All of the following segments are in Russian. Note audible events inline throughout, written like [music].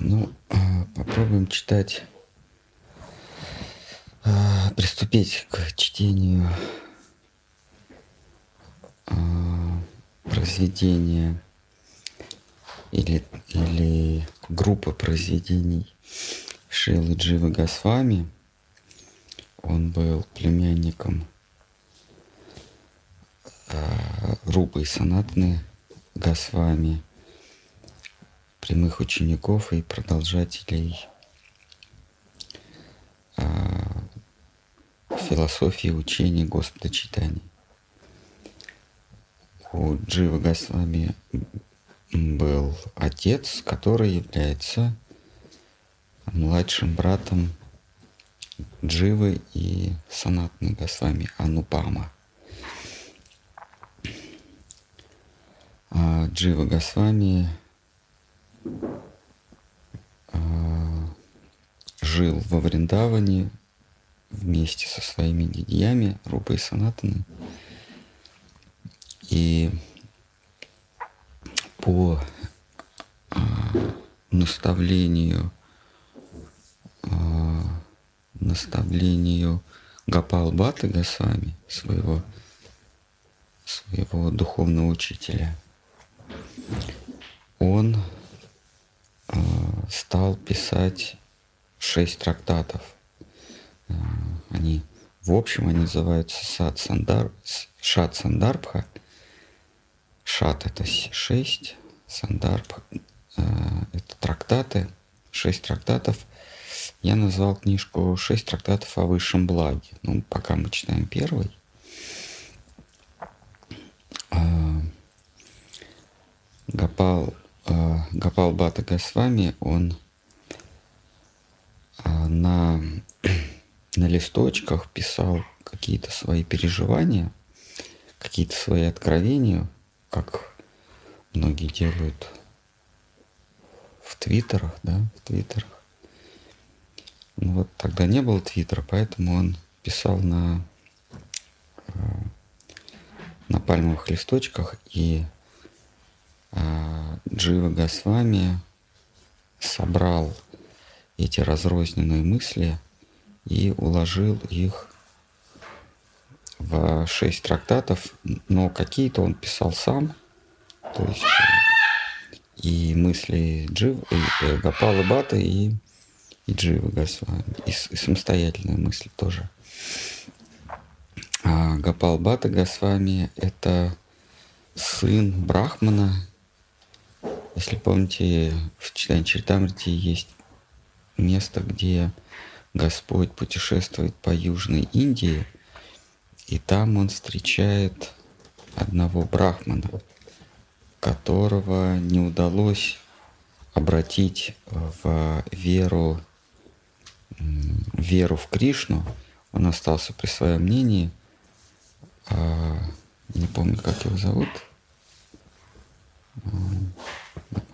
ну, а, попробуем читать, а, приступить к чтению а, произведения или, или группы произведений Шилы Дживы Госвами. Он был племянником Рупы и Санатны Госвами – прямых учеников и продолжателей а, философии учения Господа Читания. У Джива Госвами был отец, который является младшим братом Дживы и Санатны Госвами Анупама. А Джива Госвами жил во Вриндаване вместе со своими дядьями Рупой и Санатаны. И по а, наставлению а, наставлению Гапал Баты Госвами, своего, своего духовного учителя, он Э, стал писать шесть трактатов. Э, они, в общем, они называются Сад Сандар, Шат Сандарбха. Шат это шесть, Сандарбха э, это трактаты, шесть трактатов. Я назвал книжку «Шесть трактатов о высшем благе». Ну, пока мы читаем первый. Гапал Гапал Бата Госвами, он а, на, [clears throat] на листочках писал какие-то свои переживания, какие-то свои откровения, как многие делают в твиттерах, да, в твиттерах. Ну вот тогда не было твиттера, поэтому он писал на, а, на пальмовых листочках и а, Джива Госвами собрал эти разрозненные мысли и уложил их в шесть трактатов, но какие-то он писал сам, то есть и мысли Джив, и, и э, Гапала Бата, и, и Джива Госвами, и, и самостоятельные мысли тоже. А Гапал Бата Госвами – это сын Брахмана, если помните, в читании Чертамрити есть место, где Господь путешествует по Южной Индии, и там он встречает одного брахмана, которого не удалось обратить в веру, веру в Кришну. Он остался при своем мнении. А, не помню, как его зовут.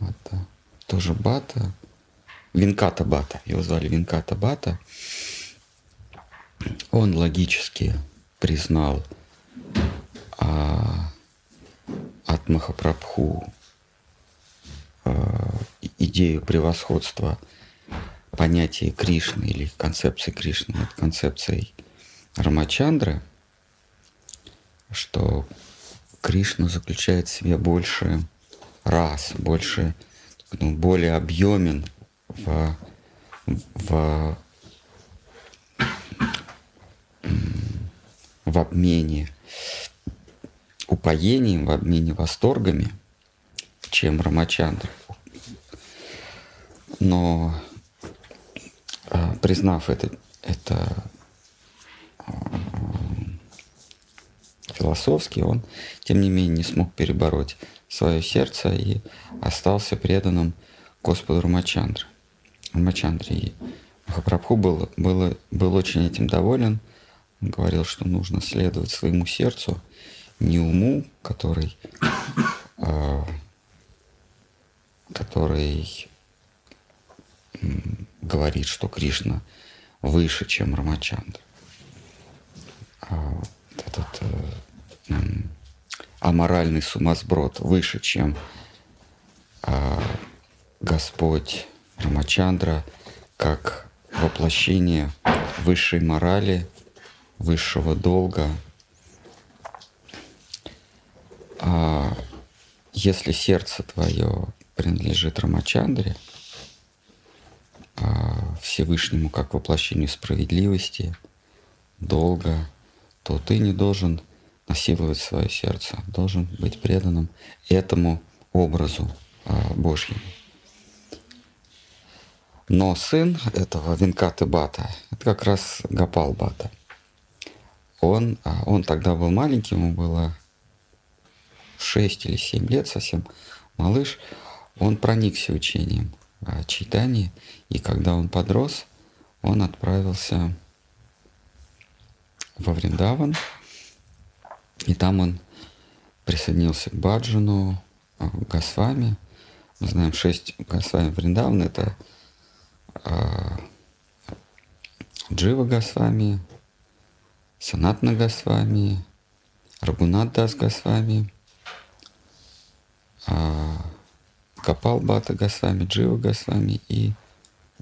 Бата. Тоже Бата. Винката Бата. Его звали Винката Бата. Он логически признал а, от Махапрабху а, идею превосходства понятия Кришны или концепции Кришны над концепцией Рамачандры, что Кришна заключает в себе больше раз, больше, ну, более объемен в, в, в обмене упоением, в обмене восторгами, чем Рамачандра. Но а, признав это, это а, философски, он, тем не менее, не смог перебороть свое сердце и остался преданным Господу Рамачандре. Рамачандре. И Махапрабху был, был, был очень этим доволен. Он говорил, что нужно следовать своему сердцу, не уму, который, э, который говорит, что Кришна выше, чем Рамачандра. А вот этот э, аморальный сумасброд выше, чем а, Господь Рамачандра как воплощение высшей морали, высшего долга. А если сердце твое принадлежит Рамачандре, а Всевышнему как воплощению справедливости, долга, то ты не должен насиловать свое сердце, должен быть преданным этому образу а, Божьему. Но сын этого Винкаты Бата, это как раз Гапал Бата. Он, а, он тогда был маленький, ему было 6 или 7 лет совсем, малыш, он проникся учением о читании, и когда он подрос, он отправился во Вриндаван, и там он присоединился к Баджану, а, Госвами. Мы знаем шесть Госвами Вриндаван, это а, Джива Госвами, Санатна Госвами, Рагунат Дас Госвами, а, Капал Бата Госвами, Джива Госвами и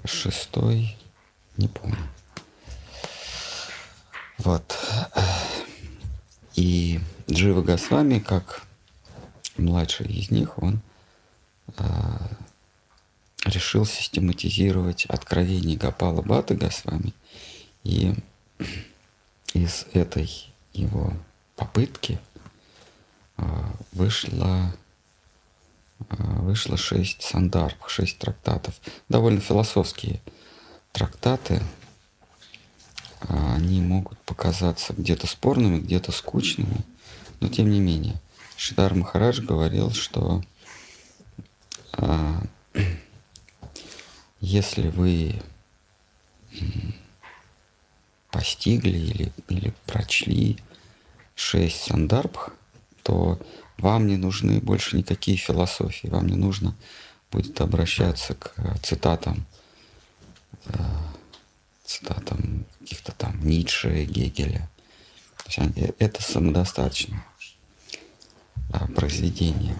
шестой, не помню. Вот. И Джива Госвами, как младший из них, он решил систематизировать откровение Гапала Баты Госвами. И из этой его попытки а, вышло, а, вышло шесть сандарб, шесть трактатов. Довольно философские трактаты. А, они могут показаться где-то спорными, где-то скучными, но тем не менее. Шидар Махарадж говорил, что [clears throat] если вы постигли или, или прочли шесть сандарбх, то вам не нужны больше никакие философии, вам не нужно будет обращаться к цитатам, э, цитатам каких-то там Ницше, Гегеля. То есть э, это самодостаточное произведение.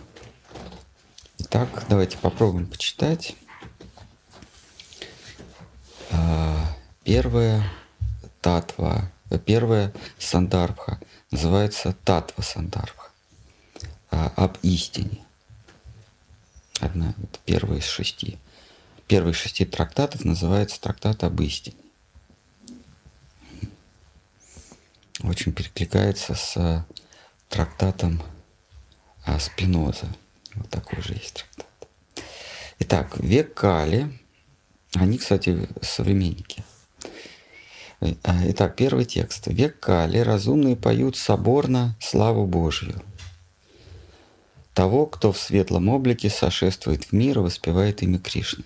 Итак, давайте попробуем почитать. А, первая татва, первая сандарбха называется татва сандарбха а, об истине. Одна, это первая из шести. Первый из шести трактатов называется трактат об истине. Очень перекликается с трактатом Спиноза. Вот такой же есть трактат. Итак, век Кали они, кстати, современники. Э, итак, первый текст. «Век Кали разумные поют соборно славу Божью. Того, кто в светлом облике сошествует в мир воспевает имя Кришны.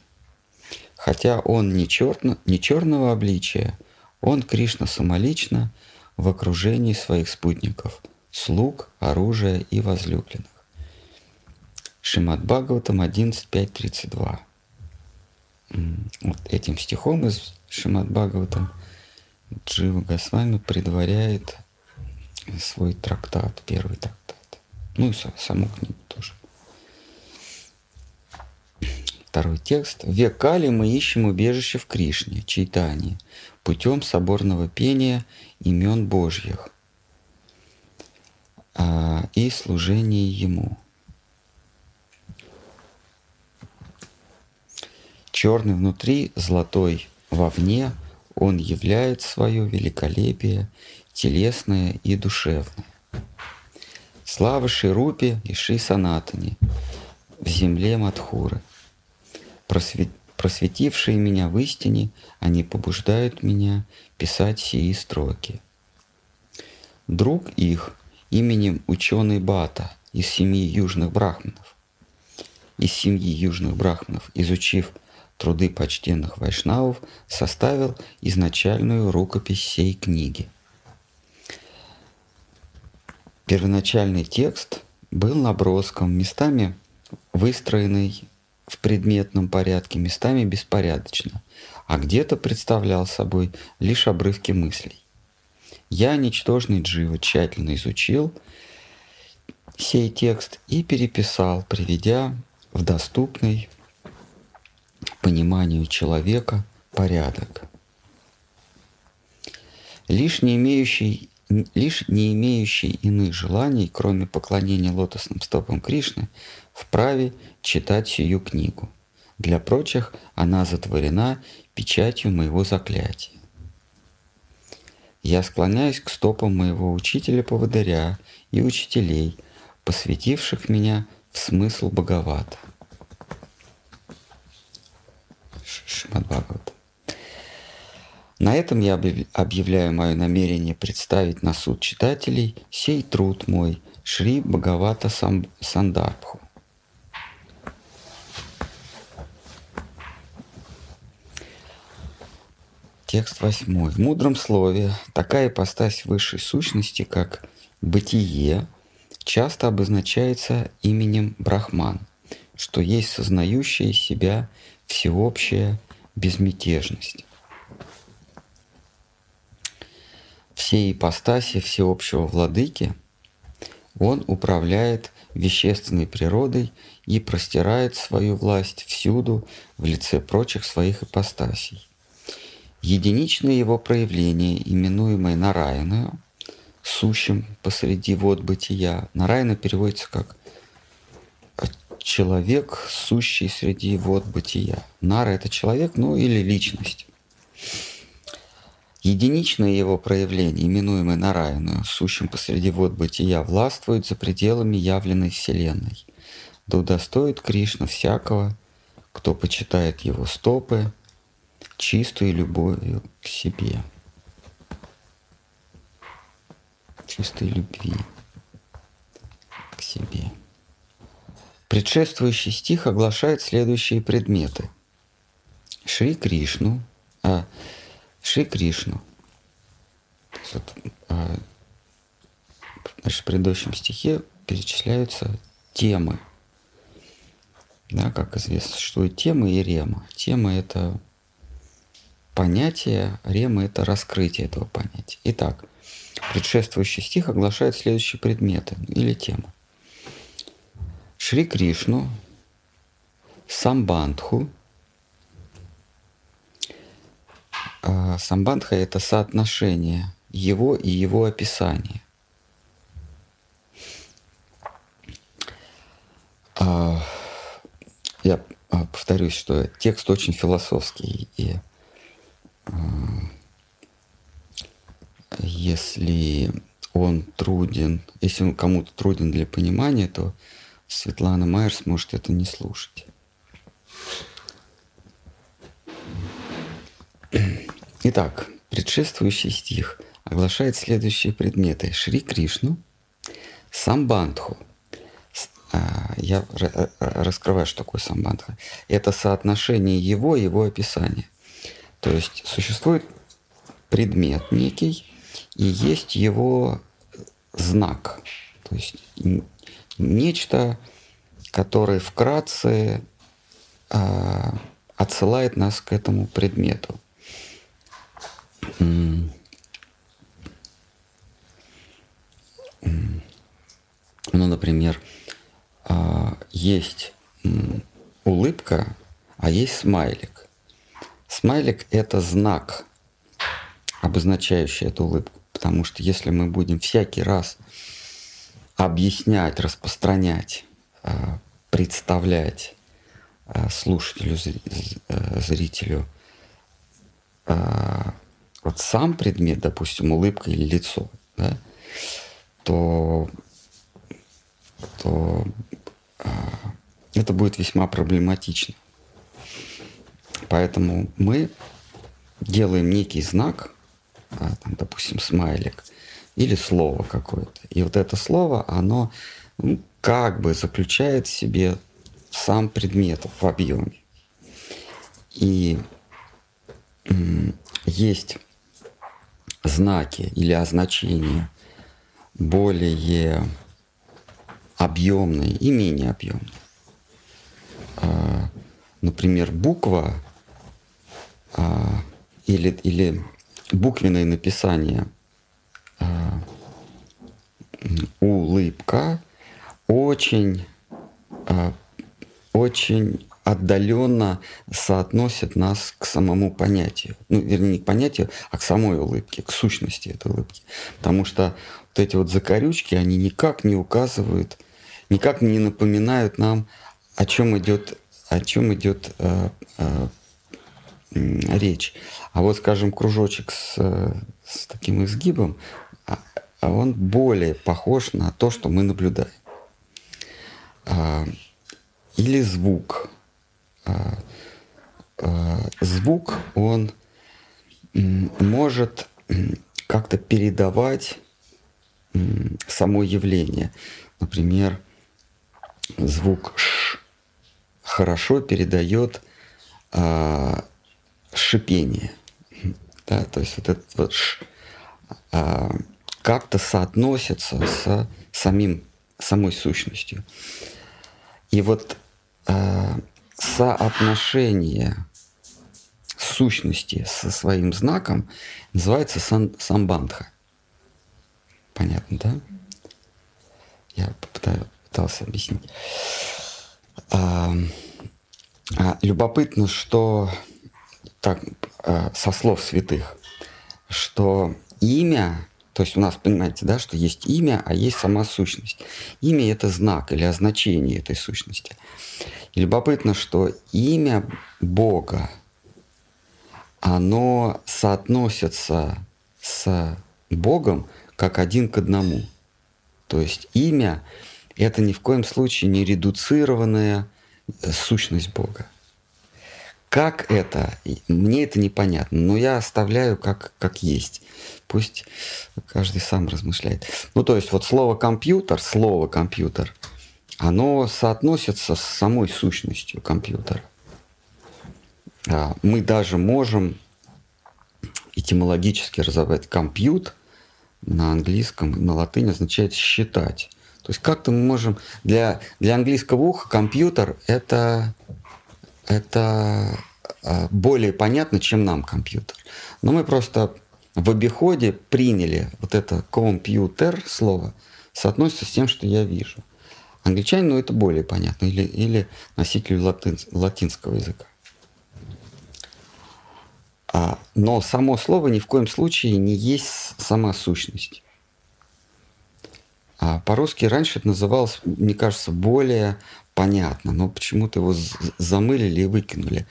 Хотя он не, черно, не черного обличия, он Кришна самолично в окружении своих спутников, слуг, оружия и возлюбленных. Шимат Бхагаватам 11.5.32 вот этим стихом из Шимат Бхагаватам Джива Госвами предваряет свой трактат, первый трактат. Ну и саму книгу тоже. Второй текст. В век мы ищем убежище в Кришне, читании, путем соборного пения имен Божьих а, и служения Ему – Черный внутри, золотой вовне, он являет свое великолепие, телесное и душевное. Слава Ширупе и Ши Санатани в земле Мадхуры. Просвет... Просветившие меня в истине, они побуждают меня писать сии строки. Друг их именем ученый Бата из семьи южных брахманов. Из семьи южных брахманов, изучив труды почтенных вайшнавов, составил изначальную рукопись сей книги. Первоначальный текст был наброском, местами выстроенный в предметном порядке, местами беспорядочно, а где-то представлял собой лишь обрывки мыслей. Я, ничтожный Джива, тщательно изучил сей текст и переписал, приведя в доступный пониманию человека порядок. Лишь не имеющий, лишь не имеющий иных желаний, кроме поклонения лотосным стопам Кришны, вправе читать сию книгу. Для прочих она затворена печатью моего заклятия. Я склоняюсь к стопам моего учителя-поводыря и учителей, посвятивших меня в смысл Бхагавата. Шимадбхагавата. На этом я объявляю мое намерение представить на суд читателей сей труд мой Шри Бхагавата Сандарбху. Текст восьмой. В мудром слове такая ипостась высшей сущности, как бытие, часто обозначается именем Брахман, что есть сознающая себя всеобщая безмятежность. Все ипостаси всеобщего владыки он управляет вещественной природой и простирает свою власть всюду в лице прочих своих ипостасей. Единичное его проявление, именуемое Нараяную, сущим посреди вод бытия, Нараяна переводится как человек, сущий среди вод бытия. Нара – это человек, ну или личность. Единичное его проявление, именуемое Нараяну, сущим посреди вод бытия, властвует за пределами явленной Вселенной. Да удостоит Кришна всякого, кто почитает его стопы, чистой любовью к себе. Чистой любви к себе. Предшествующий стих оглашает следующие предметы. Шри Кришну, а, Шри Кришну. Вот, а, значит, в предыдущем стихе перечисляются темы. Да, как известно, существуют темы и рема. Тема – это понятие, рема – это раскрытие этого понятия. Итак, предшествующий стих оглашает следующие предметы или темы. Шри Кришну, Самбандху. А, Самбандха – это соотношение его и его описание. А, я а, повторюсь, что текст очень философский, и если он труден, если он кому-то труден для понимания, то Светлана Майерс может это не слушать. Итак, предшествующий стих оглашает следующие предметы. Шри Кришну, Самбандху. А, я раскрываю, что такое самбандха. Это соотношение его и его описания. То есть существует предмет некий, и есть его знак. То есть нечто, которое вкратце э, отсылает нас к этому предмету. Ну, например, э, есть улыбка, а есть смайлик. Смайлик – это знак, обозначающий эту улыбку. Потому что если мы будем всякий раз объяснять, распространять, э, представлять э, слушателю, э, зрителю вот сам предмет, допустим, улыбка или лицо, да, то, то это будет весьма проблематично. Поэтому мы делаем некий знак, там, допустим, смайлик – или слово какое-то. И вот это слово, оно ну, как бы заключает в себе сам предмет в объеме. И есть знаки или означения более объемные и менее объемные. А, например, буква а, или, или буквенное написание а, улыбка очень, а, очень отдаленно соотносит нас к самому понятию. Ну, вернее, не к понятию, а к самой улыбке, к сущности этой улыбки. Потому что вот эти вот закорючки, они никак не указывают, никак не напоминают нам, о чем идет, о чем идет э, э, речь. А вот, скажем, кружочек с, с таким изгибом, а, а он более похож на то, что мы наблюдаем. А, или звук. Звук, он может как-то передавать само явление. Например, звук «ш» хорошо передает шипение. Да, то есть вот этот вот ш, а, как-то соотносится с самим, самой сущностью. И вот а, соотношение сущности со своим знаком называется сан, самбандха. Понятно, да? Я попытался объяснить. А, а, любопытно, что так, э, со слов святых, что имя, то есть у нас, понимаете, да, что есть имя, а есть сама сущность. Имя – это знак или означение этой сущности. И любопытно, что имя Бога, оно соотносится с Богом как один к одному. То есть имя – это ни в коем случае не редуцированная э, сущность Бога. Как это? Мне это непонятно, но я оставляю как, как есть. Пусть каждый сам размышляет. Ну, то есть вот слово компьютер, слово компьютер, оно соотносится с самой сущностью компьютера. А, мы даже можем этимологически разобрать компьют на английском, на латыни означает считать. То есть как-то мы можем... Для, для английского уха компьютер – это это а, более понятно, чем нам компьютер. Но мы просто в обиходе приняли вот это компьютер слово, соотносится с тем, что я вижу. Англичанину это более понятно, или, или носителю латин, латинского языка. А, но само слово ни в коем случае не есть сама сущность. А по-русски раньше это называлось, мне кажется, более понятно, но почему-то его замылили и выкинули.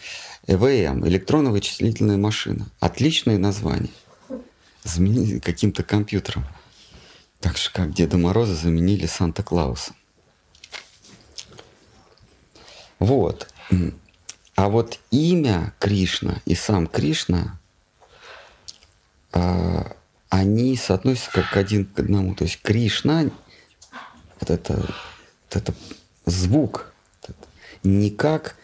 ЭВМ, электронно-вычислительная машина. Отличное название. Заменили каким-то компьютером. Так же, как Деда Мороза заменили Санта-Клауса. Вот. А вот имя Кришна и сам Кришна, э, они соотносятся как один к одному. То есть Кришна, вот это, вот это звук никак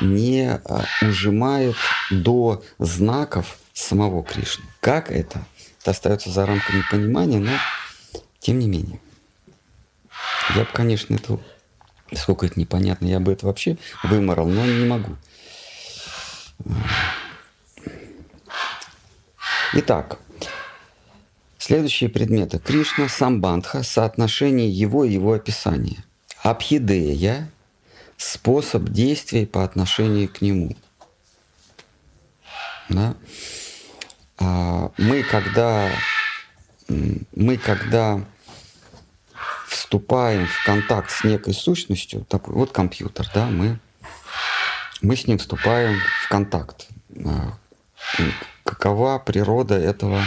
не а, ужимает до знаков самого Кришны. Как это? Это остается за рамками понимания, но тем не менее. Я бы, конечно, это, сколько это непонятно, я бы это вообще выморал, но не могу. Итак, следующие предметы. Кришна, Самбандха, соотношение его и его описания. Абхидея – способ действий по отношению к нему. Да? А мы, когда, мы, когда вступаем в контакт с некой сущностью, такой, вот компьютер, да, мы, мы с ним вступаем в контакт. А, какова природа этого,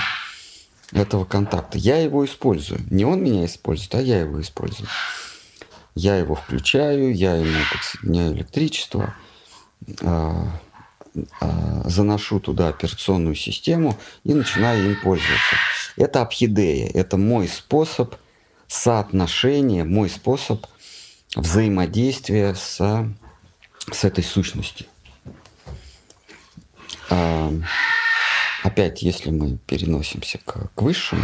этого контакта? Я его использую. Не он меня использует, а я его использую. Я его включаю, я ему подсоединяю электричество, а, а, заношу туда операционную систему и начинаю им пользоваться. Это абхидея, это мой способ соотношения, мой способ взаимодействия с, с этой сущностью. А, опять, если мы переносимся к, к высшему,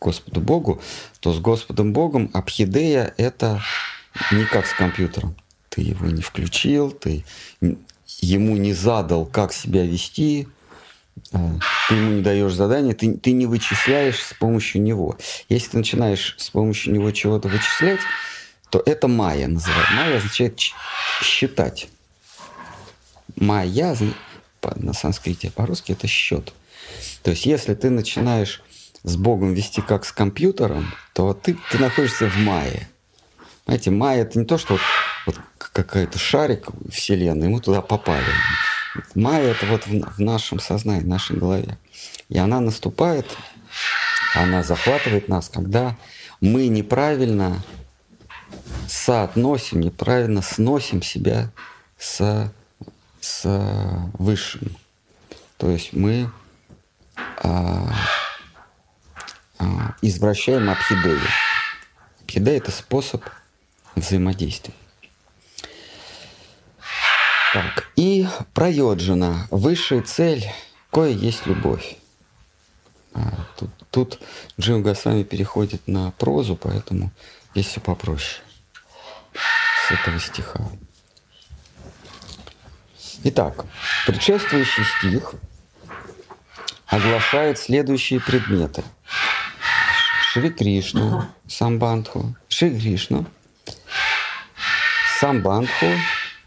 Господу Богу, то с Господом Богом абхидея – это не как с компьютером. Ты его не включил, ты ему не задал, как себя вести, а, ты ему не даешь задания, ты, ты не вычисляешь с помощью него. Если ты начинаешь с помощью него чего-то вычислять, то это майя называется. Майя означает считать. Майя на санскрите, по-русски это счет. То есть если ты начинаешь с Богом вести как с компьютером, то ты, ты находишься в майе. Знаете, майя это не то, что вот, вот какая-то шарик Вселенной, мы туда попали. Майя это вот в, в нашем сознании, в нашей голове. И она наступает, она захватывает нас, когда мы неправильно соотносим, неправильно сносим себя с, с высшим. То есть мы а, извращаем абхидею. Абхидея – это способ взаимодействия. Так, и пройоджина. Высшая цель, кое есть любовь. А, тут, тут Джим Госвами переходит на прозу, поэтому здесь все попроще. С этого стиха. Итак, предшествующий стих оглашает следующие предметы. Шри Кришну, Самбандху, Шри Кришну, Самбандху,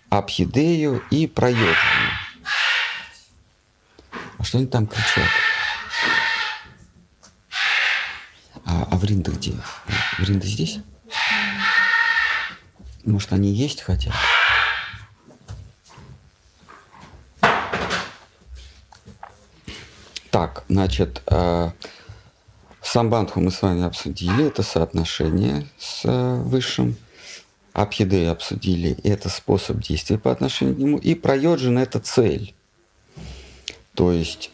Абхидею и Прайоджану. А что они там кричат? А, а Вринда где? Вринда здесь? Может, они есть хотят? Так, значит, э, самбандху мы с вами обсудили, это соотношение с э, высшим. Абхидею обсудили, это способ действия по отношению к нему. И пройоджин – это цель. То есть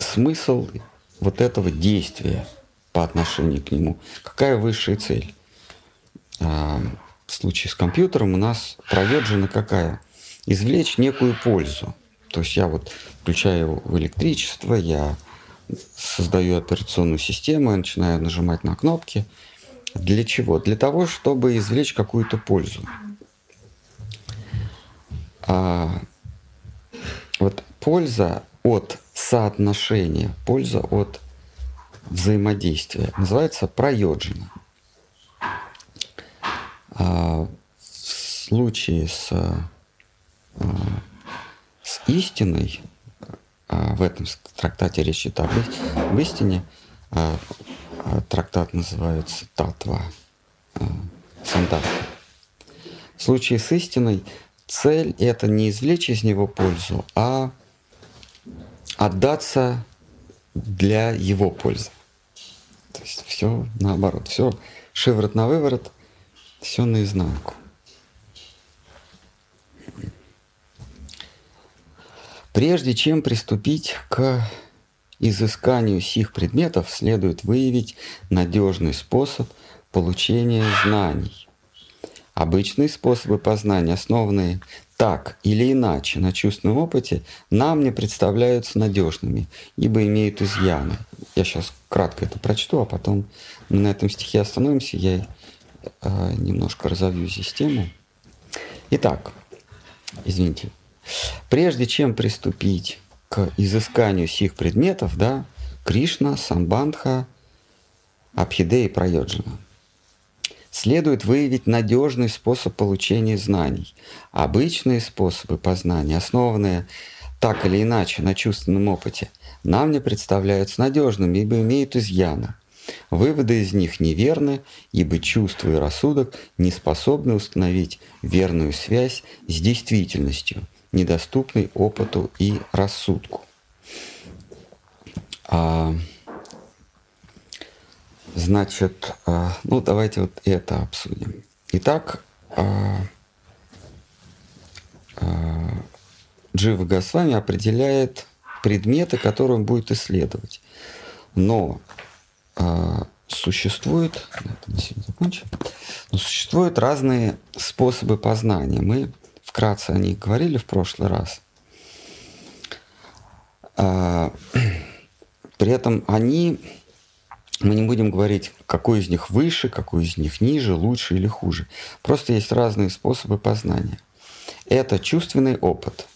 смысл вот этого действия по отношению к нему. Какая высшая цель? А, в случае с компьютером у нас проверджена какая? Извлечь некую пользу. То есть я вот включаю в электричество, я создаю операционную систему, я начинаю нажимать на кнопки. Для чего? Для того, чтобы извлечь какую-то пользу. А, вот польза от соотношения, польза от взаимодействия называется проёджина. А в случае с, а, с истиной, в этом трактате речь идет об истине, а, а трактат называется Татва, Сандарта. В случае с истиной цель – это не извлечь из него пользу, а отдаться для его пользы. То есть все наоборот, все шиворот на выворот, все наизнанку. Прежде чем приступить к изысканию сих предметов, следует выявить надежный способ получения знаний. Обычные способы познания, основанные так или иначе на чувственном опыте, нам не представляются надежными, ибо имеют изъяны. Я сейчас кратко это прочту, а потом мы на этом стихе остановимся, я э, немножко разовью здесь тему. Итак, извините, прежде чем приступить к изысканию сих предметов, да, Кришна, Самбандха, Абхиде и Прайоджина – следует выявить надежный способ получения знаний. Обычные способы познания, основанные так или иначе на чувственном опыте, нам не представляются надежными, ибо имеют изъяны. Выводы из них неверны, ибо чувство и рассудок не способны установить верную связь с действительностью, недоступной опыту и рассудку. А, Значит, а, ну давайте вот это обсудим. Итак, а, а, Джива Госвами определяет предметы, которые он будет исследовать. Но существует, сегодня закончим, но существуют разные способы познания. Мы вкратце о них говорили в прошлый раз. [clears throat] При этом они мы не будем говорить, какой из них выше, какой из них ниже, лучше или хуже. Просто есть разные способы познания. Это чувственный опыт.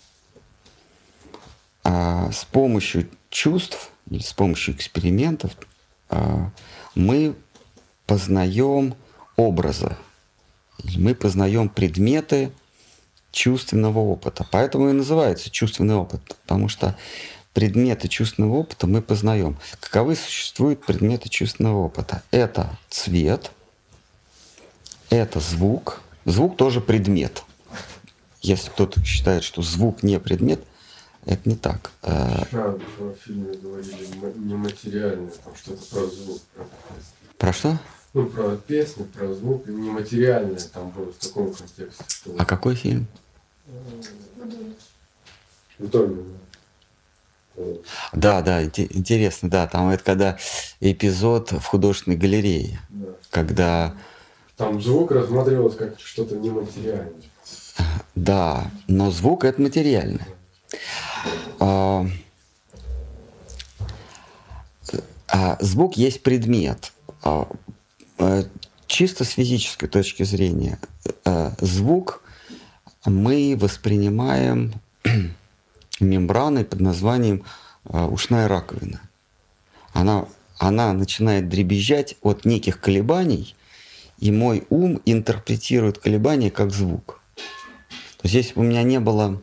А с помощью чувств или с помощью экспериментов а, мы познаем образы, мы познаем предметы чувственного опыта. Поэтому и называется чувственный опыт, потому что предметы чувственного опыта мы познаем. Каковы существуют предметы чувственного опыта? Это цвет, это звук. Звук тоже предмет. Если кто-то считает, что звук не предмет, это не так. Э, Вчера в фильме говорили нематериальное, там что-то про звук. Про что? Ну, про песни, про звук, нематериальное там было в таком контексте. Что... А какой фильм? Вдоль. Да, да, интересно, да, там это когда эпизод в художественной галерее, да. когда... Там звук рассматривался как что-то нематериальное. Да, но звук это материально. А, а, звук есть предмет. А, чисто с физической точки зрения, а, звук мы воспринимаем [clears throat] мембраной под названием а, ушная раковина. Она, она начинает дребезжать от неких колебаний, и мой ум интерпретирует колебания как звук. То есть если бы у меня не было,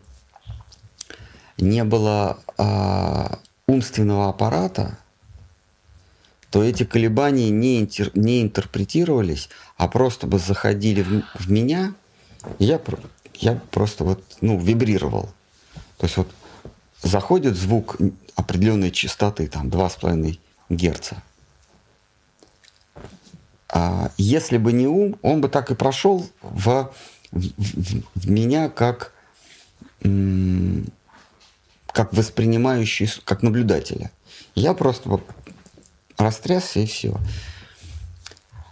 не было а, умственного аппарата, то эти колебания не, интер, не интерпретировались, а просто бы заходили в, в меня, я, я просто вот, ну, вибрировал. То есть вот заходит звук определенной частоты, там 2,5 Герца. А если бы не ум, он бы так и прошел в, в, в, в меня как, как воспринимающий, как наблюдателя. Я просто растрясся и все.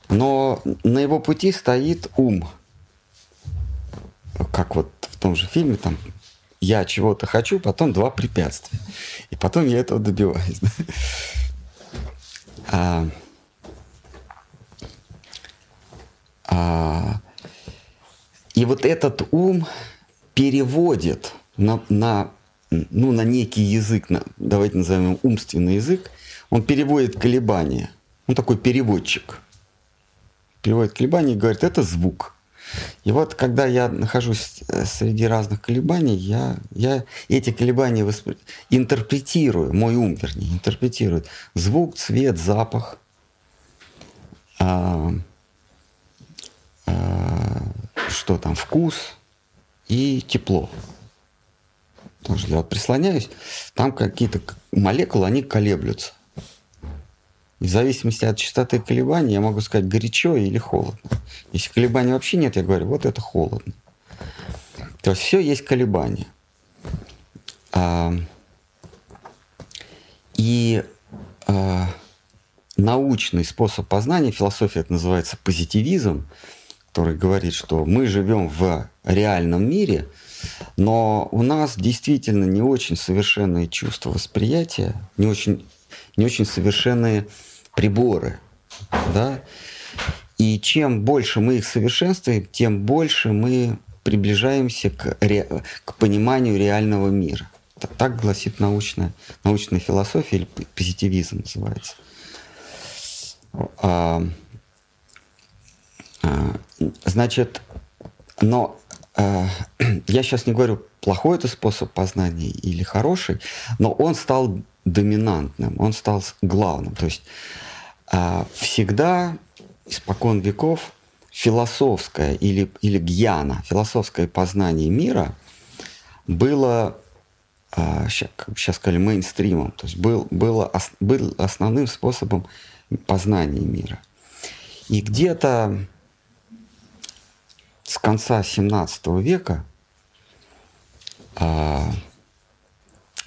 Но на его пути стоит ум. Как вот в том же фильме, там я чего-то хочу, потом два препятствия. И потом я этого добиваюсь. А, а, и вот этот ум переводит на, на, ну, на некий язык, на, давайте назовем его умственный язык, он переводит колебания. Он такой переводчик. Переводит колебания и говорит, это звук. И вот когда я нахожусь э, среди разных колебаний, я, я эти колебания воспри... интерпретирую, мой ум, вернее, интерпретирует звук, цвет, запах, а, а, что там, вкус и тепло. Что я вот прислоняюсь, там какие-то молекулы, они колеблются. И в зависимости от частоты колебаний я могу сказать горячо или холодно. Если колебаний вообще нет, я говорю, вот это холодно. То есть все есть колебания. А, и а, научный способ познания, философия это называется позитивизм, который говорит, что мы живем в реальном мире, но у нас действительно не очень совершенные чувства восприятия, не очень, не очень совершенные приборы, да, и чем больше мы их совершенствуем, тем больше мы приближаемся к, ре, к пониманию реального мира. Так гласит научная, научная философия или позитивизм называется. А, а, значит, но я сейчас не говорю, плохой это способ познания или хороший, но он стал доминантным, он стал главным. То есть а, всегда, испокон веков, философское или, или гьяна, философское познание мира было, сейчас, а, сказали, мейнстримом, то есть был, было, был основным способом познания мира. И где-то с конца 17 века, а,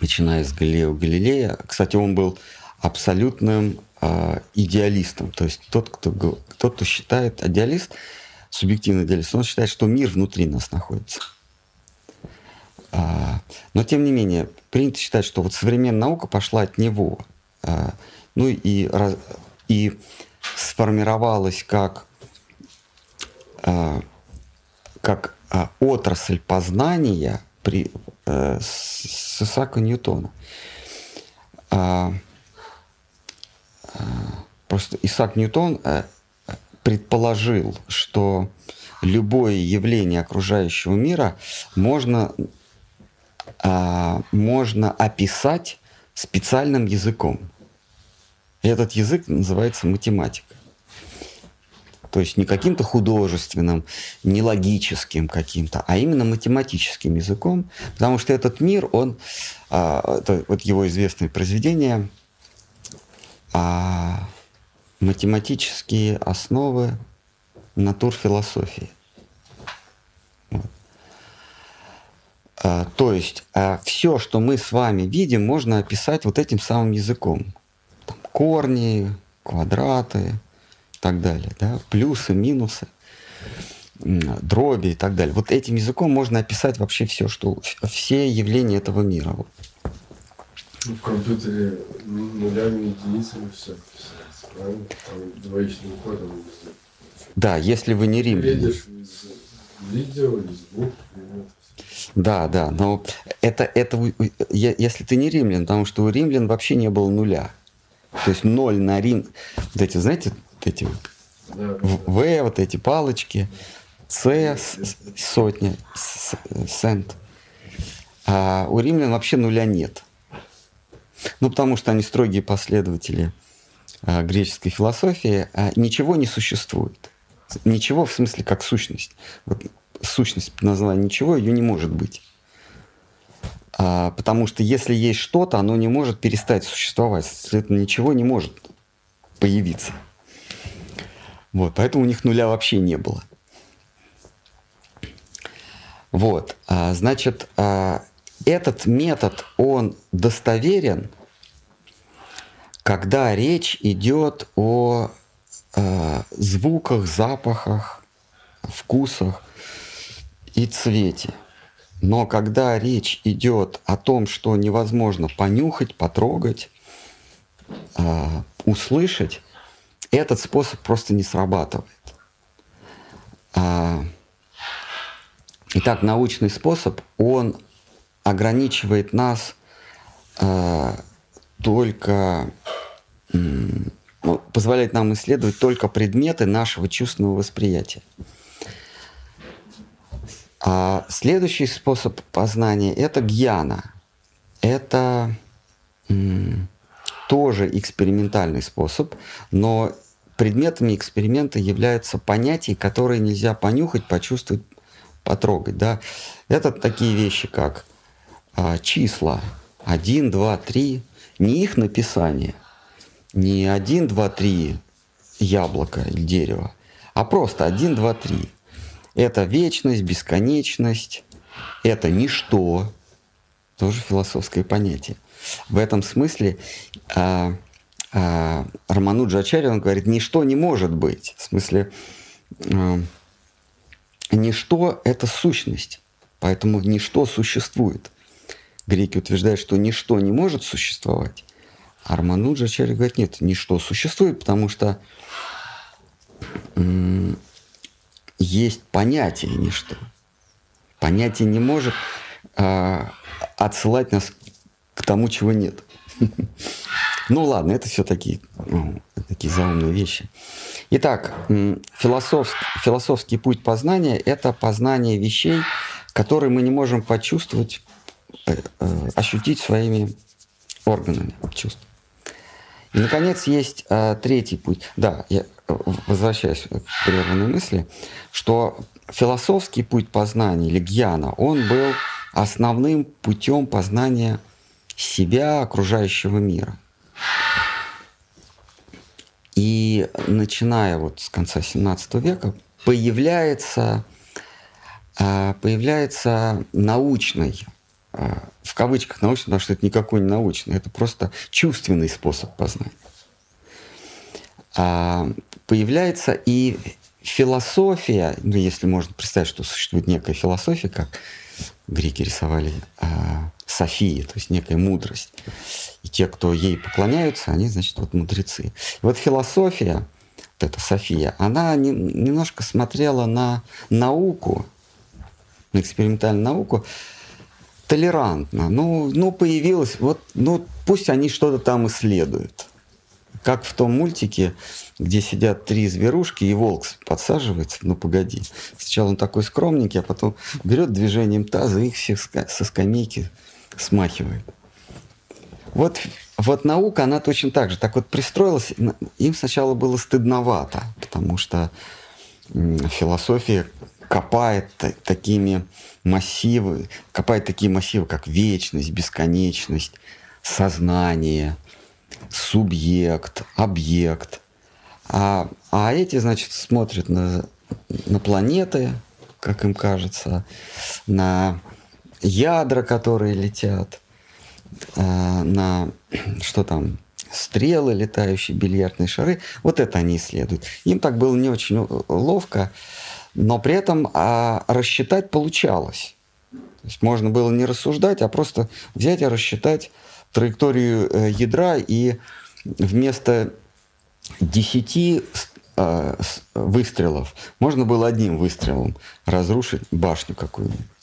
начиная с Галилео Галилея, кстати, он был абсолютным э, идеалистом. То есть тот, кто, тот, кто считает, идеалист, субъективный идеалист, он считает, что мир внутри нас находится. А, но тем не менее, принято считать, что вот современная наука пошла от него. А, ну и, и сформировалась как, а, как а, отрасль познания при, а, с, Ньютона. А, Просто Исаак Ньютон, э, предположил, что любое явление окружающего мира можно, а, можно описать специальным языком. Этот язык называется математика. То есть не каким-то художественным, не логическим каким-то, а именно математическим языком, потому что этот мир, он, а, это вот его известное произведение, а, математические основы натурфилософии. Вот. А, то есть а, все, что мы с вами видим, можно описать вот этим самым языком. Там, корни, квадраты, и так далее, да, плюсы, минусы, дроби и так далее. Вот этим языком можно описать вообще все, что все явления этого мира. Ну, в компьютере нулями, единицами все правильно? Там двоичным кодом. Да, если вы не римляне. Видео, звук, да, да, но это, это если ты не римлян, потому что у римлян вообще не было нуля. То есть ноль на рим, вот эти, знаете, вот эти В, вот эти палочки, С, сотня, сент. А у римлян вообще нуля нет. Ну, потому что они строгие последователи а, греческой философии, а ничего не существует. Ничего в смысле как сущность. Вот сущность назвала ничего, ее не может быть. А, потому что если есть что-то, оно не может перестать существовать. Следовательно, ничего не может появиться. Вот, поэтому у них нуля вообще не было. Вот, а, значит, а, этот метод, он достоверен, когда речь идет о а, звуках, запахах, вкусах и цвете. Но когда речь идет о том, что невозможно понюхать, потрогать, услышать, этот способ просто не срабатывает. А, итак, научный способ, он ограничивает нас а, только, ну, позволяет нам исследовать только предметы нашего чувственного восприятия. А следующий способ познания – это гьяна. Это тоже экспериментальный способ, но предметами эксперимента являются понятия, которые нельзя понюхать, почувствовать, потрогать. Да? Это такие вещи, как а, числа 1, 2, 3, не их написание, не 1, 2, 3 яблоко или дерево, а просто 1, 2, 3. Это вечность, бесконечность, это ничто, тоже философское понятие. В этом смысле а, а, Рамануджа Ачарья, он говорит, ничто не может быть. В смысле, а, ничто – это сущность, поэтому ничто существует. Греки утверждают, что ничто не может существовать, а Рамануджа Ачарья говорит, нет, ничто существует, потому что есть понятие ничто. Понятие не может а, отсылать нас к тому, чего нет. [laughs] Ну ладно, это все такие, ну, такие заумные вещи. Итак, философский, философский путь познания – это познание вещей, которые мы не можем почувствовать, э, э, ощутить своими органами чувств. И, наконец, есть э, третий путь. Да, я возвращаюсь к прерванной мысли, что философский путь познания или гьяна, он был основным путем познания себя, окружающего мира. И начиная вот с конца 17 века появляется, а, появляется научный, а, в кавычках научный, потому что это никакой не научный, это просто чувственный способ познания. А, появляется и философия, ну, если можно представить, что существует некая философия, как греки рисовали Софии, то есть некая мудрость. И те, кто ей поклоняются, они, значит, вот мудрецы. И вот философия, вот эта София, она не, немножко смотрела на науку, на экспериментальную науку, толерантно. Ну, ну появилось, вот, ну, пусть они что-то там исследуют. как в том мультике, где сидят три зверушки, и волк подсаживается, ну погоди. Сначала он такой скромненький, а потом берет движением таза их всех со скамейки смахивает. Вот, вот наука, она точно так же. Так вот пристроилась, им сначала было стыдновато, потому что философия копает такими массивы, копает такие массивы, как вечность, бесконечность, сознание, субъект, объект. А, а эти, значит, смотрят на, на планеты, как им кажется, на ядра, которые летят, а, на что там, стрелы, летающие бильярдные шары. Вот это они исследуют. Им так было не очень ловко, но при этом а, рассчитать получалось. То есть можно было не рассуждать, а просто взять и рассчитать траекторию э, ядра и вместо 10 э, выстрелов можно было одним выстрелом разрушить башню какую-нибудь.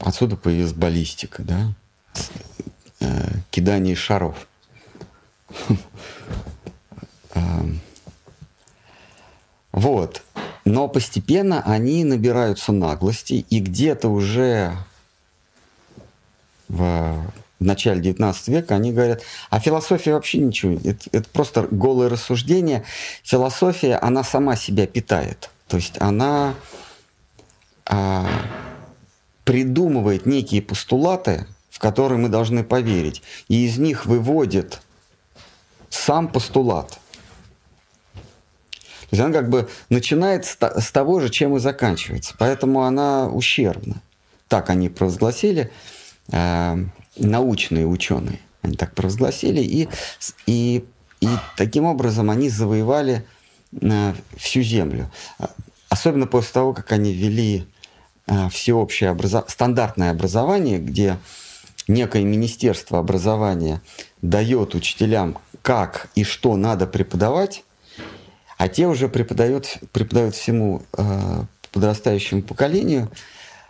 Отсюда появилась баллистика, да? Э, кидание шаров. [laughs] Вот. Но постепенно они набираются наглости, и где-то уже в начале 19 века они говорят, а философия вообще ничего, это, это просто голое рассуждение. Философия, она сама себя питает. То есть она а, придумывает некие постулаты, в которые мы должны поверить, и из них выводит сам постулат. То есть она как бы начинает с того же, чем и заканчивается. Поэтому она ущербна. Так они провозгласили э, научные ученые. Они так провозгласили. И, и, и таким образом они завоевали э, всю Землю. Особенно после того, как они ввели всеобщее образо... стандартное образование, где некое министерство образования дает учителям, как и что надо преподавать, а те уже преподают, преподают всему э, подрастающему поколению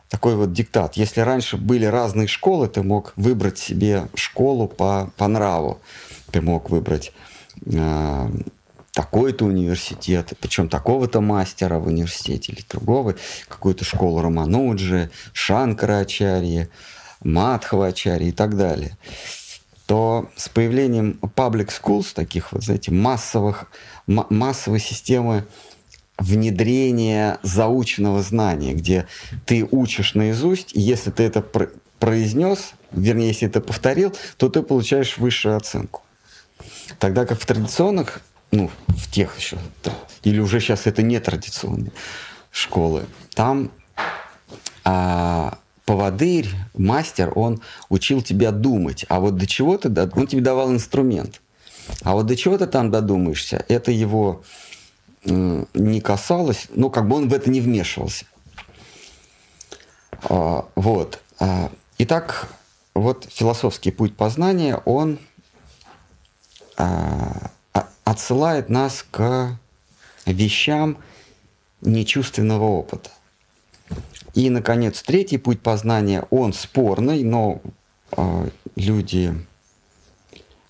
такой вот диктат. Если раньше были разные школы, ты мог выбрать себе школу по, по нраву. Ты мог выбрать э, такой-то университет, причем такого-то мастера в университете или другого, какую-то школу Романуджи, Шанкарачарьи, Мадхавачарьи и так далее то с появлением public schools, таких вот, знаете, массовых, массовой системы внедрения заученного знания, где ты учишь наизусть, и если ты это произнес, вернее, если это повторил, то ты получаешь высшую оценку. Тогда как в традиционных, ну, в тех еще, или уже сейчас это не традиционные школы, там а, поводырь, мастер, он учил тебя думать. А вот до чего ты, он тебе давал инструмент. А вот до чего ты там додумаешься, это его не касалось, ну, как бы он в это не вмешивался. А, вот. А, итак, вот философский путь познания, он а, отсылает нас к вещам нечувственного опыта. И, наконец, третий путь познания, он спорный, но э, люди,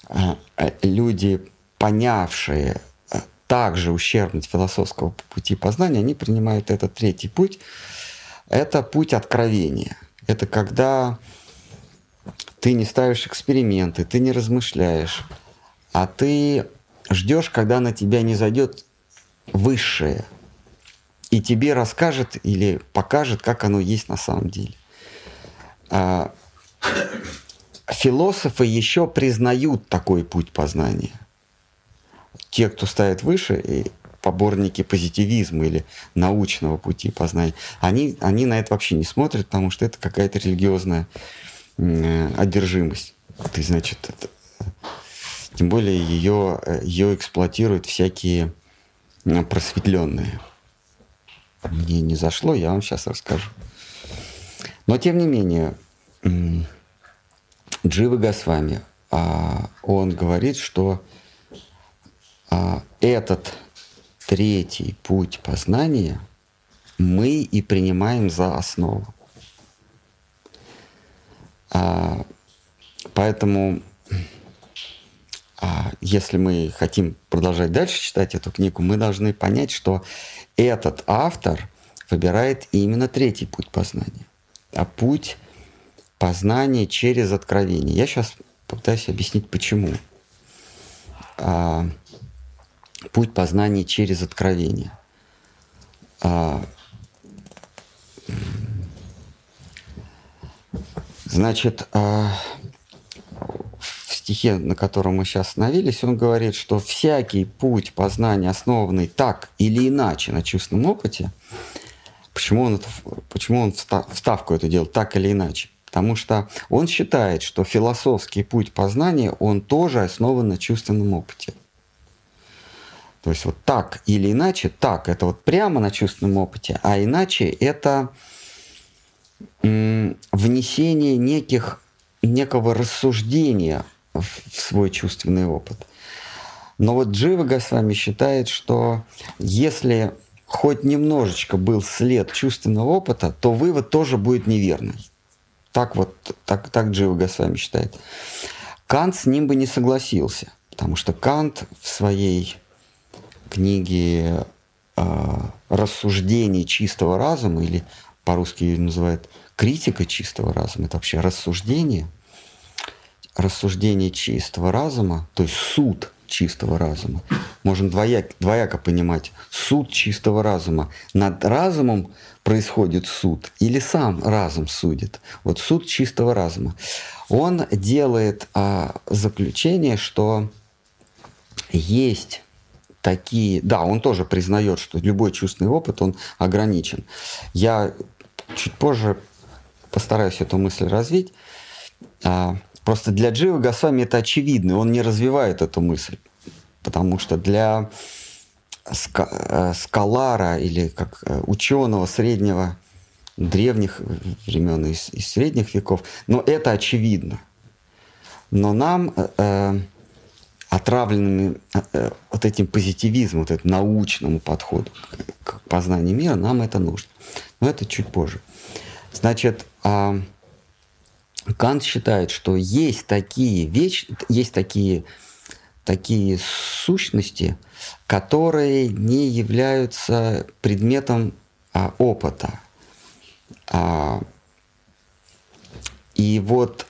э, люди, понявшие э, также ущербность философского пути познания, они принимают этот третий путь. Это путь откровения. Это когда ты не ставишь эксперименты, ты не размышляешь, а ты ждешь, когда на тебя не зайдет высшее – и тебе расскажет или покажет, как оно есть на самом деле. А, философы еще признают такой путь познания. Те, кто ставит выше, и поборники позитивизма или научного пути познания, они, они на это вообще не смотрят, потому что это какая-то религиозная одержимость. Ты, значит, это, тем более ее, ее эксплуатируют всякие просветленные мне не зашло, я вам сейчас расскажу. Но тем не менее, Джива Госвами, а, он говорит, что а, этот третий путь познания мы и принимаем за основу. А, поэтому а если мы хотим продолжать дальше читать эту книгу, мы должны понять, что этот автор выбирает именно третий путь познания, а путь познания через откровение. Я сейчас попытаюсь объяснить, почему. А, путь познания через откровение. А, значит, а, стихе, на котором мы сейчас остановились, он говорит, что всякий путь познания, основанный так или иначе на чувственном опыте, почему он, почему он вставку эту делал так или иначе? Потому что он считает, что философский путь познания, он тоже основан на чувственном опыте. То есть вот так или иначе, так это вот прямо на чувственном опыте, а иначе это внесение неких, некого рассуждения в свой чувственный опыт. Но вот Джива Госвами считает, что если хоть немножечко был след чувственного опыта, то вывод тоже будет неверный. Так вот, так, так Джива Госвами считает. Кант с ним бы не согласился, потому что Кант в своей книге э, «Рассуждение чистого разума» или по-русски ее называют «Критика чистого разума», это вообще рассуждение – рассуждение чистого разума, то есть суд чистого разума, можно двояк, двояко понимать. Суд чистого разума. Над разумом происходит суд или сам разум судит. Вот суд чистого разума. Он делает а, заключение, что есть такие... Да, он тоже признает, что любой чувственный опыт, он ограничен. Я чуть позже постараюсь эту мысль развить. А, Просто для Джива Госвами это очевидно, он не развивает эту мысль. Потому что для э, скалара или как э, ученого среднего, древних времен и, и средних веков, но это очевидно. Но нам, э, отравленными э, вот этим позитивизмом, вот этим научному подходу к, к познанию мира, нам это нужно. Но это чуть позже. Значит, э, Кант считает, что есть такие вещи, есть такие, такие сущности, которые не являются предметом а, опыта. А, и вот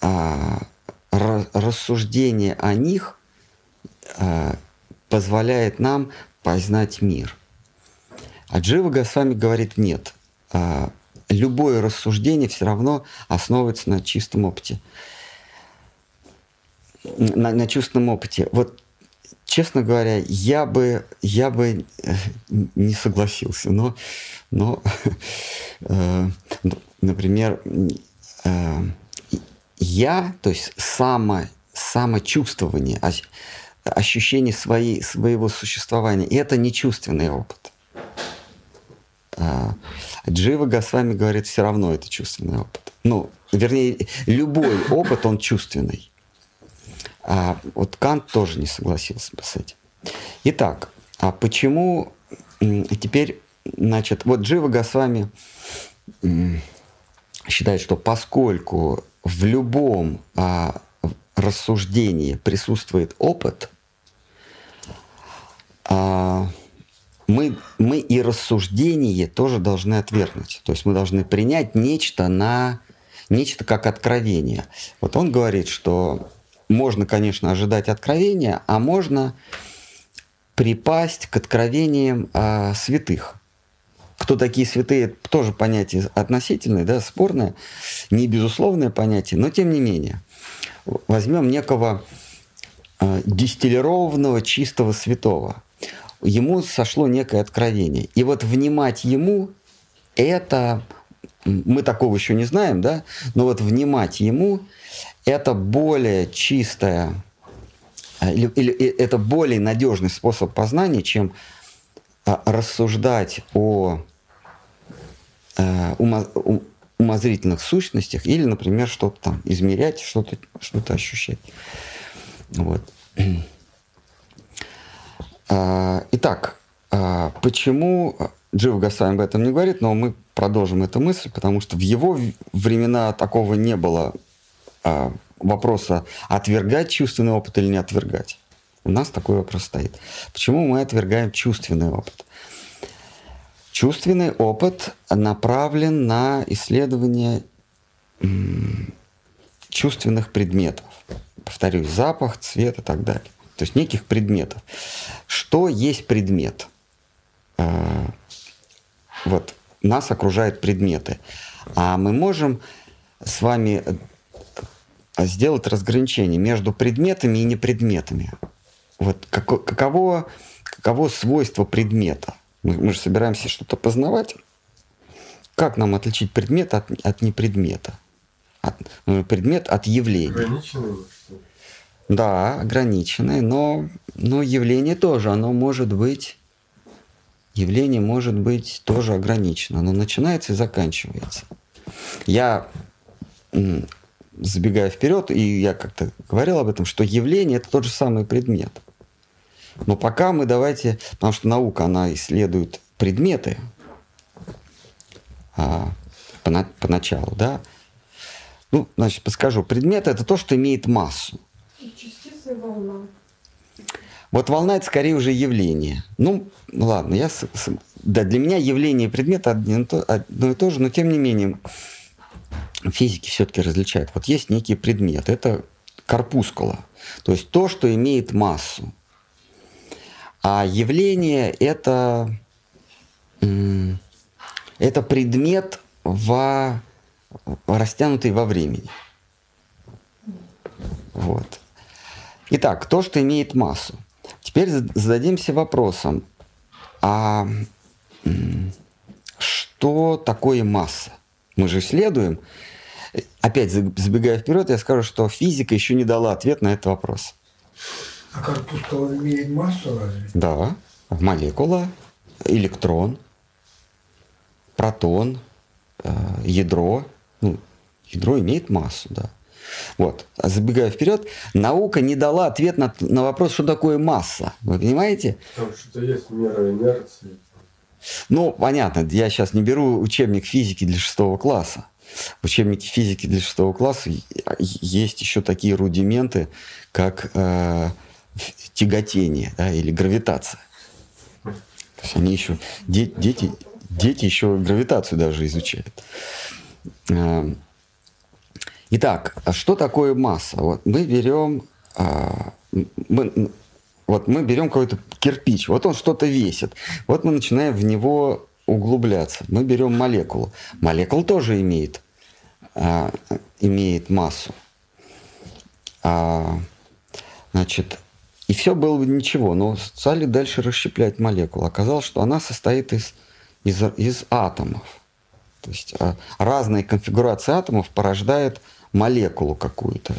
а, рассуждение о них а, позволяет нам познать мир. А Джива Госвами говорит нет. А, любое рассуждение все равно основывается на чистом опыте. На, на чувственном опыте. Вот, честно говоря, я бы, я бы э, не согласился, но, но [laughs] э, например, э, я, то есть само, самочувствование, ощущение своей, своего существования, это не чувственный опыт. А, Джива Госвами говорит, все равно это чувственный опыт. Ну, вернее, любой опыт, он чувственный. А вот Кант тоже не согласился с этим. Итак, а почему теперь, значит, вот Джива Госвами считает, что поскольку в любом а, рассуждении присутствует опыт, а, мы, мы и рассуждение тоже должны отвергнуть. То есть мы должны принять нечто на нечто как откровение. Вот он говорит, что можно, конечно, ожидать откровения, а можно припасть к откровениям э, святых. Кто такие святые, тоже понятие относительное, да, спорное, не безусловное понятие, но тем не менее. Возьмем некого э, дистиллированного чистого святого ему сошло некое откровение. И вот внимать ему это, мы такого еще не знаем, да, но вот внимать ему это более чистая или, или это более надежный способ познания, чем а, рассуждать о умо, умозрительных сущностях или, например, что-то там измерять, что-то что ощущать. Вот. А, итак, а, почему Джива Гасвами об этом не говорит, но мы продолжим эту мысль, потому что в его времена такого не было а, вопроса отвергать чувственный опыт или не отвергать. У нас такой вопрос стоит. Почему мы отвергаем чувственный опыт? Чувственный опыт направлен на исследование чувственных предметов. Повторюсь, запах, цвет и так далее. То есть неких предметов. Что есть предмет? А, вот нас окружают предметы. А мы можем с вами э, сделать разграничение между предметами и непредметами. Вот каково, каково свойство предмета? Мы, мы же собираемся что-то познавать. Как нам отличить предмет от, от непредмета? От, предмет от явления. Ограниченный, Да, ограниченный, но, но явление тоже, оно может быть, явление может быть тоже ограничено. Оно начинается и заканчивается. Я забегая вперед, и я как-то говорил об этом, что явление это тот же самый предмет. Но пока мы давайте, потому что наука, она исследует предметы а, по, поначалу, да. Ну, значит, подскажу. Предмет это то, что имеет массу. Частица волна. Вот волна это скорее уже явление. Ну, ладно, я, да, для меня явление и предмет одно, одно и то же, но тем не менее физики все-таки различают. Вот есть некий предмет, это корпускула, то есть то, что имеет массу. А явление это, это предмет во, растянутый во времени. Вот. Итак, то, что имеет массу. Теперь зададимся вопросом, а что такое масса? Мы же исследуем. Опять забегая вперед, я скажу, что физика еще не дала ответ на этот вопрос. А корпускула имеет массу разве? Да. Молекула, электрон, протон, э, ядро. Ну, ядро имеет массу, да. Вот. Забегая вперед, наука не дала ответ на, на вопрос, что такое масса. Вы понимаете? Там что-то есть мера инерции. Ну, понятно, я сейчас не беру учебник физики для шестого класса. В учебнике физики для шестого класса есть еще такие рудименты, как э, тяготение да, или гравитация. То есть они еще, де, дети, дети еще гравитацию даже изучают. Э, итак, а что такое масса? Вот мы берем, э, мы, вот мы берем какой-то кирпич, вот он что-то весит, вот мы начинаем в него углубляться. Мы берем молекулу. Молекула тоже имеет, а, имеет массу. А, значит, и все было бы ничего, но стали дальше расщеплять молекулу. Оказалось, что она состоит из, из, из атомов. То есть а, разные конфигурации атомов порождают молекулу какую-то.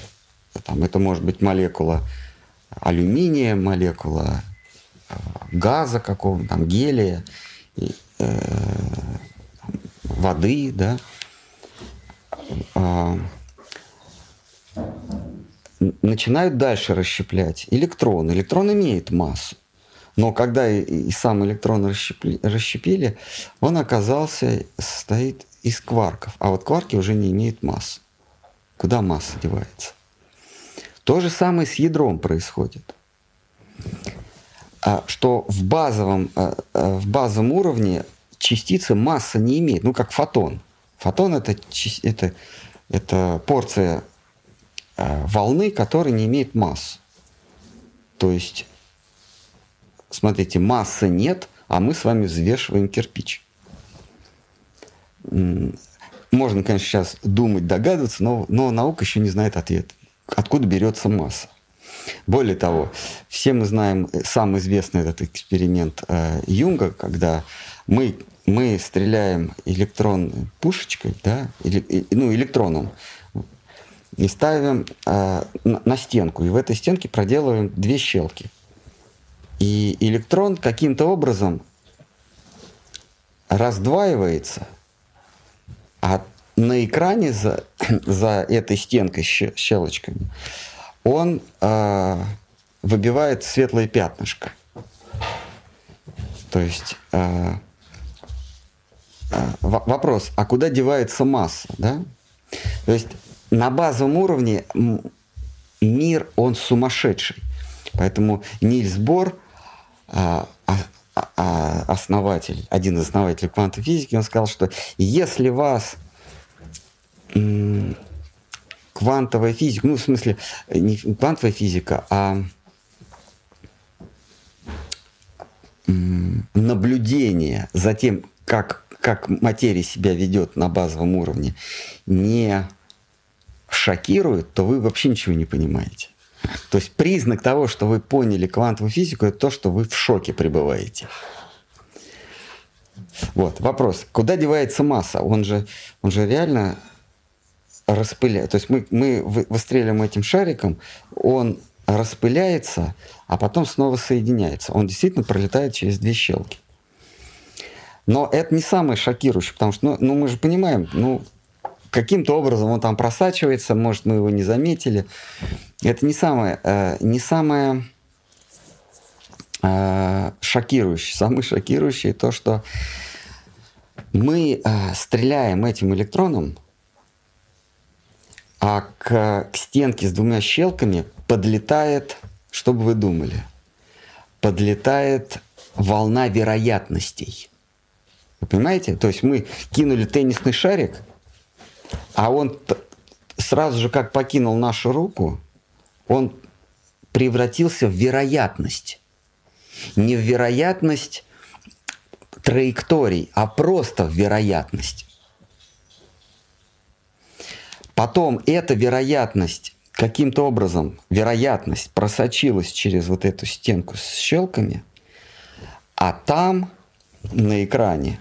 Там, это может быть молекула алюминия, молекула а, газа какого-то, там, гелия, и, э, воды, да. А, начинают дальше расщеплять электрон. Электрон имеет массу. Но когда и, и сам электрон расщепли, расщепили, он оказался, состоит из кварков. А вот кварки уже не имеют массы. Куда масса девается? То же самое с ядром происходит. А, что в базовом, а, а, в базовом уровне частица масса не имеет, ну как фотон. Фотон это, это, это порция волны, которая не имеет массы. То есть, смотрите, массы нет, а мы с вами взвешиваем кирпич. Можно, конечно, сейчас думать, догадываться, но, но наука еще не знает ответ. Откуда берется масса? Более того, все мы знаем э, самый известный этот эксперимент э, Юнга, когда мы, мы стреляем электрон пушечкой, да, или, ну, электроном и ставим э, на стенку. И в этой стенке проделываем две щелки. И электрон каким-то образом раздваивается, а на экране за, [clears throat] за этой стенкой щелочками он э, выбивает светлое пятнышко. То есть э, э, вопрос, а куда девается масса, да? То есть на базовом уровне мир, он сумасшедший. Поэтому Нильс Бор, а, основатель, один из основателей квантовой физики, он сказал, что если вас квантовая физика, ну, в смысле, не квантовая физика, а наблюдение за тем, как, как материя себя ведет на базовом уровне, не шокирует, то вы вообще ничего не понимаете. То есть признак того, что вы поняли квантовую физику, это то, что вы в шоке пребываете. Вот, вопрос. Куда девается масса? Он же, он же реально распыляет. То есть мы, мы выстреливаем этим шариком, он распыляется, а потом снова соединяется. Он действительно пролетает через две щелки. Но это не самое шокирующее, потому что ну, ну мы же понимаем, ну, каким-то образом он там просачивается, может, мы его не заметили. Это не самое, э, не самое э, шокирующее. Самое шокирующее то, что мы э, стреляем этим электроном, а к, к стенке с двумя щелками подлетает, что бы вы думали, подлетает волна вероятностей. Вы понимаете? То есть мы кинули теннисный шарик, а он сразу же, как покинул нашу руку, он превратился в вероятность. Не в вероятность траекторий, а просто в вероятность. Потом эта вероятность каким-то образом, вероятность просочилась через вот эту стенку с щелками, а там на экране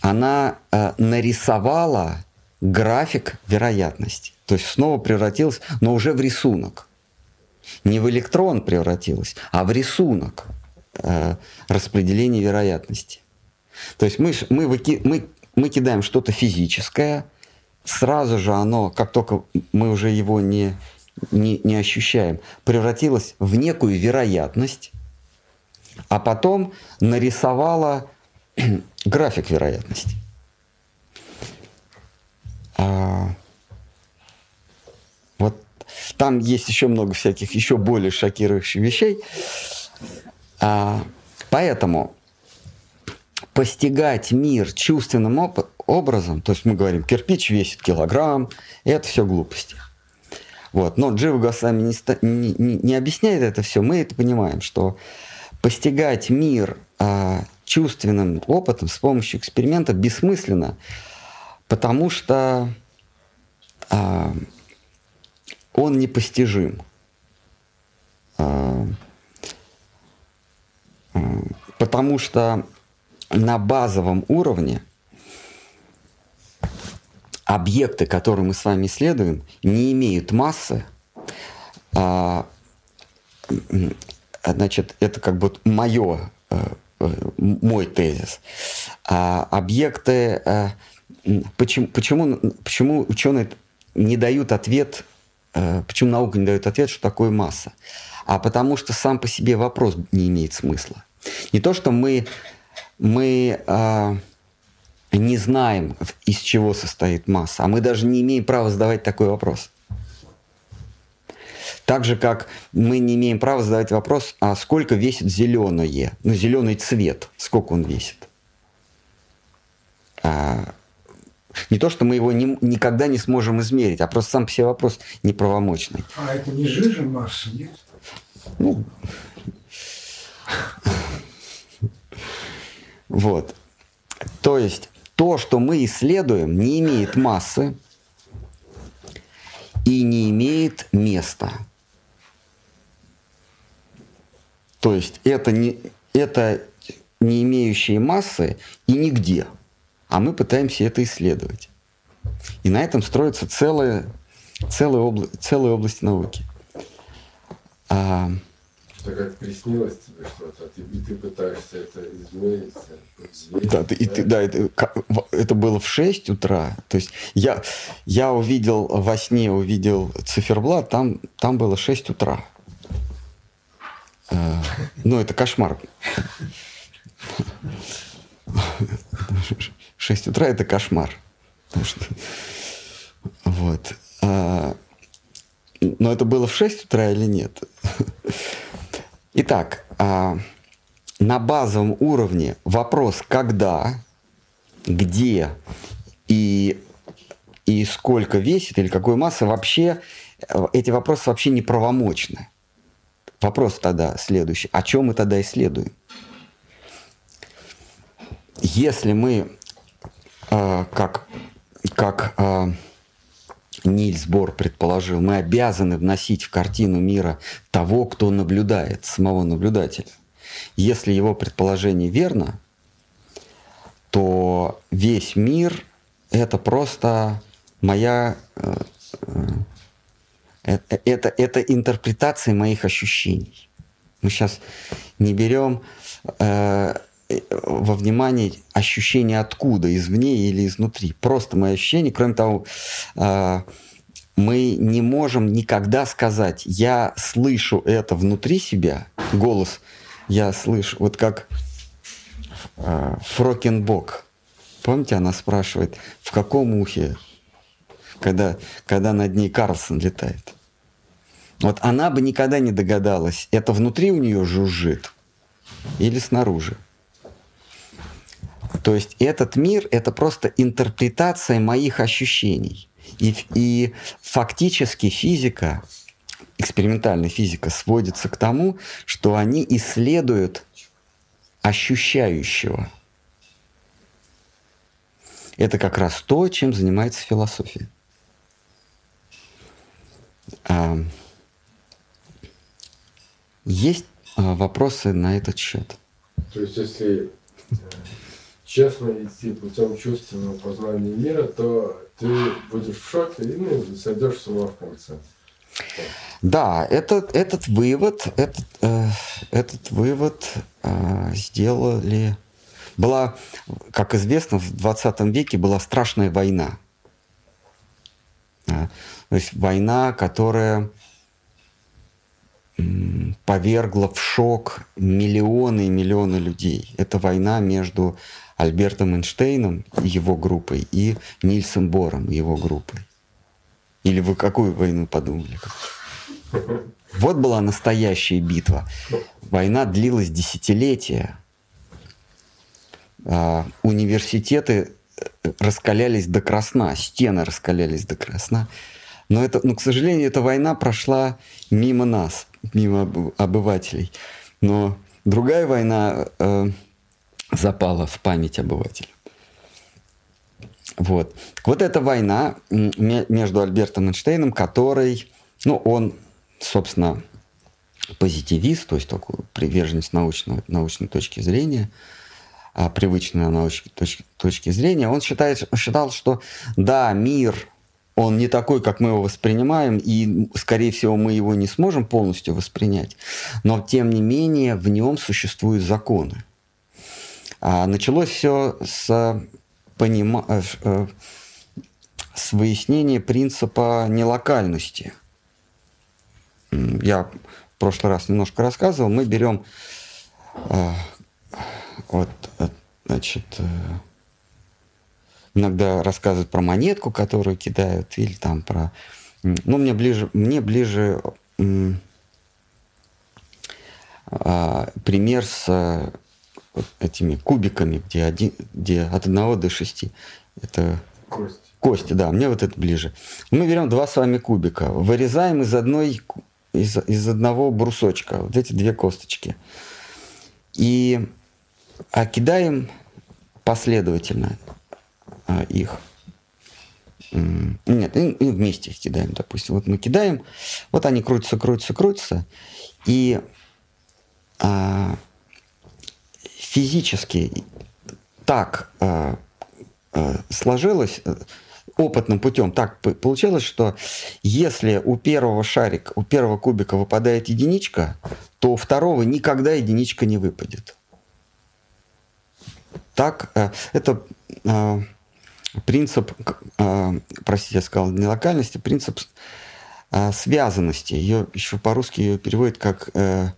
она э, нарисовала график вероятности. То есть снова превратилась, но уже в рисунок. Не в электрон превратилась, а в рисунок э, распределения вероятности. То есть мы, мы, выки, мы, мы кидаем что-то физическое, сразу же оно, как только мы уже его не, не, не ощущаем, превратилось в некую вероятность, а потом нарисовало [clears throat] график вероятности. А, вот там есть еще много всяких еще более шокирующих вещей. А, поэтому постигать мир чувственным оп- образом, то есть мы говорим, кирпич весит килограмм, это все глупости. Вот. Но Джива Госвами не, не, не объясняет это все, мы это понимаем, что постигать мир а, чувственным опытом с помощью эксперимента бессмысленно, потому что а, он непостижим. А, а, потому что на базовом уровне объекты, которые мы с вами исследуем, не имеют массы. А, значит, это как бы мое э, мой тезис. А объекты, а, почему, почему, почему ученые не дают ответ, а, почему наука не дает ответ, что такое масса? А потому что сам по себе вопрос не имеет смысла. Не то, что мы, мы а, не знаем, из чего состоит масса, а мы даже не имеем права задавать такой вопрос. Так же, как мы не имеем права задавать вопрос, а сколько весит зеленое, ну, зеленый цвет, сколько он весит. А, не то, что мы его не, никогда не сможем измерить, а просто сам себе вопрос неправомочный. А это не жижа масса, нет? Ну, вот. То есть то, что мы исследуем, не имеет массы и не имеет места. То есть это не, это не имеющие массы и нигде. А мы пытаемся это исследовать. И на этом строится целая, целая, обла целая область науки. А, что как приснилось тебе что-то, и ты пытаешься это измерить, да, ты, да? И ты, да это, это было в 6 утра. То есть я, я увидел во сне, увидел циферблат, там, там было 6 утра. Э, ну, это кошмар. [laughs] 6 утра это кошмар. Потому что, [laughs] вот. А, но это было в 6 утра или нет? [laughs] Итак, а, на базовом уровне вопрос «когда», «где» и, и сколько весит или какой массы вообще, эти вопросы вообще не правомочны. Вопрос тогда следующий. О чем мы тогда исследуем? Если мы, э, как, как э, Нильс Бор предположил, мы обязаны вносить в картину мира того, кто наблюдает, самого наблюдателя. Если его предположение верно, то весь мир – это просто моя э, это, это, это интерпретация моих ощущений. Мы сейчас не берем э, во внимание ощущения откуда, извне или изнутри. Просто мои ощущения. Кроме того, э, мы не можем никогда сказать, я слышу это внутри себя, голос я слышу, вот как э, Фрокенбок. Помните, она спрашивает, в каком ухе когда, когда над ней Карлсон летает. Вот она бы никогда не догадалась, это внутри у нее жужжит или снаружи. То есть этот мир — это просто интерпретация моих ощущений. И, и фактически физика, экспериментальная физика сводится к тому, что они исследуют ощущающего. Это как раз то, чем занимается философия. А, есть а, вопросы на этот счет? То есть, если э, честно идти путем чувственного познания мира, то ты будешь в шоке и ну, сойдешь с ума в конце. Да, этот, этот вывод, этот, э, этот вывод э, сделали... Была, как известно, в 20 веке была страшная война. А, то есть война, которая повергла в шок миллионы и миллионы людей. Это война между Альбертом Эйнштейном и его группой и Нильсом Бором и его группой. Или вы какую войну подумали? Вот была настоящая битва. Война длилась десятилетия. А, университеты раскалялись до красна, стены раскалялись до красна. Но, это, но, к сожалению, эта война прошла мимо нас, мимо обывателей. Но другая война э, запала в память обывателя. Вот. Вот эта война между Альбертом Эйнштейном, который, ну, он, собственно, позитивист, то есть такую приверженность научного, научной точки зрения, а, привычной научной точки, точки зрения, он считает, считал, что да, мир он не такой, как мы его воспринимаем, и, скорее всего, мы его не сможем полностью воспринять. Но, тем не менее, в нем существуют законы. А началось все с, понима... Э, э, с выяснения принципа нелокальности. Я в прошлый раз немножко рассказывал. Мы берем э, вот, значит, иногда рассказывают про монетку, которую кидают, или там про... Ну, мне ближе, мне ближе а, пример с а, вот этими кубиками, где, один, где от 1 до 6. Это Кость. Кости, да, мне вот это ближе. Мы берем два с вами кубика, вырезаем из одной из, из одного брусочка вот эти две косточки и а кидаем последовательно а, их. Нет, и, и вместе их кидаем, допустим. Вот мы кидаем, вот они крутятся, крутятся, крутятся, и а, физически так а, а, сложилось э, опытным путем так получилось, что если у первого шарика, у первого кубика выпадает единичка, то у второго никогда единичка не выпадет. Так, э, это а, принцип, э, простите, я сказал не локальности, принцип э, связанности. Ее еще по-русски переводят как э,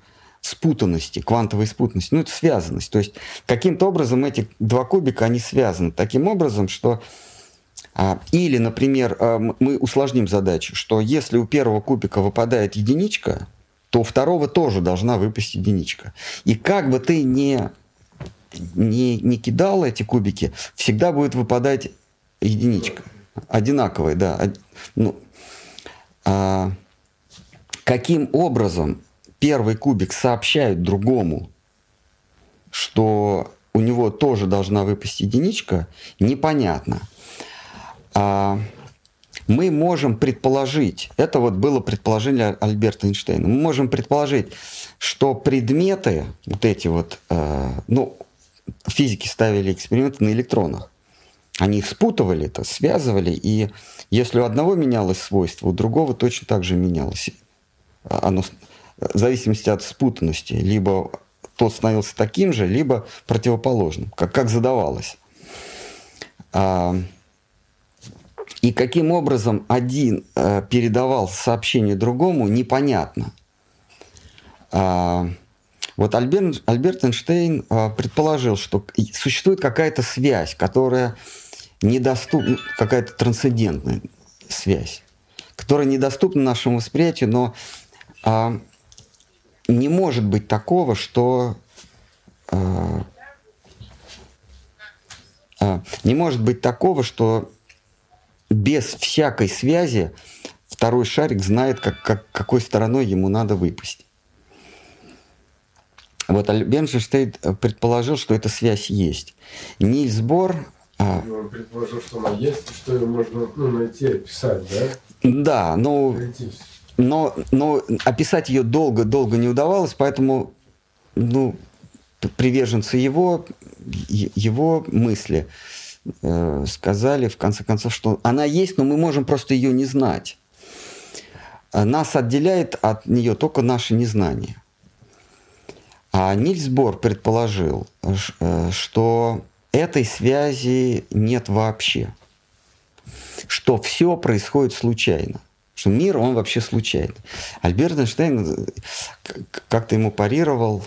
спутанности, квантовой спутанности. Ну, это связанность. То есть каким-то образом эти два кубика, они связаны. Таким образом, что А, или, например, а, мы усложним задачу, что если у первого кубика выпадает единичка, то у второго тоже должна выпасть единичка. И как бы ты не, не, не кидал эти кубики, всегда будет выпадать единичка. Одинаковая, да. Ну, а, каким образом первый кубик сообщает другому, что у него тоже должна выпасть единичка, непонятно. А, мы можем предположить, это вот было предположение Альберта Эйнштейна, мы можем предположить, что предметы, вот эти вот, э, ну, физики ставили эксперименты на электронах, они их спутывали, это связывали, и если у одного менялось свойство, у другого точно так же менялось. Оно, в зависимости от спутанности, либо тот становился таким же, либо противоположным, как, как задавалось. А, и каким образом один э, передавал сообщение другому, непонятно. А, вот Альберт, Альберт Эйнштейн э, предположил, что существует какая-то связь, которая недоступна, какая-то трансцендентная связь, которая недоступна нашему восприятию, но а, не может быть такого, что а, а, не может быть такого, что без всякой связи второй шарик знает, как, как, какой стороной ему надо выпасть. Вот Беншенштейн предположил, что эта связь есть. Нильс Бор... А... Он предположил, что она есть, что ее можно ну, найти, описать, да? Да, но, но, но описать ее долго-долго не удавалось, поэтому ну, приверженцы его, его мысли Э, сказали, в конце концов, что она есть, но мы можем просто ее не знать. Нас отделяет от нее только наше незнание. А Нильс Бор предположил, э, что этой связи нет вообще. Что все происходит случайно. Что мир, он вообще случайный. Альберт Эйнштейн э, как-то ему парировал,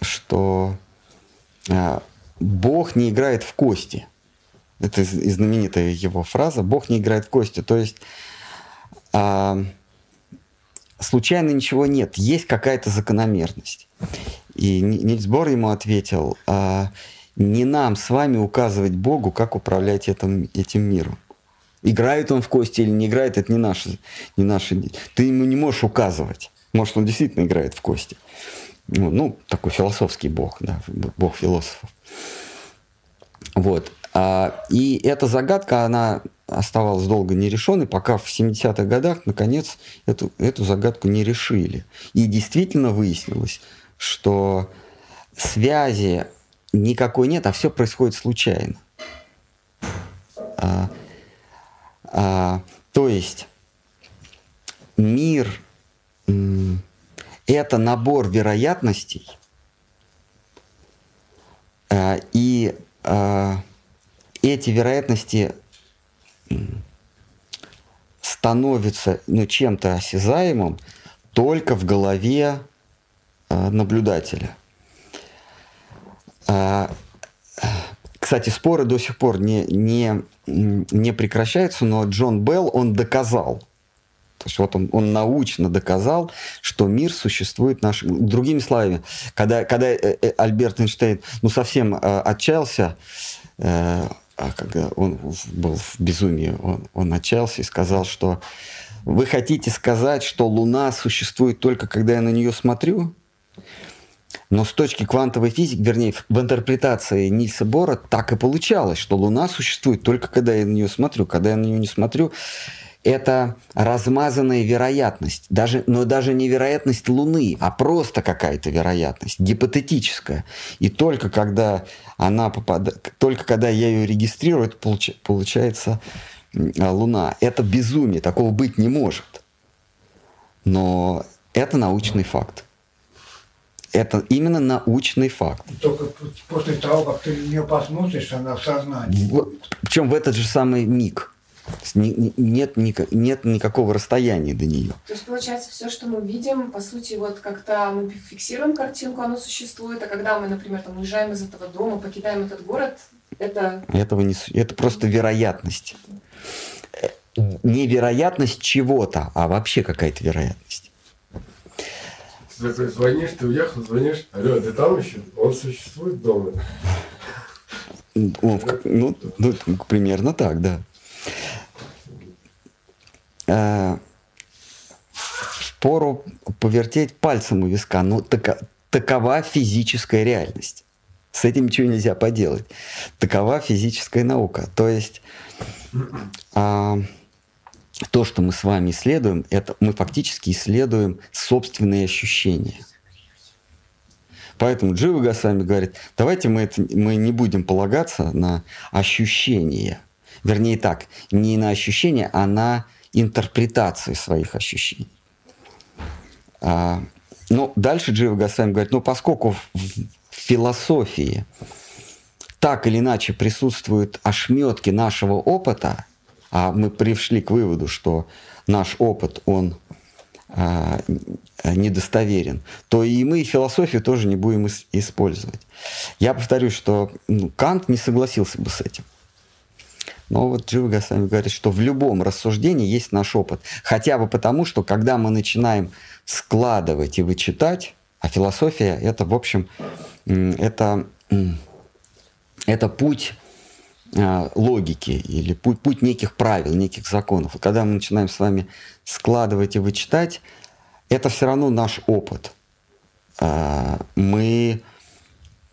что Бог не играет в кости. Это знаменитая его фраза. Бог не играет в кости. То есть случайно ничего нет. Есть какая-то закономерность. И Нильс Бор ему ответил, не нам с вами указывать Богу, как управлять этим, этим миром. Играет он в кости или не играет, это не наше, не наше. Ты ему не можешь указывать. Может, он действительно играет в кости. Ну, ну такой философский бог, да, бог философов. Вот. А, и эта загадка, она оставалась долго нерешенной, пока в 70-х годах, наконец, эту, эту загадку не решили. И действительно выяснилось, что связи никакой нет, а все происходит случайно. А, а, то есть мир – это набор вероятностей, а, и э, эти вероятности становятся ну, чем-то осязаемым только в голове э, наблюдателя. Кстати, споры до сих пор не, не, не прекращаются, но Джон Белл, он доказал, то есть вот он, он научно доказал, что мир существует наш... Другими словами, когда, когда э, э, Альберт Эйнштейн ну, совсем э, отчаялся, э, а когда он был в безумии, он, он отчаялся и сказал, что вы хотите сказать, что Луна существует только когда я на нее смотрю? Но с точки квантовой физики, вернее, в интерпретации Нильса Бора так и получалось, что Луна существует только когда я на нее смотрю. Когда я на нее не смотрю, это размазанная вероятность, даже, но даже не вероятность Луны, а просто какая-то вероятность, гипотетическая. И только когда она попадает, только когда я ее регистрирую, это получ, получается Луна. Это безумие, такого быть не может. Но это научный факт. Это именно научный факт. Только после того, как ты на нее посмотришь, она в сознании. В, причем в этот же самый миг нет, нет никакого расстояния до нее. То есть, получается, все, что мы видим, по сути, вот как-то мы фиксируем картинку, оно существует, а когда мы, например, там, уезжаем из этого дома, покидаем этот город, Это Этого не, это просто вероятность. Э, Не вероятность чего-то, а вообще какая-то вероятность. Ты звонишь, ты уехал, звонишь, алло, ты там еще? Он существует дома? Он ну, ну, примерно так, да. Э, Впору повертеть пальцем у виска. Ну, така- такова физическая реальность. С этим ничего нельзя поделать. Такова физическая наука. То есть а, то, что мы с вами исследуем, это мы фактически исследуем собственные ощущения. Поэтому Джива Госвами говорит, давайте мы, это, мы не будем полагаться на ощущения. Вернее так, не на ощущения, а на интерпретацию своих ощущений. А, ну, дальше Джива Госвами говорит, ну, поскольку в, в философии так или иначе присутствуют ошметки нашего опыта, а мы пришли к выводу, что наш опыт, он а, недостоверен, то и мы философию тоже не будем ис- использовать. Я повторюсь, что ну, Кант не согласился бы с этим. Но вот Джива Госвами говорит, что в любом рассуждении есть наш опыт. Хотя бы потому, что когда мы начинаем складывать и вычитать, а философия это, в общем, это, это путь логики или путь, путь неких правил, неких законов. И когда мы начинаем с вами складывать и вычитать, это все равно наш опыт. А, Мы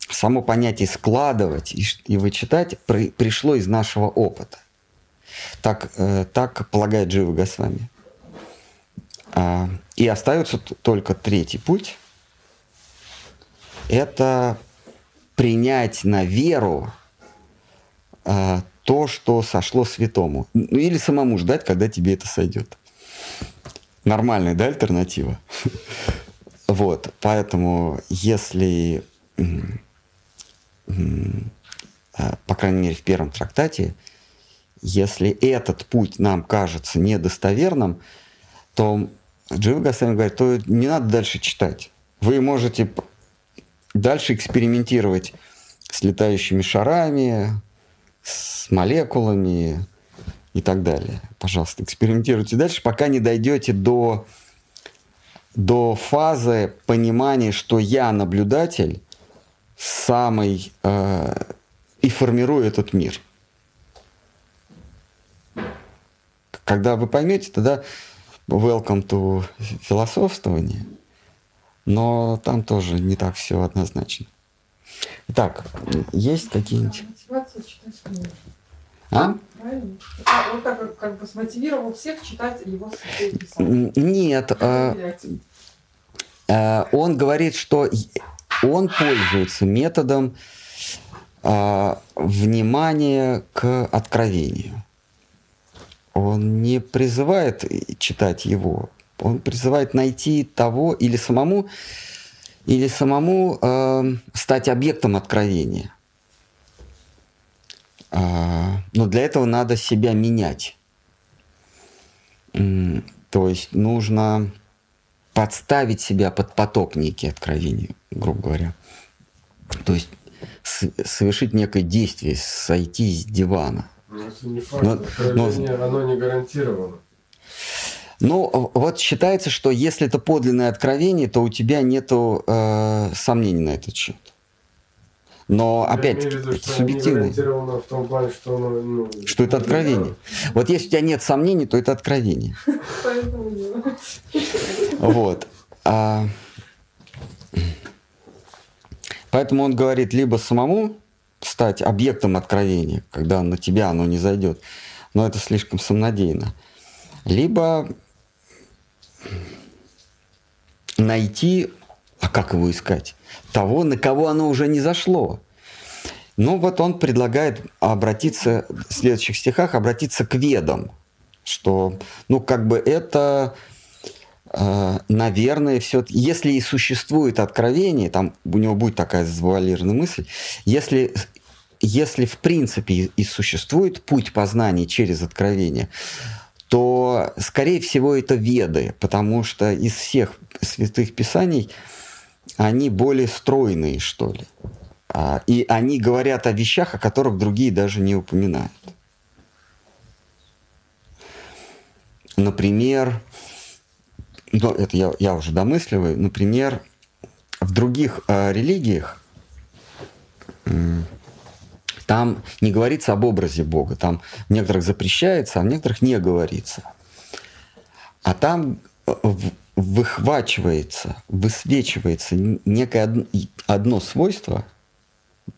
само понятие складывать и, и вычитать при- пришло из нашего опыта. Так, э, так полагает Джива Госвами. А, и остается только третий путь. Это принять на веру а, то, что сошло святому. Ну или самому ждать, когда тебе это сойдет. Нормальная, да, альтернатива? [laughs] Вот, поэтому если, а, по крайней мере, в первом трактате, если этот путь нам кажется недостоверным, то Джива Госвами говорит, то не надо дальше читать. Вы можете дальше экспериментировать с летающими шарами, с молекулами и так далее. Пожалуйста, экспериментируйте дальше, пока не дойдете до, до фазы понимания, что я наблюдатель самый э, и формирую этот мир. Когда вы поймете, тогда welcome to философствование, но там тоже не так все однозначно. Итак, есть какие-нибудь... Мотивация читать книгу. А? Правильно? Он так как, как бы смотивировал всех читать его. М, Нет, а, а, он говорит, что он пользуется методом а, внимания к откровению. Он не призывает читать его, он призывает найти того или самому, или самому э, стать объектом откровения. А, но для этого надо себя менять. То есть нужно подставить себя под поток некий откровений, грубо говоря. То есть совершить некое действие, сойти с дивана. Ну, это не факт. Но- Откровение, оно не гарантировано. Ну, вот считается, что если это подлинное откровение, то у тебя нету э, сомнений на этот счет. Но Я опять виду, что гарантировано в том плане, что оно... Ну, Что это откровение. Вот если у тебя нет сомнений, то это откровение. Вот. А, Поэтому он говорит, либо самому стать объектом откровения, когда на тебя оно не зайдет, но это слишком самонадеянно, либо найти, а как его искать, того, на кого оно уже не зашло. Ну вот он предлагает обратиться, в следующих стихах, обратиться к ведам, что, ну как бы это э, наверное, все, если и существует откровение, там у него будет такая завуалированная мысль, если, если в принципе и- существует путь познания через откровение, то, скорее всего, это веды, потому что из всех святых писаний они более стройные, что ли. А, и они говорят о вещах, о которых другие даже не упоминают. Например, ну, это я, я уже домысливаю, например, в других э, религиях там не говорится об образе Бога, там в некоторых запрещается, а в некоторых не говорится. А там э, выхвачивается, высвечивается некое одно свойство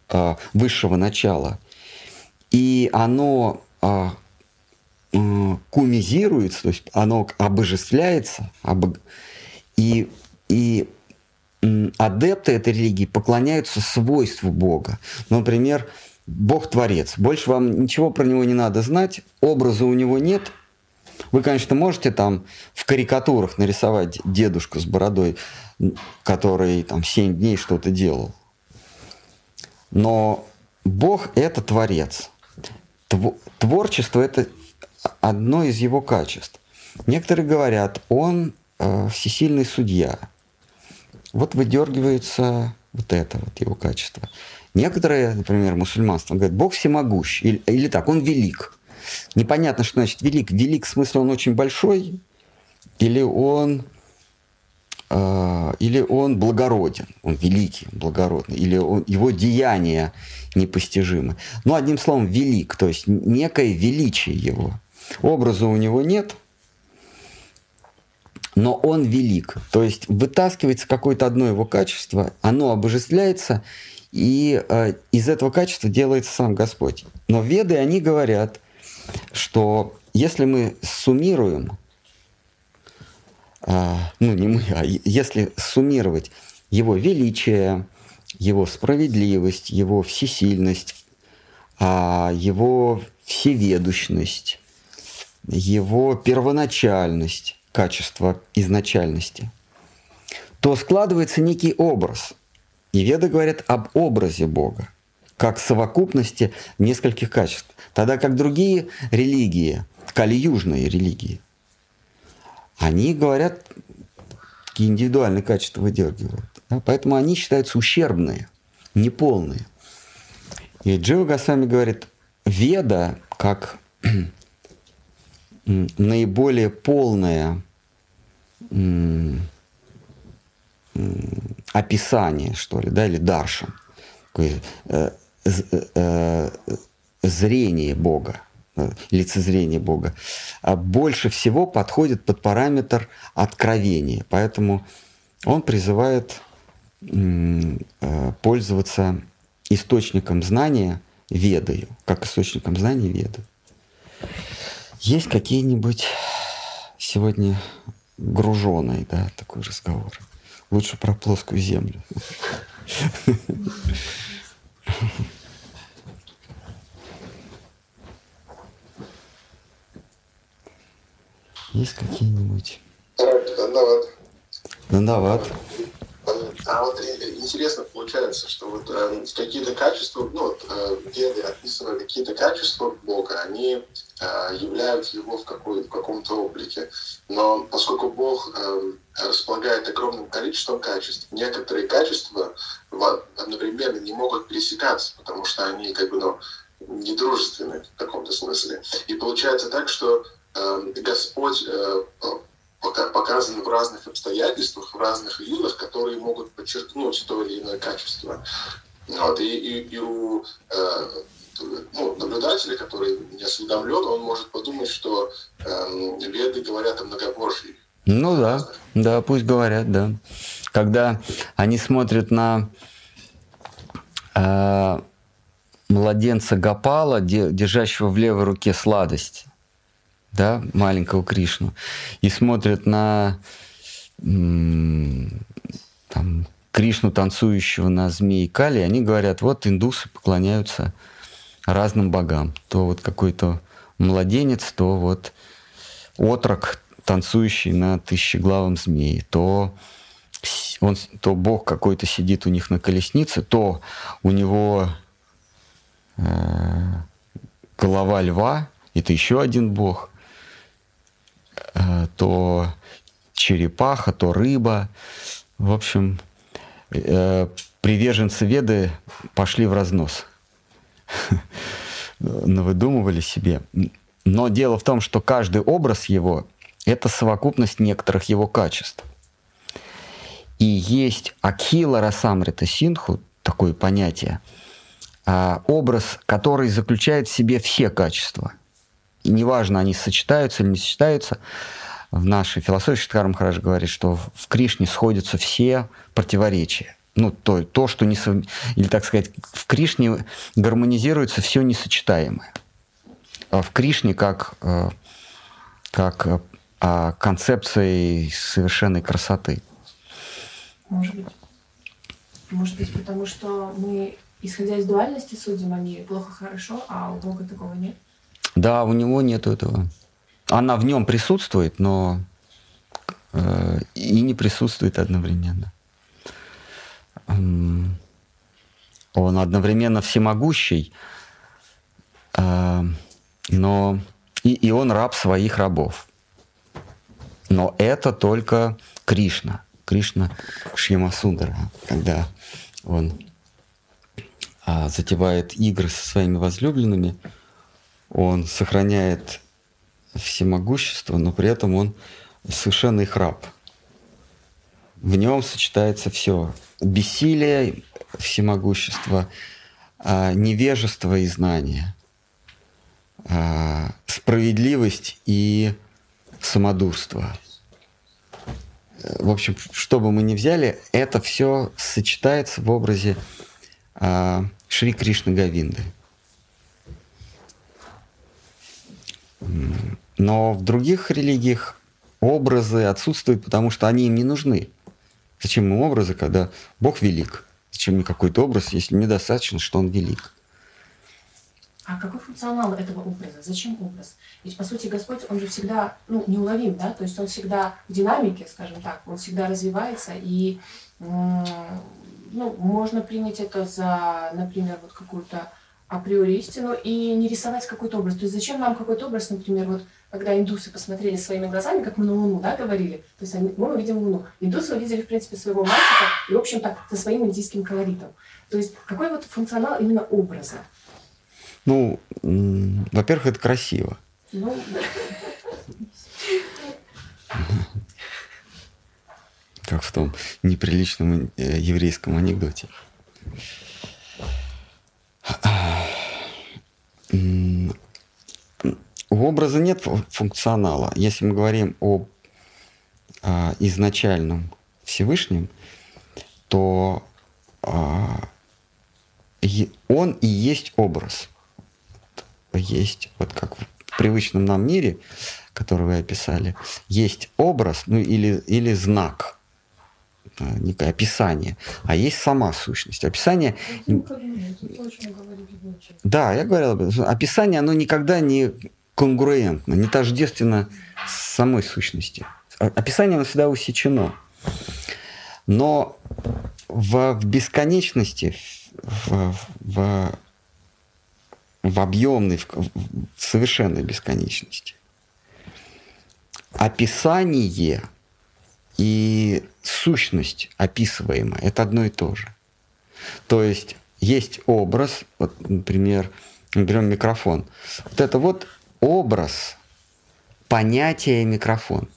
э, высшего начала, и оно э, кумизируется, то есть оно обожествляется, об... и, и адепты этой религии поклоняются свойству Бога. Например, Бог Творец. Больше вам ничего про него не надо знать, образа у него нет. Вы, конечно, можете там в карикатурах нарисовать дедушку с бородой, который там 7 дней что-то делал. Но Бог – это Творец. Творчество – это одно из его качеств. Некоторые говорят, он э, всесильный судья. Вот выдергивается вот это вот его качество. Некоторые, например, мусульманство говорят, Бог всемогущ. Или, или так, он велик. Непонятно, что значит велик. Велик в смысле он очень большой, или он, э, или он благороден, он великий, благородный, или он, его деяния непостижимы. Ну, одним словом, велик, то есть некое величие его. Образа у него нет, но он велик. То есть вытаскивается какое-то одно его качество, оно обожествляется, и э, из этого качества делается сам Господь. Но веды, они говорят, что если мы суммируем, э, ну не мы, а если суммировать его величие, его справедливость, его всесильность, э, его всеведущность, его первоначальность, качество изначальности, то складывается некий образ. И веды говорят об образе Бога, как совокупности нескольких качеств. Тогда как другие религии, кали-южные религии, они говорят, такие индивидуальные качества выдергивают. Да? Поэтому они считаются ущербные, неполные. И Джива Госвами говорит, веда, как наиболее полное описание, что ли, да, или дарша, зрение Бога, э, лицезрение Бога, а больше всего подходит под параметр откровения. Поэтому он призывает э, пользоваться источником знания ведою, как источником знания веды. Есть какие-нибудь сегодня груженые, да, такой разговор? Лучше про плоскую землю. Есть какие-нибудь? Дандават. Дандават. А вот интересно получается, что вот э, какие-то качества, ну вот э, где описаны какие-то качества Бога, они э, являют его в, какой, в каком-то облике. Но поскольку Бог э, располагает огромным количеством качеств, некоторые качества одновременно не могут пересекаться, потому что они как бы ну, недружественны в каком-то смысле. И получается так, что э, Господь э, показаны в разных обстоятельствах, в разных юдах, которые могут подчеркнуть то или иное качество. Вот, и, и, и у э, ну, наблюдателя, который не осведомлен, он может подумать, что э, веды говорят о многобожии. Ну да, да, пусть говорят, да. Когда они смотрят на э, младенца Гапала, держащего в левой руке сладость, да, маленького Кришну, и смотрят на там, Кришну, танцующего на змеи Кали, они говорят, вот индусы поклоняются разным богам. То вот какой-то младенец, то вот отрок, танцующий на тысячеглавом змее, то он, то бог какой-то сидит у них на колеснице, то у него э, голова льва, это еще один бог. Э, то черепаха, то рыба. В общем, э, приверженцы Веды пошли в разнос. [laughs] Навыдумывали себе. Но дело в том, что каждый образ его – это совокупность некоторых его качеств. И есть Акхила Расамрита Синху, такое понятие, а, образ, который заключает в себе все качества. Неважно, они сочетаются или не сочетаются, в нашей философии Шиткар Махарадж говорит, что в Кришне сходятся все противоречия. Ну, то, то что не... Сов... Или, так сказать, в Кришне гармонизируется все несочетаемое. А в Кришне как, э, как э, а, концепцией совершенной красоты. Может быть. Может быть, потому что мы, исходя из дуальности, судим о мире плохо-хорошо, а у Бога такого нет? Да, у него нет этого. Она в нем присутствует, но э, и не присутствует одновременно. Он одновременно всемогущий, э, но и, и он раб своих рабов. Но это только Кришна. Кришна Шьямасундара, когда он а, затевает игры со своими возлюбленными, он сохраняет всемогущество, но при этом он совершенный храп. В нем сочетается все. Бессилие, всемогущество, а, невежество и знание, а, справедливость и самодурство. В общем, что бы мы ни взяли, это все сочетается в образе а, Шри Кришны Гавинды. Но в других религиях образы отсутствуют, потому что они им не нужны. Зачем им образы, когда Бог велик? Зачем мне какой-то образ, если недостаточно, что он велик? А какой функционал этого образа? Зачем образ? Ведь, по сути, Господь, Он же всегда ну, неуловим, да? То есть Он всегда в динамике, скажем так, Он всегда развивается, и ну, можно принять это за, например, вот какую-то априори истину и не рисовать какой-то образ. То есть зачем нам какой-то образ, например, вот когда индусы посмотрели своими глазами, как мы на Луну, да, говорили, то есть они, мы увидим Луну. Индусы увидели, в принципе, своего мальчика и, в общем-то, со своим индийским колоритом. То есть какой вот функционал именно образа? Ну, во-первых, это красиво. Ну, Как в том неприличном э, еврейском анекдоте. У образа нет функционала. Если мы говорим о а, изначальном Всевышнем, то а, он и есть образ. Есть, вот как в привычном нам мире, который вы описали, есть образ, ну или, или знак, некое описание, а есть сама сущность. Описание... Да, я говорил об этом. Описание, оно никогда не конгруентно, не тождественно самой сущности. Описание, оно всегда усечено. Но в, в бесконечности, в, в, в объемной, в, в совершенной бесконечности, описание и сущность описываемая – это одно и то же. То есть есть образ, вот, например, берем микрофон. Вот это вот образ понятия микрофон.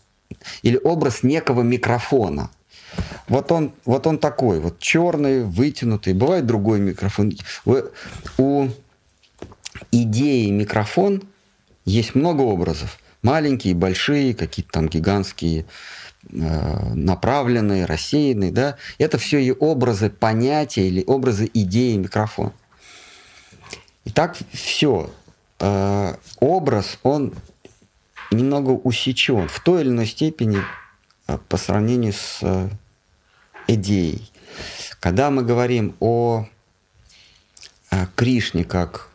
Или образ некого микрофона. Вот он, вот он такой, вот черный, вытянутый. Бывает другой микрофон. У идеи микрофон есть много образов. Маленькие, большие, какие-то там гигантские, э, направленные, рассеянные. Да? Это все и образы понятия или образы идеи микрофон. И так все. Э, образ, он немного усечен в той или иной степени э, по сравнению с идеей. Когда мы говорим о Кришне как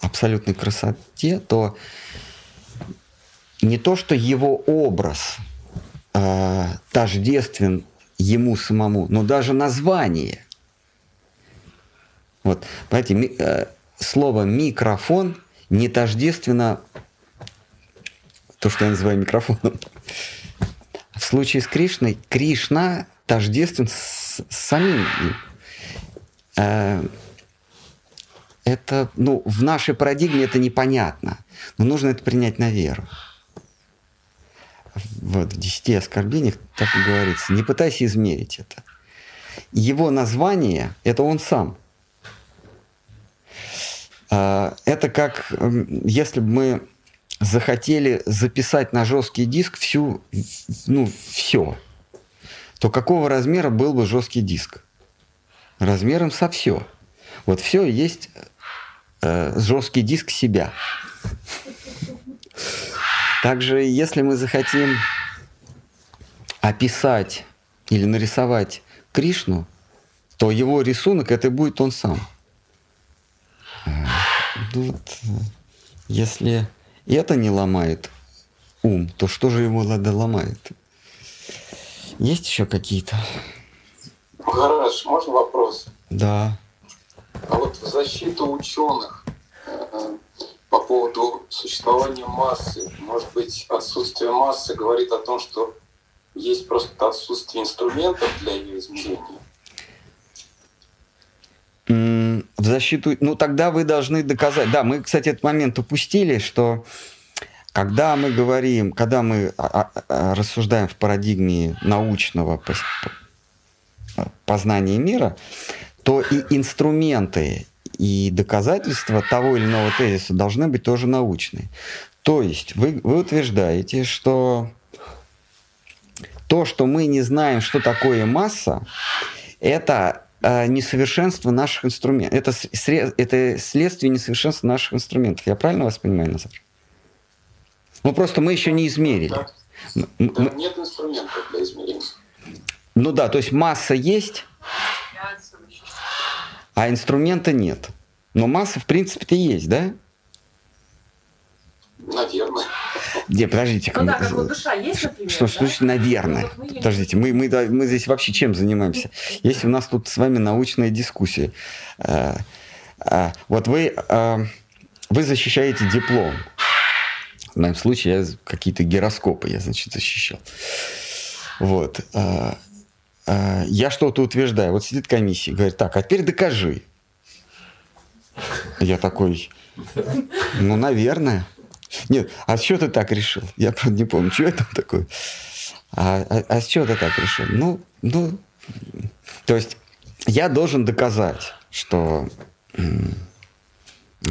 абсолютной красоте, то не то, что его образ э, тождествен ему самому, но даже название. Вот, понимаете, э, слово микрофон не тождественно то, что я называю микрофоном. В случае с Кришной, Кришна тождествен с, с самим им. э, это, ну, в нашей парадигме это непонятно, но нужно это принять на веру. Вот в десяти оскорблениях так и говорится. Не пытайся измерить это. Его название – это он сам. А, это как если бы мы захотели записать на жесткий диск всю, ну, все, то какого размера был бы жесткий диск? Размером со все. Вот все есть э, жесткий диск себя. Также, если мы захотим описать или нарисовать Кришну, то его рисунок это будет он сам. Э, вот, если это не ломает ум, то что же его надо ломает? Есть еще какие-то? Гараж, можно вопрос? Да. А вот в защиту ученых э, по поводу существования массы, может быть, отсутствие массы говорит о том, что есть просто отсутствие инструментов для ее измерения? В защиту... Ну, тогда вы должны доказать... Да, мы, кстати, этот момент упустили, что когда мы говорим, когда мы рассуждаем в парадигме научного познания мира, то и инструменты, и доказательства того или иного тезиса должны быть тоже научные. То есть вы, вы утверждаете, что то, что мы не знаем, что такое масса, это э, несовершенство наших инструментов. Это, это следствие несовершенства наших инструментов. Я правильно вас понимаю, Назар? Ну просто мы еще не измерили. Да. Мы... Нет инструментов для измерения. Ну да, то есть масса есть, а инструмента нет. Но масса, в принципе-то есть, да? Наверное. Где, подождите. Ну да, как вот душа есть, например, Что, что значит наверное? Ну, вот мы подождите, мы, мы, мы здесь вообще чем занимаемся? Если у нас тут с вами научная дискуссия. А, а, вот вы, а, вы защищаете диплом. В моем случае я какие-то гироскопы я, значит, защищал. Вот. Я что-то утверждаю. Вот сидит комиссия, говорит, так, а теперь докажи. Я такой, ну, наверное. Нет, а что ты так решил? Я правда не помню, что это такое. А, а, а с чего ты так решил? Ну, ну, то есть я должен доказать, что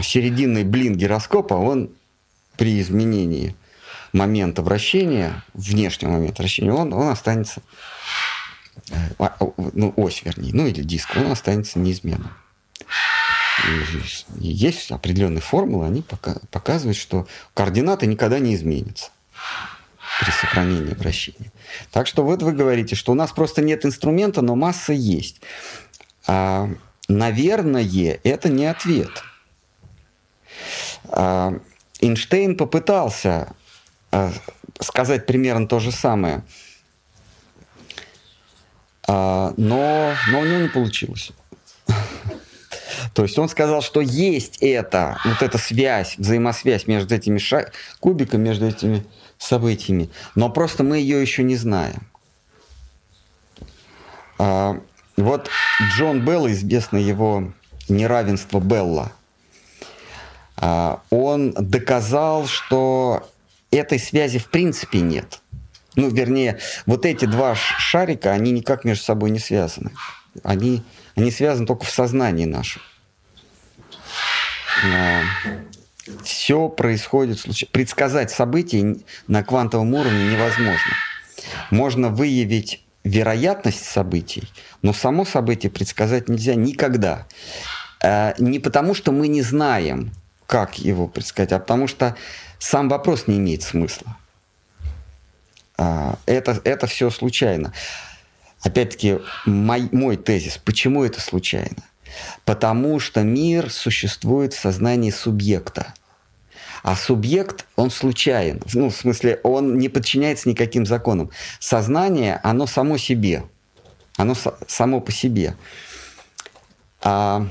серединный блин гироскопа, он при изменении момента вращения, внешнего момента вращения, он, он останется, а, ну, ось вернее, ну или диск, он останется неизменным есть определенные формулы, они показывают, что координаты никогда не изменятся при сохранении вращения. Так что вот вы говорите, что у нас просто нет инструмента, но масса есть. А, наверное, это не ответ. А, Эйнштейн попытался а, сказать примерно то же самое, а, но, но у него не получилось. То есть он сказал, что есть это, вот эта связь, взаимосвязь между этими ша- кубиками, между этими событиями, но просто мы ее еще не знаем. А, вот Джон Белл, известно его неравенство Белла, а, он доказал, что этой связи в принципе нет. Ну, вернее, вот эти два шарика, они никак между собой не связаны. Они, они связаны только в сознании нашем все происходит случайно. Предсказать события на квантовом уровне невозможно. Можно выявить вероятность событий, но само событие предсказать нельзя никогда. Э, не потому, что мы не знаем, как его предсказать, а потому что сам вопрос не имеет смысла. А, это, это все случайно. Опять-таки, мой, мой тезис, почему это случайно? Потому что мир существует в сознании субъекта. А субъект, он случайен. Ну, в смысле, он не подчиняется никаким законам. Сознание, оно само себе. Оно само по себе. А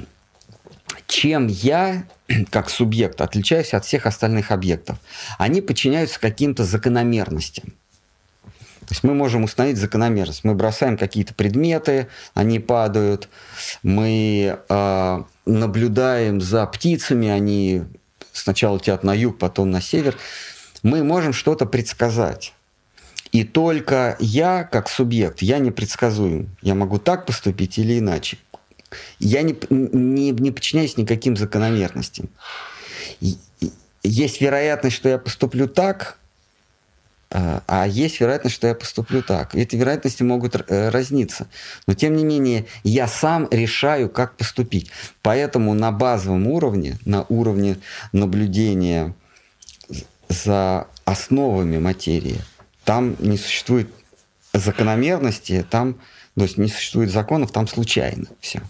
чем я, [clears throat] как субъект, отличаюсь от всех остальных объектов? Они подчиняются каким-то закономерностям. То есть мы можем установить закономерность. Мы бросаем какие-то предметы, они падают. Мы э, наблюдаем за птицами, они сначала летят на юг, потом на север. Мы можем что-то предсказать. И только я, как субъект, я не предсказуем. Я могу так поступить или иначе. Я не, не, не подчиняюсь никаким закономерностям. Есть вероятность, что я поступлю так, а, а есть вероятность, что я поступлю так. эти вероятности могут э, разниться. Но тем не менее, я сам решаю, как поступить. Поэтому на базовом уровне, на уровне наблюдения за основами материи – там не существует закономерности, там, то есть не существует законов, там случайно все.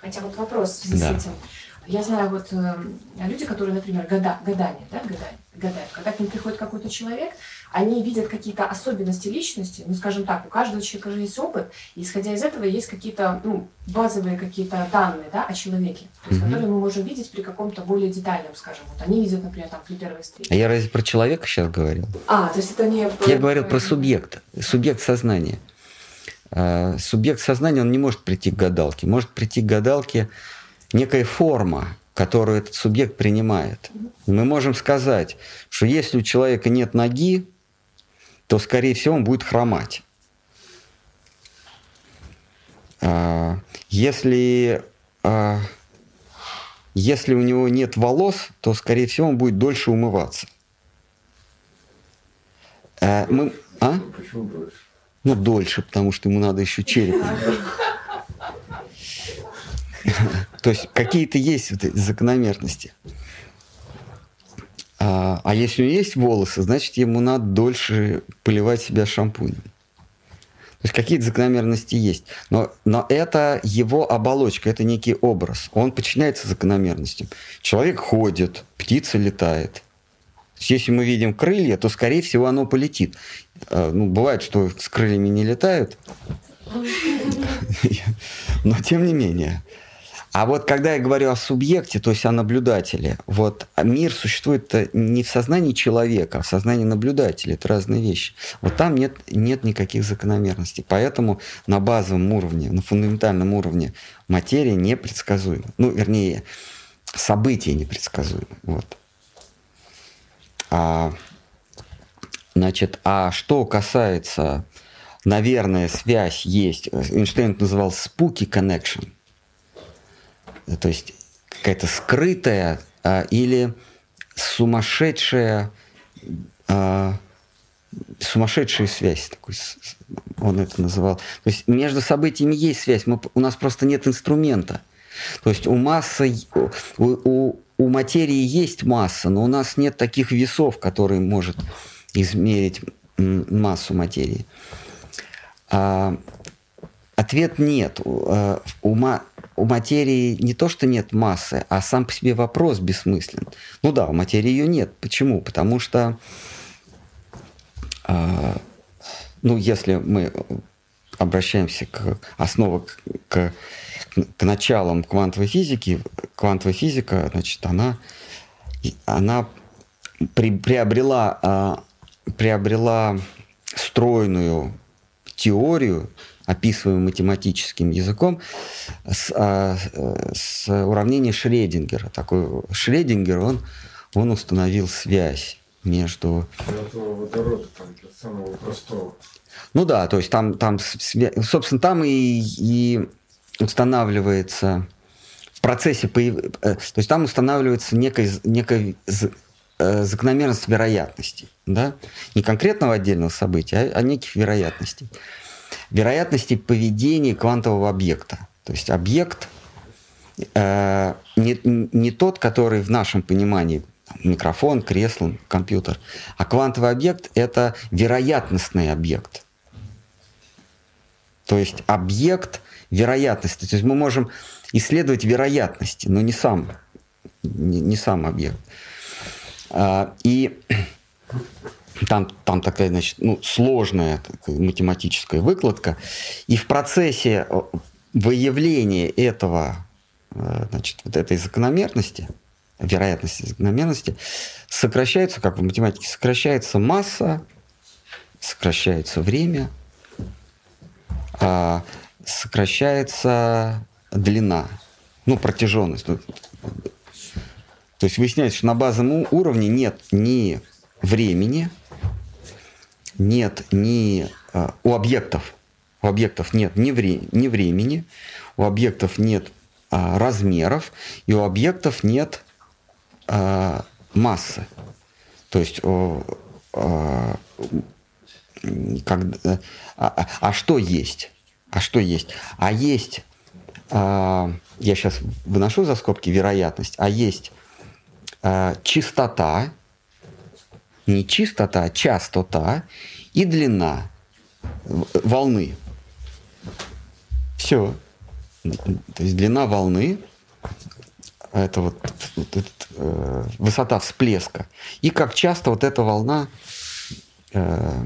Хотя вот вопрос в связи да. с этим. Я знаю вот э, люди, которые, например, года, годами, да, годами, гадают, когда к ним приходит какой-то человек, они видят какие-то особенности личности, ну, скажем так, у каждого человека же есть опыт, и исходя из этого есть какие-то ну, базовые какие-то данные да, о человеке, то есть, mm-hmm. которые мы можем видеть при каком-то более детальном, скажем, вот они видят, например, там при первой встрече. А я разве про человека сейчас говорил? А, то есть это не... Я говорил про субъекта, субъект сознания. А, субъект сознания, он не может прийти к гадалке, может прийти к гадалке некая форма, которую этот субъект принимает. Мы можем сказать, что если у человека нет ноги, то, скорее всего, он будет хромать. А, если, а, если у него нет волос, то, скорее всего, он будет дольше умываться. А, мы, а? Почему дольше? Ну, дольше, потому что ему надо еще череп. [laughs] То есть какие-то есть вот эти закономерности. А, а если у него есть волосы, значит, ему надо дольше поливать себя шампунем. То есть какие-то закономерности есть. Но, но это его оболочка, это некий образ. Он подчиняется закономерностям. Человек ходит, птица летает. если мы видим крылья, то, скорее всего, оно полетит. А, ну, бывает, что с крыльями не летают. [laughs] Но тем не менее. А вот когда я говорю о субъекте, то есть о наблюдателе, вот мир существует не в сознании человека, а в сознании наблюдателя. Это разные вещи. Вот там нет, нет никаких закономерностей. Поэтому на базовом уровне, на фундаментальном уровне материя непредсказуема. Ну, вернее, события непредсказуемы. Вот. А, значит, а что касается, наверное, связь есть. Эйнштейн это называл spooky connection то есть какая-то скрытая а, или сумасшедшая а, сумасшедшая связь, такой, он это называл. То есть между событиями есть связь, мы, у нас просто нет инструмента. То есть у массы, у, у, у материи есть масса, но у нас нет таких весов, которые может измерить массу материи. А, ответ нет. У, у, у материи не то, что нет массы, а сам по себе вопрос бессмыслен. Ну да, у материи ее нет. Почему? Потому что, э, ну, если мы обращаемся к основам, к, к началам квантовой физики, квантовая физика, значит, она, она при, приобрела, э, приобрела стройную теорию, описываемым математическим языком, с, а, с уравнения Шредингера. Такой Шредингер, он, он установил связь между... водорода, там, самого простого. Ну да, то есть там, там собственно, там и, и устанавливается в процессе, появ... Э, то есть там устанавливается некая, некая э, закономерность вероятностей, да? не конкретного отдельного события, а, а неких вероятностей вероятности поведения квантового объекта. То есть объект э, не, не тот, который в нашем понимании микрофон, кресло, компьютер, а квантовый объект это вероятностный объект. То есть объект вероятности. То есть мы можем исследовать вероятности, но не сам, не, не сам объект. А, и там, там такая, значит, ну, сложная такая математическая выкладка. И в процессе э, выявления этого, э, значит, вот этой закономерности, вероятности закономерности, сокращается, как в математике, сокращается масса сокращается время, а сокращается длина, ну, протяженность. То есть выясняется, что на базовом уровне нет ни времени, нет ни а, у объектов, у объектов нет ни, вре, ни времени, у объектов нет а, размеров, и у объектов нет а, массы. То есть как, а, а, а что есть? А что есть? А есть, а, я сейчас выношу за скобки вероятность, а есть а, чистота, не чистота, а частота и длина волны. Все. То есть длина волны это вот, вот это, э, высота всплеска. И как часто вот эта волна э,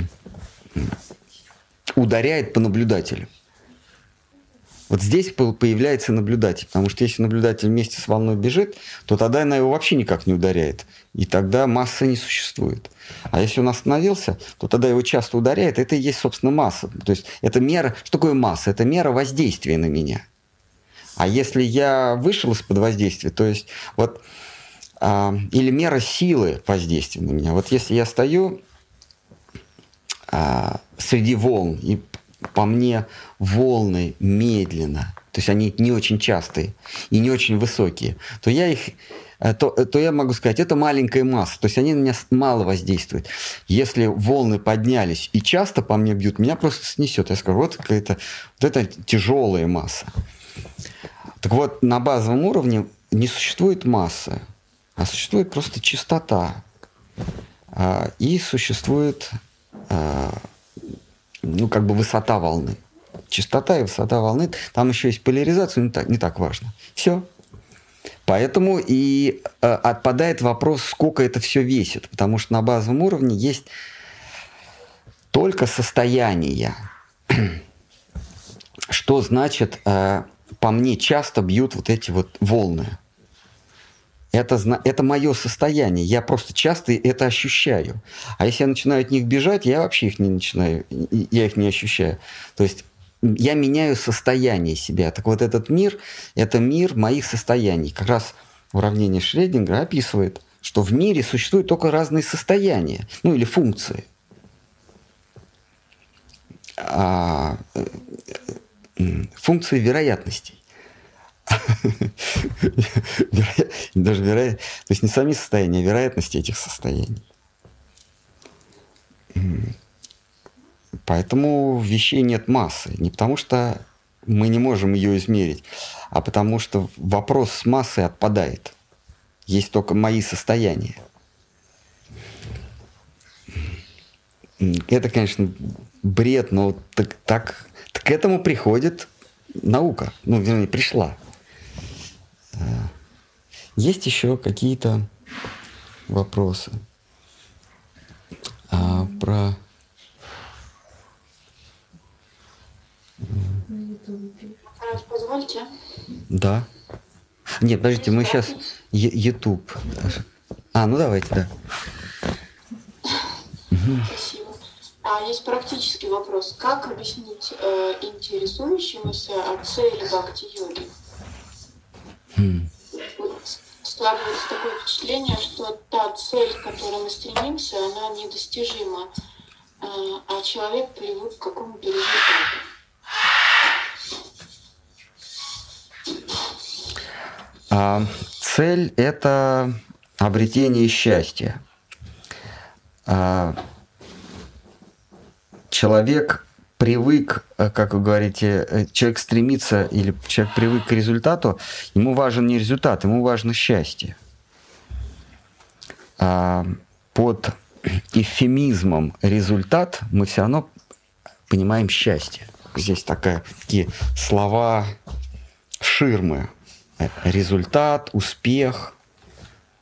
ударяет по наблюдателю. Вот здесь появляется наблюдатель, потому что если наблюдатель вместе с волной бежит, то тогда она его вообще никак не ударяет, и тогда масса не существует. А если он остановился, то тогда его часто ударяет, это и есть, собственно, масса. То есть это мера, что такое масса? Это мера воздействия на меня. А если я вышел из-под воздействия, то есть вот а, или мера силы воздействия на меня. Вот если я стою а, среди волн и по мне волны медленно, то есть они не очень частые и не очень высокие, то я их э, то, то я могу сказать, это маленькая масса, то есть они на меня мало воздействуют. Если волны поднялись и часто по мне бьют, меня просто снесет. Я скажу, вот какая-то вот это тяжелая масса. Так вот, на базовом уровне не существует массы, а существует просто частота. А, и существует а, ну, как бы высота волны. Частота и высота волны. Там еще есть поляризация, не так, не так важно. Все. Поэтому и э, отпадает вопрос, сколько это все весит. Потому что на базовом уровне есть только состояние. Что значит, э, по мне часто бьют вот эти вот волны. Это, это мое состояние. Я просто часто это ощущаю. А если я начинаю от них бежать, я вообще их не начинаю, я их не ощущаю. То есть я меняю состояние себя. Так вот этот мир – это мир моих состояний. Как раз уравнение Шреддингера описывает, что в мире существуют только разные состояния, ну или функции. А, э, э, функции вероятностей. [laughs] Даже вероятно, то есть не сами состояния, а вероятности этих состояний. Поэтому вещей нет массы. Не потому что мы не можем ее измерить, а потому что вопрос с массой отпадает. Есть только мои состояния. Это, конечно, бред, но так, так, к этому приходит наука. Ну, вернее, пришла. Есть еще какие-то вопросы а, про... Раз позвольте. Да. Нет, подождите, мы сейчас YouTube. А, ну давайте, да. Спасибо. А есть практический вопрос. Как объяснить э, интересующемуся о цели бхакти-йоги? Хм. Складывается такое впечатление, что та цель, к которой мы стремимся, она недостижима, а, а человек привык к какому-то результату. А, цель – это обретение счастья. А, человек привык, э, как вы говорите, э, человек стремится или человек привык к результату, ему важен не результат, ему важно счастье. А под эфемизмом результат мы все равно понимаем счастье. Здесь такая, такие слова ширмы. Результат, успех,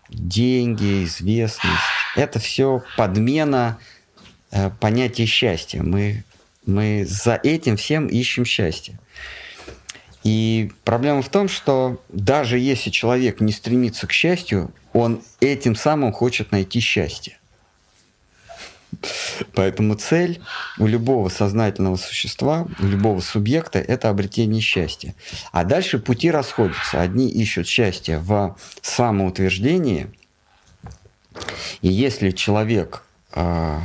деньги, известность. Это все подмена э, понятия счастья. Мы мы за этим всем ищем счастье. И проблема в том, что даже если человек не стремится к счастью, он этим самым хочет найти счастье. Поэтому цель у любого сознательного существа, у любого субъекта – это обретение счастья. А дальше пути расходятся. Одни ищут счастье в самоутверждении, и если человек, а,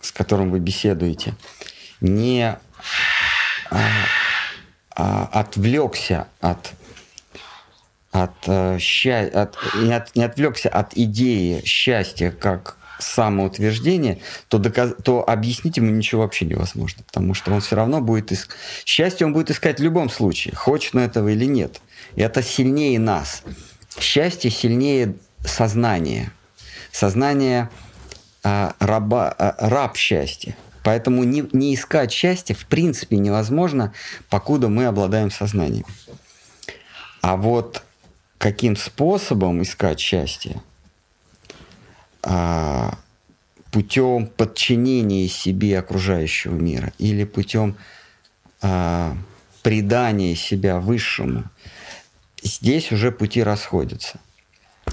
с которым вы беседуете, не а, а, отвлекся от от, э, от, не, от, не отвлекся от идеи счастья как самоутверждение, то, доказ... то объяснить ему ничего вообще невозможно, потому что он все равно будет искать... Счастье он будет искать в любом случае, хочет он этого или нет. И это сильнее нас. Счастье сильнее сознания. Сознание а, раба, а, раб счастья. Поэтому не, не искать счастье в принципе невозможно, покуда мы обладаем сознанием. А вот каким способом искать счастье? А, путем подчинения себе окружающего мира или путем а, предания себя высшему. Здесь уже пути расходятся.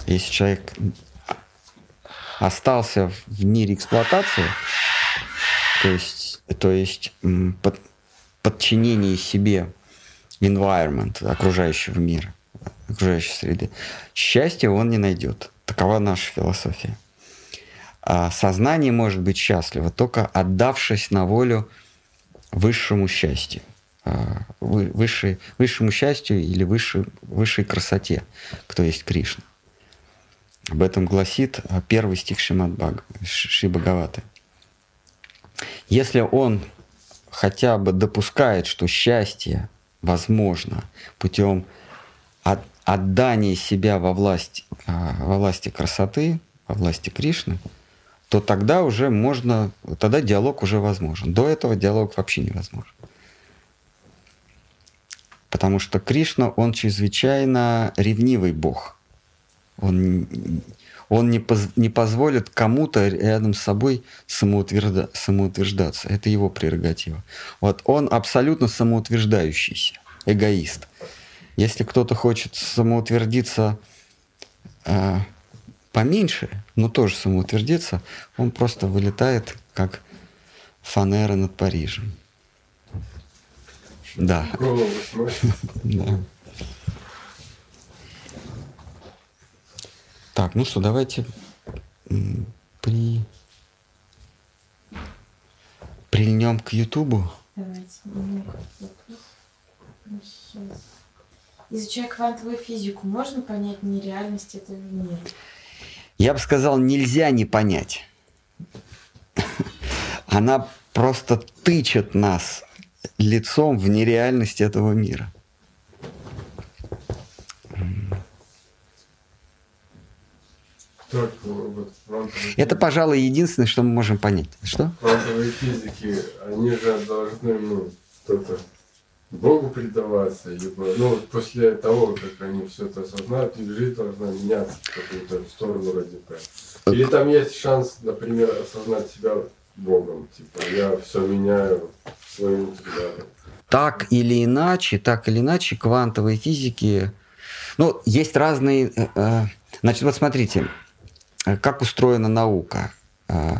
Если человек остался в мире эксплуатации, то есть, то есть под, подчинение себе environment окружающего мира, окружающей среды, счастья он не найдет. Такова наша философия. А сознание может быть счастливо, только отдавшись на волю высшему счастью. А, высшей, высшему счастью или высшей, высшей красоте, кто есть Кришна. Об этом гласит а, первый стих Шимат Баг, Ши Бхагаваты. Если он хотя бы допускает, что счастье возможно путем от, отдания себя во власть, а, во власти красоты, во власти Кришны, то тогда уже можно, тогда диалог уже возможен. До этого диалог вообще невозможен. Потому что Кришна, он чрезвычайно ревнивый бог. Он, он не, поз, не позволит кому-то рядом с собой самоутвержда, самоутверждаться. Это его прерогатива. Вот он абсолютно самоутверждающийся, эгоист. Если кто-то хочет самоутвердиться э, поменьше, но тоже самоутвердиться, он просто вылетает как фанера над Парижем. Да. [laughs] да. Так, ну что, давайте при... прильнем к Ютубу. Давайте. Изучая квантовую физику, можно понять нереальность этого мира? Я бы сказал, нельзя не понять. Она просто тычет нас лицом в нереальность этого мира. Это, пожалуй, единственное, что мы можем понять. Что? Квантовые физики, они же должны, ну, что-то Богу предаваться, либо, ну, после того, как они все это осознают, их жизнь должна меняться в какую-то сторону радикально. Или там есть шанс, например, осознать себя Богом, типа, я все меняю своим взглядом. Так или иначе, так или иначе, квантовые физики, ну, есть разные, э, э, значит, вот смотрите, как устроена наука. Э,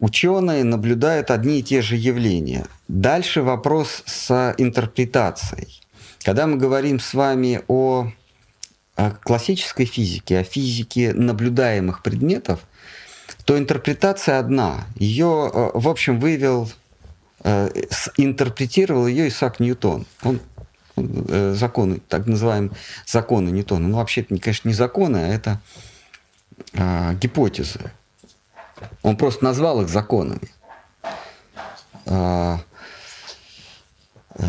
ученые наблюдают одни и те же явления. Дальше вопрос с интерпретацией. Когда мы говорим с вами о, классической физике, о физике наблюдаемых предметов, то интерпретация одна. Ее, э, в общем, вывел, э, интерпретировал ее Исаак Ньютон. Он э, законы, так называемые законы Ньютона. Ну, вообще, это, конечно, не законы, а это а, гипотезы. Он просто назвал их законами. А, а,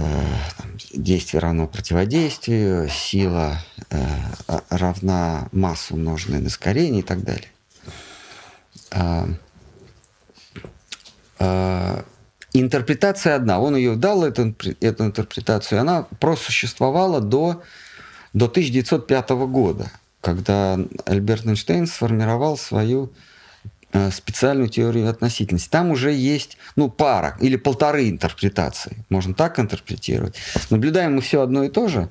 действие равно противодействию, сила а, равна массу умноженной на ускорение и так далее. А, а, интерпретация одна. Он ее дал, эту, эту интерпретацию, она просуществовала до, до 1905 года, когда Альберт Эйнштейн сформировал свою Э, специальную теорию относительности. Там уже есть ну, пара или полторы интерпретации. Можно так интерпретировать. Наблюдаем мы все одно и то же,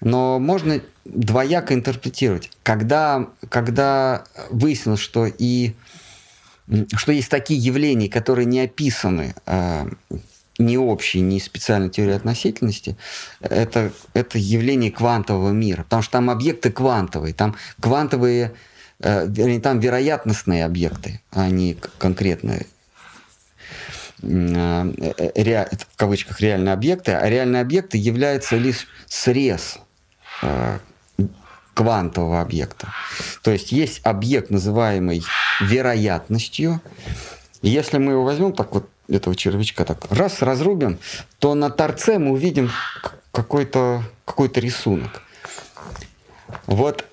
но можно двояко интерпретировать. Когда, когда выяснилось, что и что есть такие явления, которые не описаны э, ни общей, ни специальной теорией относительности, это, это явление квантового мира. Потому что там объекты квантовые, там квантовые, э, там вероятностные объекты, а не конкретные э, ре, в кавычках реальные объекты, а реальные объекты являются лишь срез э, квантового объекта. То есть есть объект, называемый вероятностью. Если мы его возьмем так вот этого червячка так раз разрубим, то на торце мы увидим какой-то какой рисунок. Вот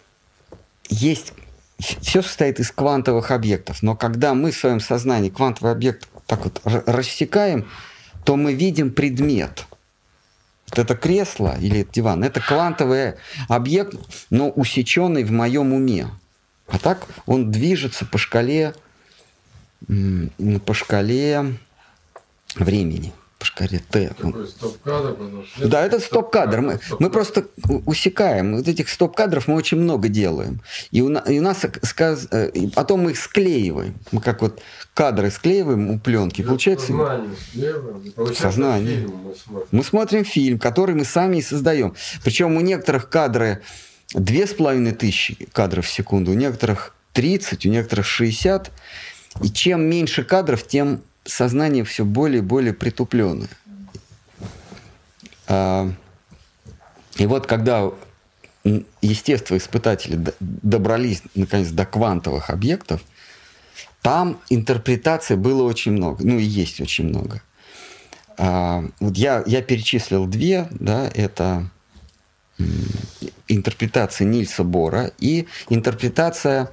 есть все состоит из квантовых объектов, но когда мы в своем сознании квантовый объект так вот рассекаем, то мы видим предмет. Вот это кресло или это диван, это квантовый объект, но усеченный в моем уме. А так он движется по шкале, по шкале времени по шкале Т. стоп-кадр? Да, это стоп-кадр. Мы, мы просто усекаем. Вот этих стоп-кадров мы очень много делаем. И у, и у нас сказ, э, и потом мы их склеиваем. Мы как вот кадры склеиваем у пленки. И получается... Сознание склеиваем. Сознание. Фильм мы, смотрим. мы смотрим фильм, который мы сами и создаем. Причем у некоторых кадры две с половиной тысячи кадров в секунду, у некоторых 30, у некоторых 60. И чем меньше кадров, тем сознание все более и более притупленное. А, и вот когда естествоиспытатели добрались наконец до квантовых объектов, там интерпретаций было очень много, ну и есть очень много. А, вот я, я перечислил две, да, это интерпретация Нильса Бора и интерпретация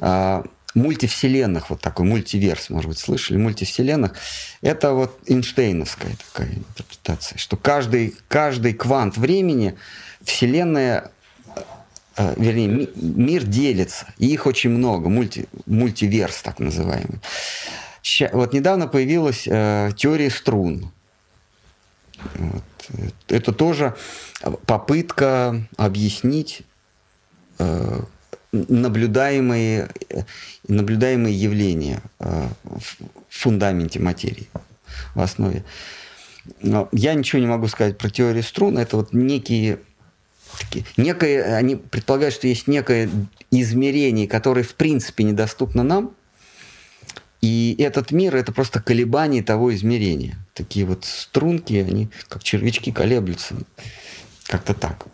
а, мультивселенных, вот такой мультиверс, может быть, слышали, мультивселенных, это вот Эйнштейновская такая интерпретация, что каждый, каждый квант времени Вселенная э, вернее, ми, мир делится, и их очень много, мульти, мультиверс так называемый. Ща, вот недавно появилась э, теория струн. Вот. Это тоже попытка объяснить э, наблюдаемые, наблюдаемые явления э, в фундаменте материи, в основе. Но я ничего не могу сказать про теорию струн. Это вот некие такие, некое, они предполагают, что есть некое измерение, которое в принципе недоступно нам, и этот мир это просто колебания того измерения. Такие вот струнки, они как червячки колеблются. Как-то так.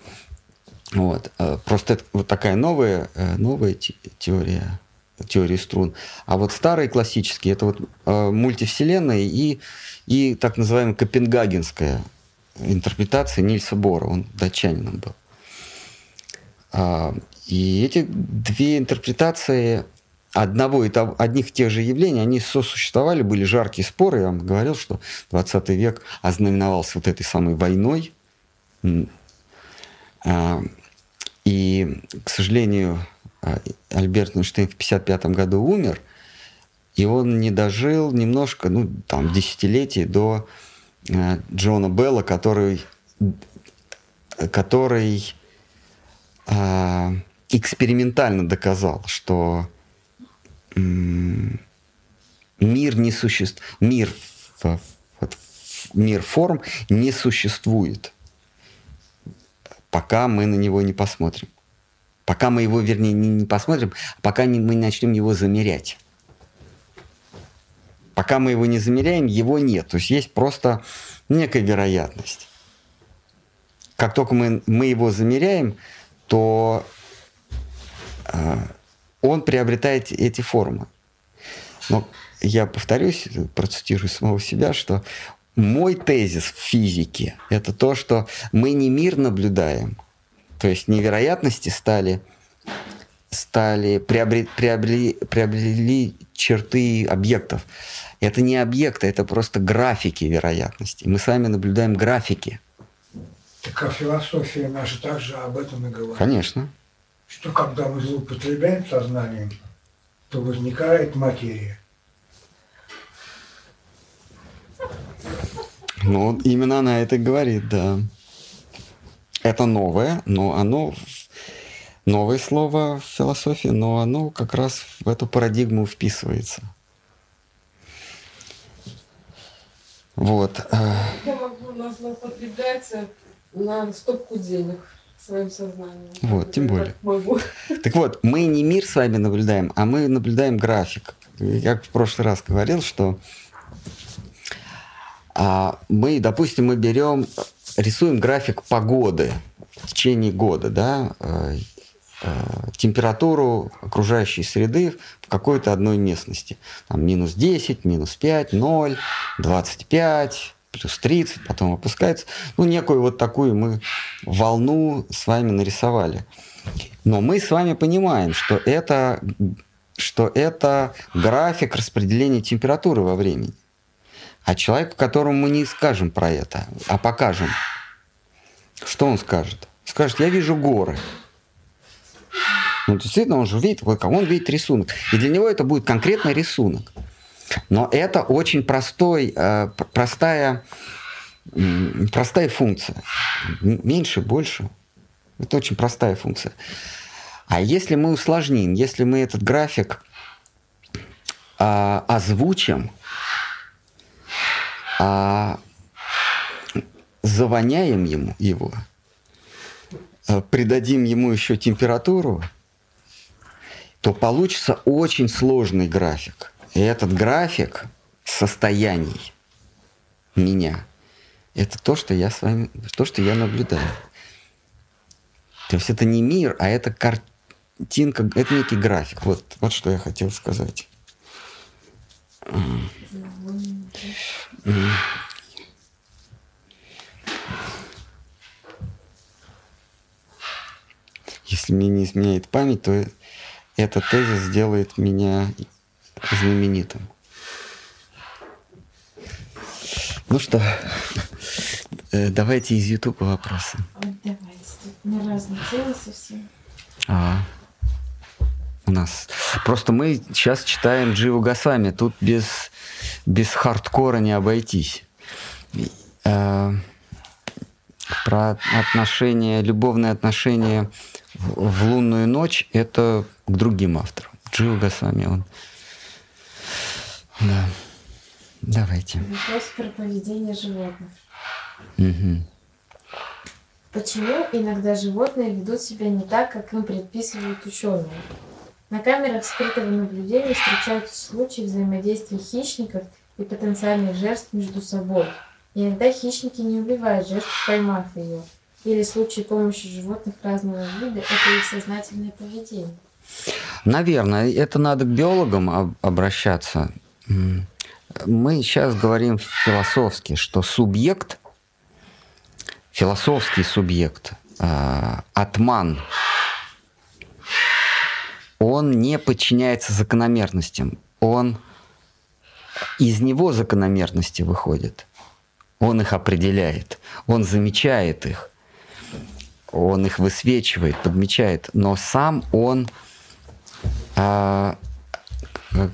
Вот. Э, просто это вот такая новая, э, новая теория, теория струн. А вот старые классические, это вот э, мультивселенная и, и так называемая копенгагенская интерпретация Нильса Бора. Он датчанином был. А, и эти две интерпретации одного и того, одних и тех же явлений, они сосуществовали, были жаркие споры. Я вам говорил, что 20 век ознаменовался вот этой самой войной. А, и, к сожалению, а, Альберт Эйнштейн в 1955 году умер, и он не дожил немножко, ну, там, десятилетий до э, Джона Белла, который, который э, экспериментально доказал, что э, мир не существует, мир, мир форм не существует пока мы на него не посмотрим. Пока мы его, вернее, не, не посмотрим, а пока не, мы начнем его замерять. Пока мы его не замеряем, его нет. То есть есть просто некая вероятность. Как только мы, мы его замеряем, то э, он приобретает эти формы. Но я повторюсь, процитирую самого себя, что мой тезис в физике – это то, что мы не мир наблюдаем, то есть невероятности стали, стали приобрели, приобрели, приобрели черты объектов. Это не объекты, это просто графики вероятности. Мы сами наблюдаем графики. Так а философия наша также об этом и говорит. Конечно. Что когда мы злоупотребляем сознанием, то возникает материя. Ну, именно она это говорит, да. Это новое, но оно новое слово в философии, но оно как раз в эту парадигму вписывается. Вот. Э. Я могу назвать на стопку денег своим сознанием. Вот, тем более. Могу. Так вот, мы не мир с вами наблюдаем, а мы наблюдаем график. Я в прошлый раз говорил, что мы, допустим, мы берем, рисуем график погоды в течение года, да, э, э, температуру окружающей среды в какой-то одной местности. Там минус 10, минус 5, 0, 25, плюс 30, потом опускается. Ну, некую вот такую мы волну с вами нарисовали. Но мы с вами понимаем, что это, что это график распределения температуры во времени. А человеку, которому мы не скажем про это, а покажем, что он скажет? Скажет, я вижу горы. Ну, действительно, он же видит, он видит рисунок. И для него это будет конкретный рисунок. Но это очень простой, э, простая, простая функция. Меньше, больше. Это очень простая функция. А если мы усложним, если мы этот график а, озвучим, а, завоняем ему его, а, придадим ему еще температуру, то получится очень сложный график. И этот график состояний меня – это то, что я с вами, то, что я наблюдаю. То есть это не мир, а это картинка, это некий график. Вот, вот что я хотел сказать. Если мне не изменяет память, то этот тезис сделает меня знаменитым. Ну что, э, давайте из Ютуба вопросы. Вот давайте. На разные темы совсем. А, у нас. Просто мы сейчас читаем Дживу Гасами. Тут без, без хардкора не обойтись. Э, про отношения, любовные отношения в, в лунную ночь это к другим авторам. Джива Гасами, он. Да. Давайте. Вопрос про поведение животных. Мгм. Почему иногда животные ведут себя не так, как им предписывают ученые? На камерах скрытого наблюдения встречаются случаи взаимодействия хищников и потенциальных жертв между собой. Иногда хищники не убивают жертву, поймав ее. Или случаи помощи животных разного вида – это их сознательное поведение. Наверное, это надо к биологам об- обращаться. Мы сейчас говорим философски, что субъект, философский субъект, а, атман, он не подчиняется закономерностям. Он из него закономерности выходят. Он их определяет, он замечает их, он их высвечивает, подмечает, но сам он а, как,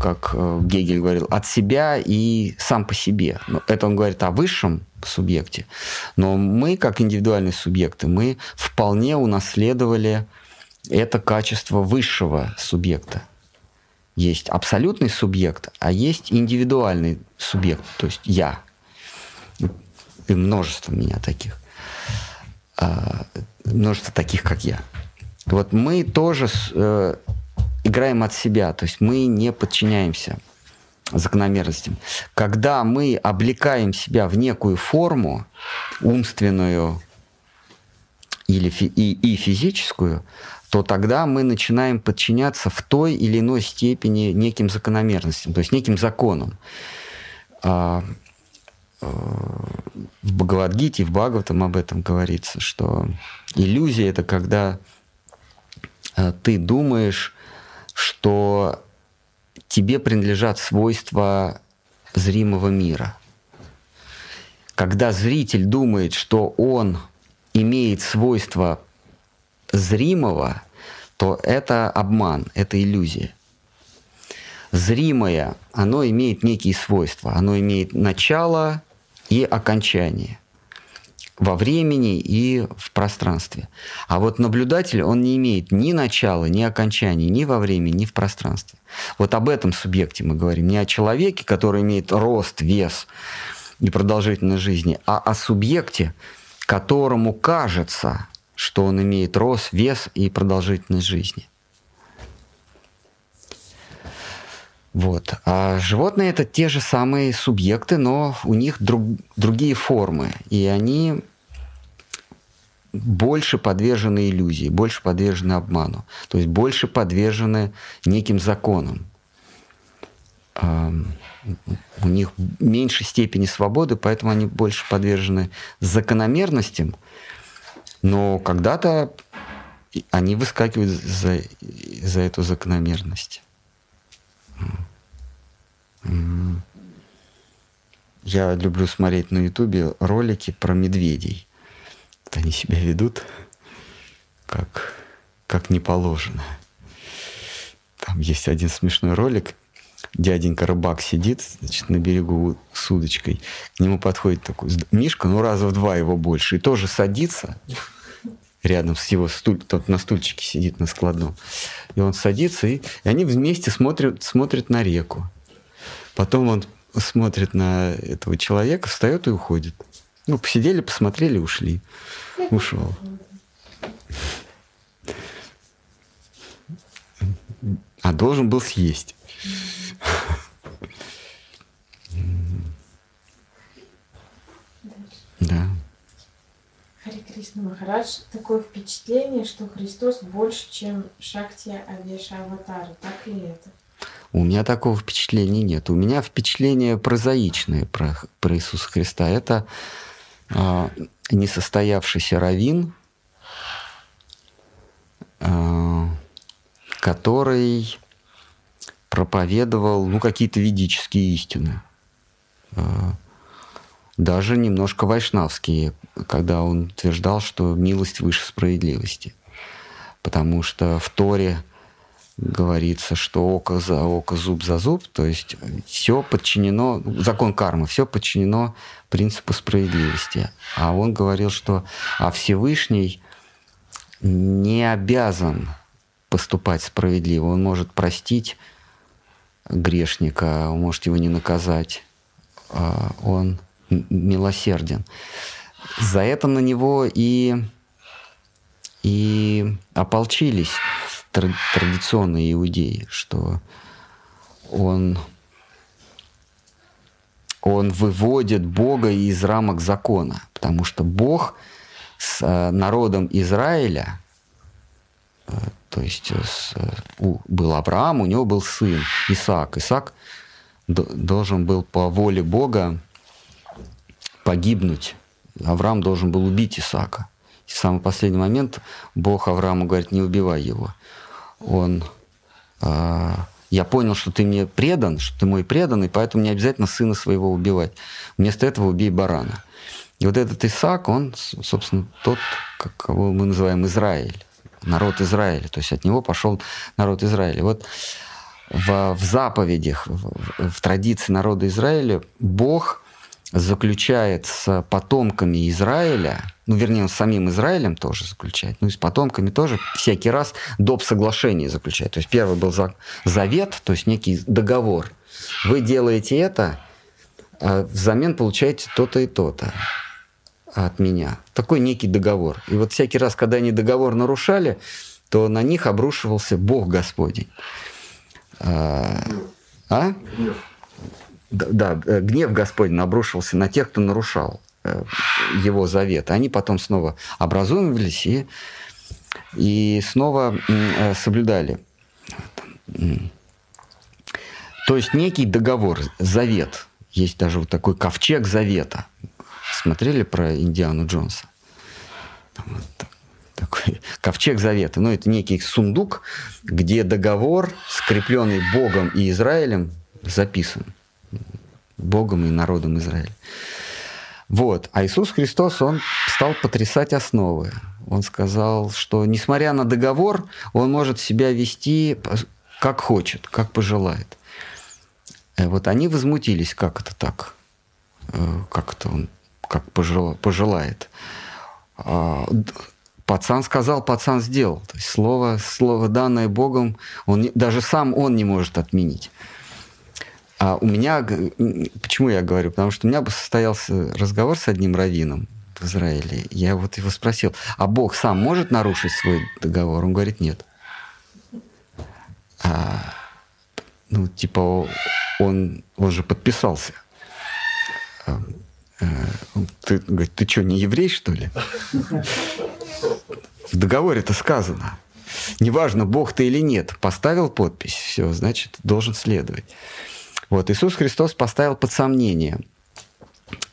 как э, Гегель говорил, от себя и сам по себе. Это он говорит о высшем субъекте. Но мы, как индивидуальные субъекты, мы вполне унаследовали это качество высшего субъекта. Есть абсолютный субъект, а есть индивидуальный субъект, то есть я. И множество меня таких. А, множество таких, как я. Вот мы тоже э, играем от себя, то есть мы не подчиняемся закономерностям. Когда мы облекаем себя в некую форму, умственную или фи- и, и физическую, то тогда мы начинаем подчиняться в той или иной степени неким закономерностям, то есть неким законам. А, э, в Бхагавадгите, в Бхагаватам об этом говорится, что иллюзия это когда э, ты думаешь, что тебе принадлежат свойства зримого мира. Когда зритель думает, что он имеет свойства зримого, то это обман, это иллюзия. Зримое, оно имеет некие свойства, оно имеет начало и окончание. во времени и в пространстве. А вот наблюдатель, он не имеет ни начала, ни окончания, ни во времени, ни в пространстве. Вот об этом субъекте мы говорим. Не о человеке, который имеет рост, вес и продолжительность жизни, а о субъекте, которому кажется, что он имеет рост, вес и продолжительность жизни. Вот. А животные это те же самые субъекты, но у них друг, другие формы. И они больше подвержены иллюзии, больше подвержены обману. То есть больше подвержены неким законам. У них меньше степени свободы, поэтому они больше подвержены закономерностям. Но когда-то они выскакивают за, за эту закономерность. Я люблю смотреть на Ютубе ролики про медведей. Они себя ведут как, как не положено. Там есть один смешной ролик. Дяденька рыбак сидит значит, на берегу с удочкой. К нему подходит такой Мишка, ну раза в два его больше. И тоже садится рядом с его стуль, тот на стульчике сидит на складном. И он садится, и, и они вместе смотрят, смотрят на реку. Потом он смотрит на этого человека, встает и уходит. Ну, посидели, посмотрели, ушли. Ушел. А должен был съесть. Да. Хари Кришна Махарадж, такое впечатление, что Христос больше, чем Шакти Авеша Аватара. Так ли это? У меня такого впечатления нет. У меня впечатление прозаичное про, про Иисуса Христа. Это э, несостоявшийся раввин, э, который проповедовал ну, какие-то ведические истины. Э, даже немножко вайшнавские, когда он утверждал, что милость выше справедливости. Потому что в Торе говорится, что око за око, зуб за зуб, то есть все подчинено, закон кармы, все подчинено принципу справедливости. А он говорил, что а Всевышний не обязан поступать справедливо, он может простить грешника, он может его не наказать, а он милосерден. За это на него и, и ополчились традиционные иудеи, что он, он выводит Бога из рамок закона, потому что Бог с э, народом Израиля, э, то есть с, у, был Авраам, у него был сын Исаак. Исаак должен был по воле Бога погибнуть. Авраам должен был убить Исаака. И в самый последний момент Бог Аврааму говорит, не убивай его. Он, э, я понял, что ты мне предан, что ты мой преданный, поэтому не обязательно сына своего убивать. Вместо этого убей барана. И вот этот Исаак, он, собственно, тот, кого мы называем Израиль, народ Израиля. То есть от него пошел народ Израиля. Вот в, в заповедях, в, в традиции народа Израиля Бог заключает с потомками Израиля, ну, вернее, он с самим Израилем тоже заключает, ну и с потомками тоже всякий раз доп. соглашение заключает. То есть первый был завет, то есть некий договор. Вы делаете это, а взамен получаете то-то и то-то от меня. Такой некий договор. И вот всякий раз, когда они договор нарушали, то на них обрушивался Бог Господень. А? а? да, э, гнев Господень обрушился на тех, кто нарушал э, его завет. Они потом снова образумились и, и снова э, соблюдали. То есть некий договор, завет. Есть даже вот такой ковчег завета. Смотрели про Индиану Джонса? вот такой [laughs] ковчег завета. Ну, это некий сундук, где договор, скрепленный Богом и Израилем, записан. Богом и народом Израиля. Вот. А Иисус Христос, Он стал потрясать основы. Он сказал, что несмотря на договор, Он может себя вести как хочет, как пожелает. Э, вот они возмутились, как это так? Э, как это он как пожел- пожелает. А, Пацан сказал, пацан сделал. То есть слово, слово данное Богом, он даже сам он не может отменить. А у меня, почему я говорю? Потому что у меня бы состоялся разговор с одним раввином в Израиле. Я вот его спросил, а Бог сам может нарушить свой договор? Он говорит, нет. А, ну, типа, он, он же подписался. Э, Ты, говорит, ты что, не еврей, что ли? В договоре это сказано. Неважно, Бог ты или нет, поставил подпись, все, значит, должен следовать. Вот Иисус Христос поставил под сомнение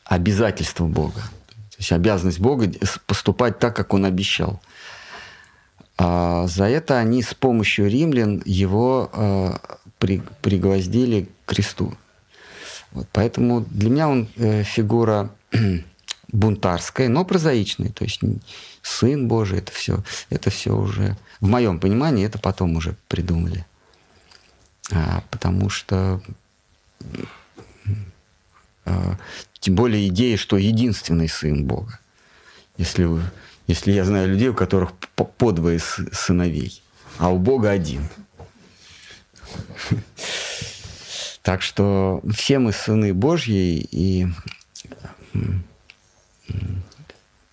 обязательство Бога. То есть обязанность Бога поступать так, как Он обещал. А за это они с помощью римлян его э, при- пригвоздили к кресту. Вот, поэтому для меня он э, фигура [clears throat] бунтарская, но прозаичная. То есть сын Божий, это все, это все уже, в моем понимании, это потом уже придумали. А, потому что а, тем более идея, что единственный сын Бога. Если, если я знаю людей, у которых по, по двое сыновей, а у Бога один. [laughs] Так что все мы сыны Божьи, и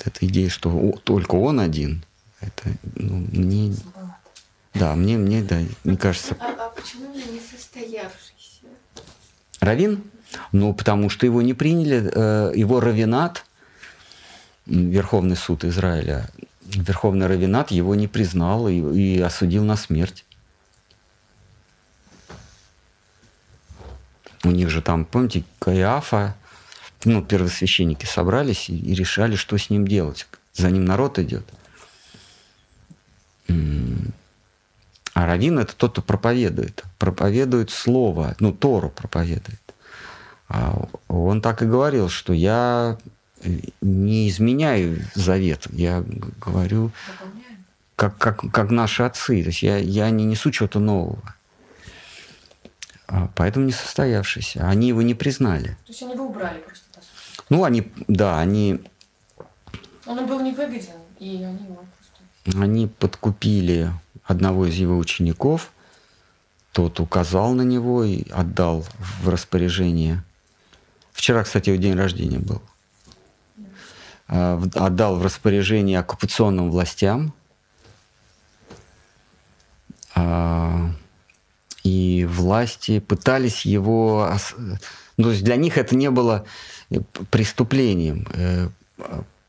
эта идея, что о- только Он один, это ну, мне, да, мне, мне, да, мне кажется, А, а почему не состоявшийся? Равин? Ну, потому что его не приняли, э, его равинат, Верховный суд Израиля, Верховный равинат его не признал и, и осудил на смерть. У них же там, помните, Каиафа, ну, первосвященники собрались и, и решали, что с ним делать. За ним народ идет. А раввин это тот, кто проповедует. Проповедует слово, ну, Тору проповедует. А он так и говорил, что я не изменяю завет, я говорю, как, как, как наши отцы. То есть я, я не несу чего-то нового. А, Поэтому не состоявшийся. Они его не признали. То есть они его убрали просто, по сути. Ну, они, да, они, Он был не выгоден, и они его просто... они подкупили одного из его учеников, тот указал на него и отдал в распоряжение. Вчера, кстати, его день рождения был. А, Отдал в распоряжение оккупационным властям. И власти пытались его... Ну, то есть для них это не было э, преступлением. Э,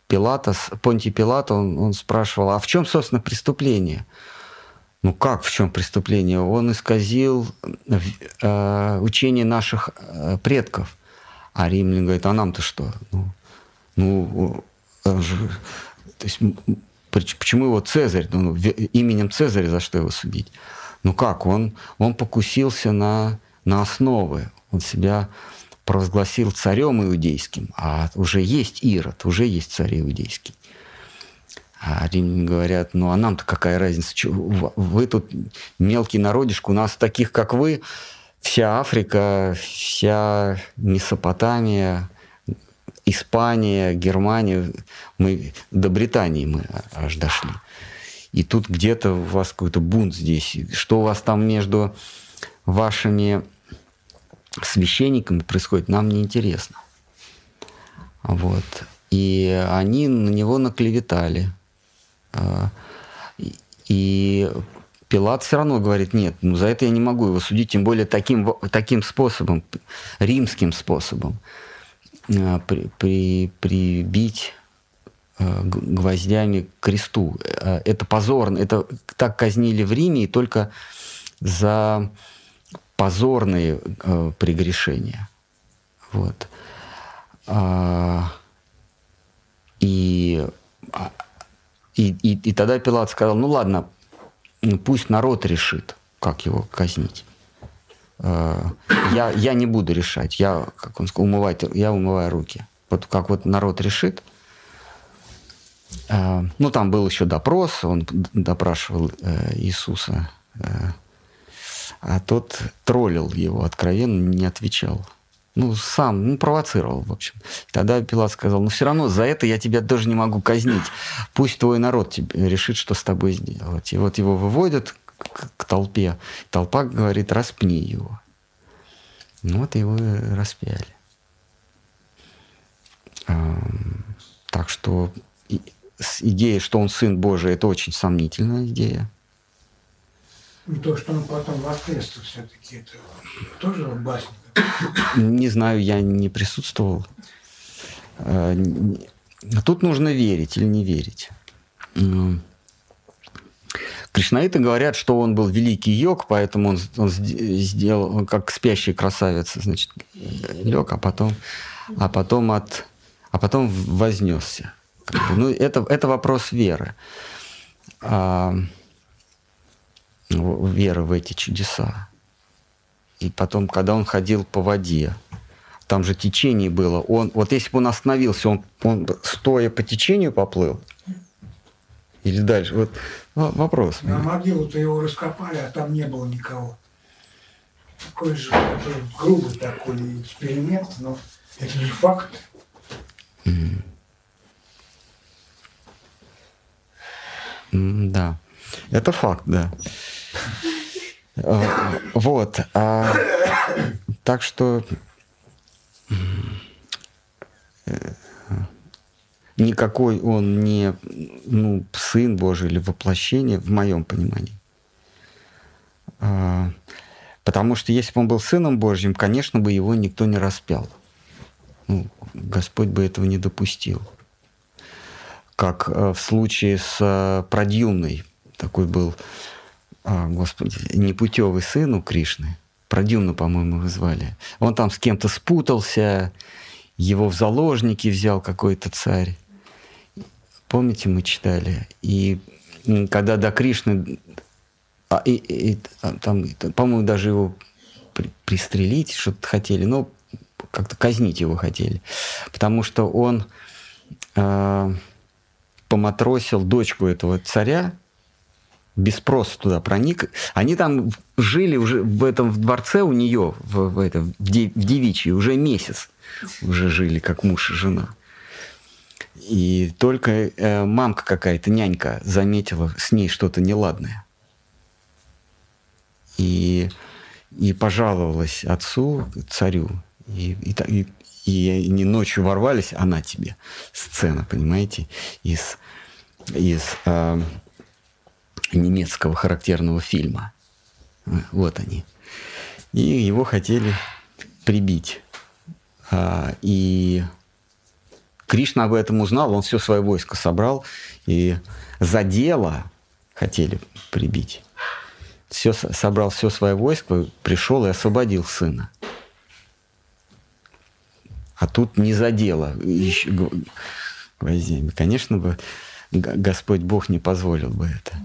Пилатос, Понтий Пилат, он, он спрашивал, а в чем, собственно, преступление? Ну как, в чем преступление? Он исказил э, учение наших э, предков. А римляне говорят, а нам-то что? Ну, ну же- то есть, почему его Цезарь, ну, именем Цезаря за что его судить? Ну как, он, он покусился на, на основы, он себя провозгласил царем иудейским, а уже есть Ирод, уже есть царь иудейский. А римляне говорят, ну а нам-то какая разница? Вы тут мелкий народишко, у нас таких, как вы, вся Африка, вся Месопотамия, Испания, Германия, мы до Британии мы аж дошли. И тут где-то у вас какой-то бунт здесь. Что у вас там между вашими священниками происходит, нам не интересно. Вот. И они на него наклеветали. А, и- Пилат все равно говорит, нет, ну за это я не могу его судить, тем более таким, таким способом, римским способом, а, при, при- прибить гвоздями к кресту. А, Это позорно. Это так казнили в Риме и только за позорные э, прегрешения. Вот. А, и, а, и, и, и тогда Пилат сказал, ну ладно, пусть народ решит, как его казнить. Я, я не буду решать, я, как он сказал, умывать, я умываю руки. Вот как вот народ решит. А, Ну, там был еще допрос, он допрашивал э, Иисуса. э, а тот троллил его откровенно, не отвечал. Ну, сам, ну, провоцировал, в общем. Тогда Пилат сказал, ну, все равно за это я тебя тоже не могу казнить. Пусть твой народ тебе решит, что с тобой сделать. И вот его выводят к, к толпе. Толпа говорит, распни его. Ну, вот его распяли. Так что идея, что он сын Божий, это очень сомнительная идея. И то, что он потом воскрес, все-таки это тоже басня. Не знаю, я не присутствовал. А, тут нужно верить или не верить. Кришнаиты говорят, что он был великий йог, поэтому он, он сделал, он как спящий красавец, значит, лег, а потом, а потом от, а потом вознесся. Ну, это, это вопрос веры. А, веры в эти чудеса. И потом, когда он ходил по воде, там же течение было. Он, вот если бы он остановился, он, он стоя по течению поплыл? Или дальше? Вот вопрос. На могилу-то его раскопали, а там не было никого. Такой же грубый такой эксперимент, но это же факт. Mm. Да, это факт, да. Э, вот. А, так что э, никакой он не ну, сын Божий или воплощение, в моем понимании. А, потому что если бы он был сыном Божьим, конечно бы его никто не распял. Ну, Господь бы этого не допустил. Как э, в случае с Продюмной. Такой был а, господи, непутевый сын у Кришны, Продюмну, по-моему, его звали. Он там с кем-то спутался, его в заложники взял какой-то царь. Помните, мы читали? И когда до Кришны, а, и, и, а, там, по-моему, даже его при, пристрелить что-то хотели, но как-то казнить его хотели, потому что он э, поматросил дочку этого царя, без спроса туда проник. Они там жили уже в этом в дворце у нее, в, в, это, в, де, в девичьей, уже месяц уже жили, как муж и жена. И только э, мамка какая-то, нянька, заметила с ней что-то неладное. И, и пожаловалась отцу, царю. И, и, и, и они ночью ворвались, она тебе. Сцена, понимаете, из, из э, немецкого характерного фильма. Вот они. И его хотели прибить. А, и Кришна об этом узнал, он все свое войско собрал, и за дело хотели прибить. Все, собрал все свое войско, пришел и освободил сына. А тут не за дело. Еще, конечно бы Господь Бог не позволил бы это.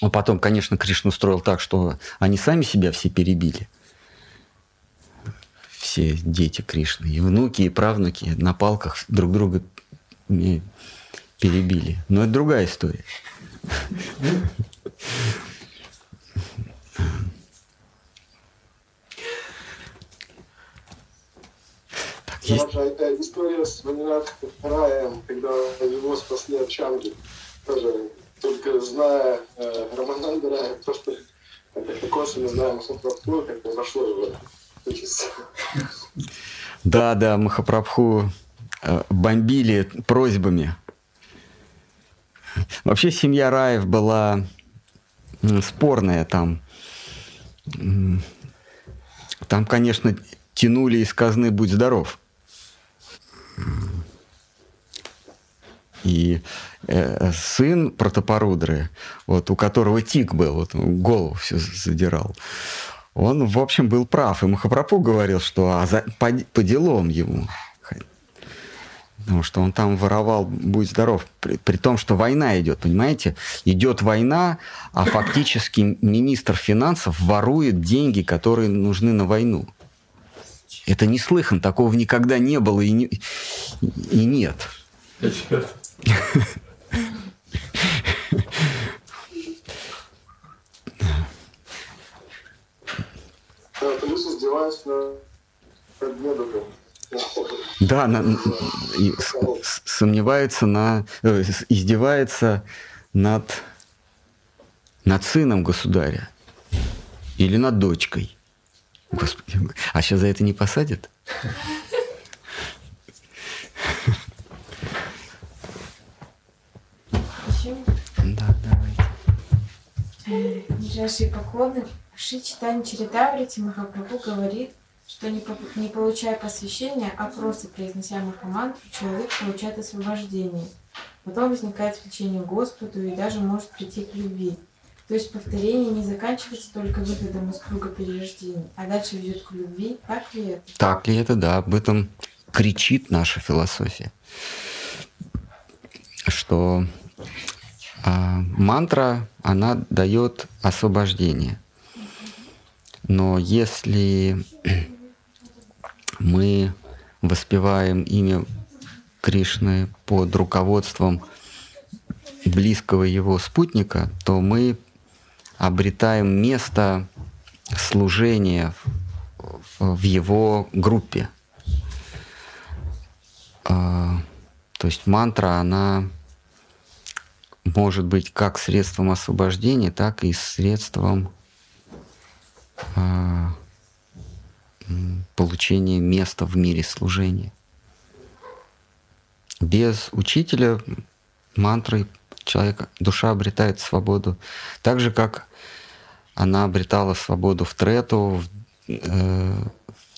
А потом, конечно, Кришна устроил так, что они сами себя все перебили. Все дети Кришны, и внуки, и правнуки на палках друг друга перебили. Но это другая история. Есть... История с Ванираем, когда его спасли от Чанги, тоже только зная э, Рамананда Рая, просто как косвенно знаем Махапрабху, как произошло его Да, да, Махапрабху э, бомбили просьбами. Вообще семья Раев была спорная там. Там, конечно, тянули из казны «Будь здоров». И э, сын Протопорудры, вот у которого тик был, вот голову все задирал, он, в общем, был прав. И Махапрабху говорил, что а за, по, по делам ему. Потому что он там воровал, будь здоров, при, при том, что война идет, понимаете? Идет война, а фактически министр финансов ворует деньги, которые нужны на войну. Это не слыхан, такого никогда не было и, не, и нет. Да, на, и, с, сомневается на, э, издевается над, над сыном государя или над дочкой. Господи, а сейчас за это не посадят? Еще Да, давайте. ближайшие поклоны. Шри Читани Чаритамрити Махапрабху говорит, что не, по- не получая посвящения, а просто произнося Махамантру, человек получает освобождение. Потом возникает влечение к Господу и даже может прийти к любви. То есть повторение не заканчивается только выходом из круга перерождений, а дальше ведет к любви. Так ли это? Так ли это, да, об этом кричит наша философия. Что а, мантра, она дает освобождение. Но если мы воспеваем имя Кришны под руководством близкого его спутника, то мы обретаем место служения в, в его группе. А, То есть мантра, она может быть как средством освобождения, так и средством а, получения места в мире служения. Без учителя мантры человека, душа обретает свободу. Так же, как она обретала свободу в Трету, в, э,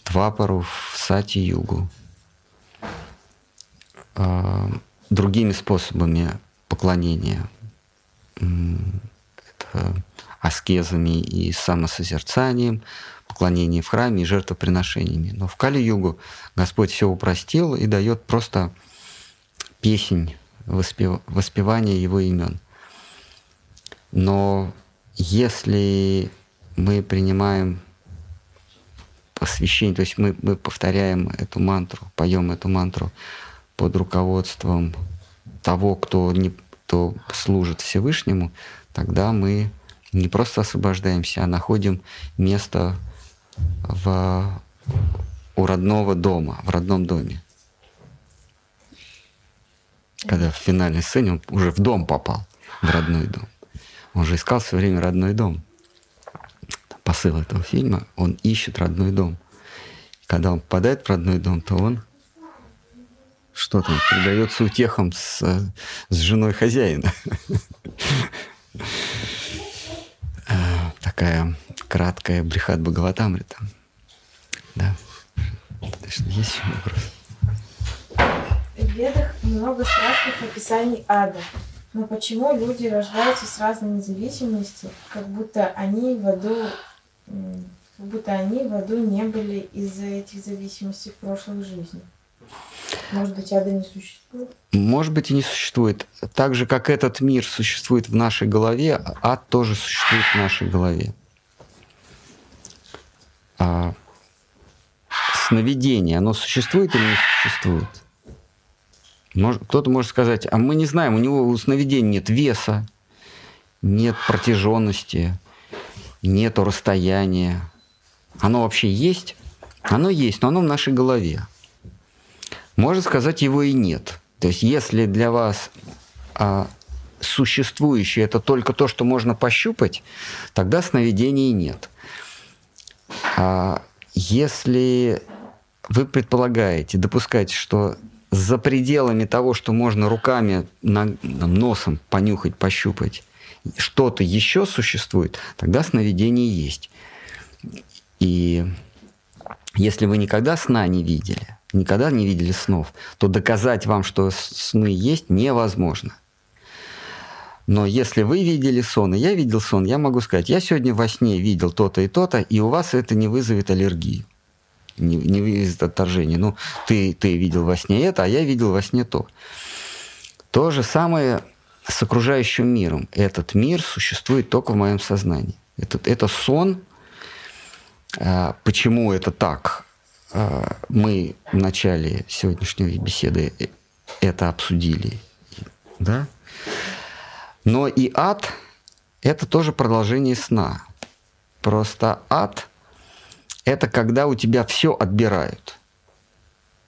в Двапару, в Сати-Югу. А, другими способами поклонения. Это аскезами и самосозерцанием, поклонением в храме и жертвоприношениями. Но в Кали-Югу Господь все упростил и дает просто песнь, воспев- воспевание Его имен. Но если мы принимаем посвящение, то есть мы, мы повторяем эту мантру, поем эту мантру под руководством того, кто, не, кто служит Всевышнему, тогда мы не просто освобождаемся, а находим место в, у родного дома, в родном доме. Когда в финальной сцене он уже в дом попал, в родной дом. Он же искал все время родной дом. Посыл этого фильма, он ищет родной дом. Когда он попадает в родной дом, то он что там, предается утехам с, с женой хозяина. [laughs] Э, Такая краткая брехат Бхагаватамрита. Да. Так что есть вопрос? В Ведах много страшных описаний ада. Но почему люди рождаются с разными зависимостями, как будто они в аду, как будто они в аду не были из-за этих зависимостей в прошлых жизнях? Может быть, ада не существует? Может быть, и не существует. Так же, как этот мир существует в нашей голове, ад тоже существует в нашей голове. А сновидение, оно существует или не существует? Кто-то может сказать, а мы не знаем, у него у сновидения нет веса, нет протяженности, нет расстояния. Оно вообще есть? Оно есть, но оно в нашей голове. Можно сказать, его и нет. То есть, если для вас а, существующее это только то, что можно пощупать, тогда сновидений нет. А если вы предполагаете, допускаете, что за пределами того, что можно руками, носом понюхать, пощупать, что-то еще существует, тогда сновидение есть. И если вы никогда сна не видели, никогда не видели снов, то доказать вам, что сны есть, невозможно. Но если вы видели сон, и я видел сон, я могу сказать, я сегодня во сне видел то-то и то-то, и у вас это не вызовет аллергию, не, не вызовет отторжение. Ну, ты, ты видел во сне это, а я видел во сне то. То же самое с окружающим миром. Этот мир существует только в моем сознании. Это, это сон. А, Почему это так? А, Мы в начале сегодняшней беседы это обсудили. Да? Но и ад – это тоже продолжение сна. Просто ад это когда у тебя все отбирают.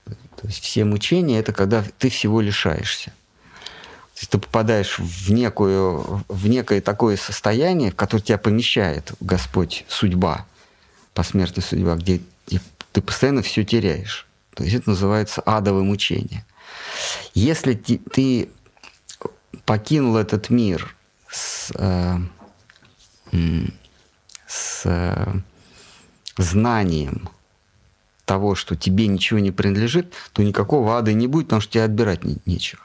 То есть все мучения это когда ты всего лишаешься. То есть ты попадаешь в, некую, в некое такое состояние, в которое тебя помещает Господь судьба, посмертная судьба, где ты постоянно все теряешь. То есть это называется адовое мучение. Если ты покинул этот мир с, э, с э, знанием того, что тебе ничего не принадлежит, то никакого ада не будет, потому что тебе отбирать не, нечего.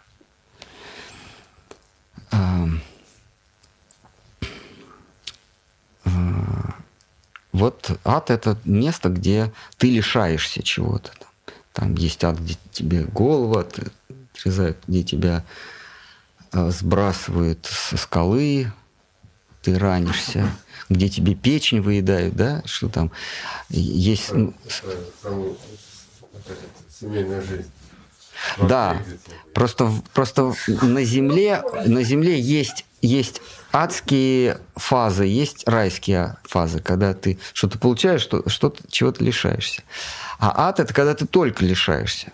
Э, вот ад это место, где ты лишаешься чего-то. Там есть ад, где тебе голову отрезают, где тебя а, сбрасывают со скалы, ты ранишься, где тебе печень выедают, да, что там есть... Ну, семейная жизнь. Да, просто, просто на земле, на земле есть, есть адские фазы, есть райские фазы, когда ты что-то получаешь, что, что-то, чего-то лишаешься. А ад – это когда ты только лишаешься.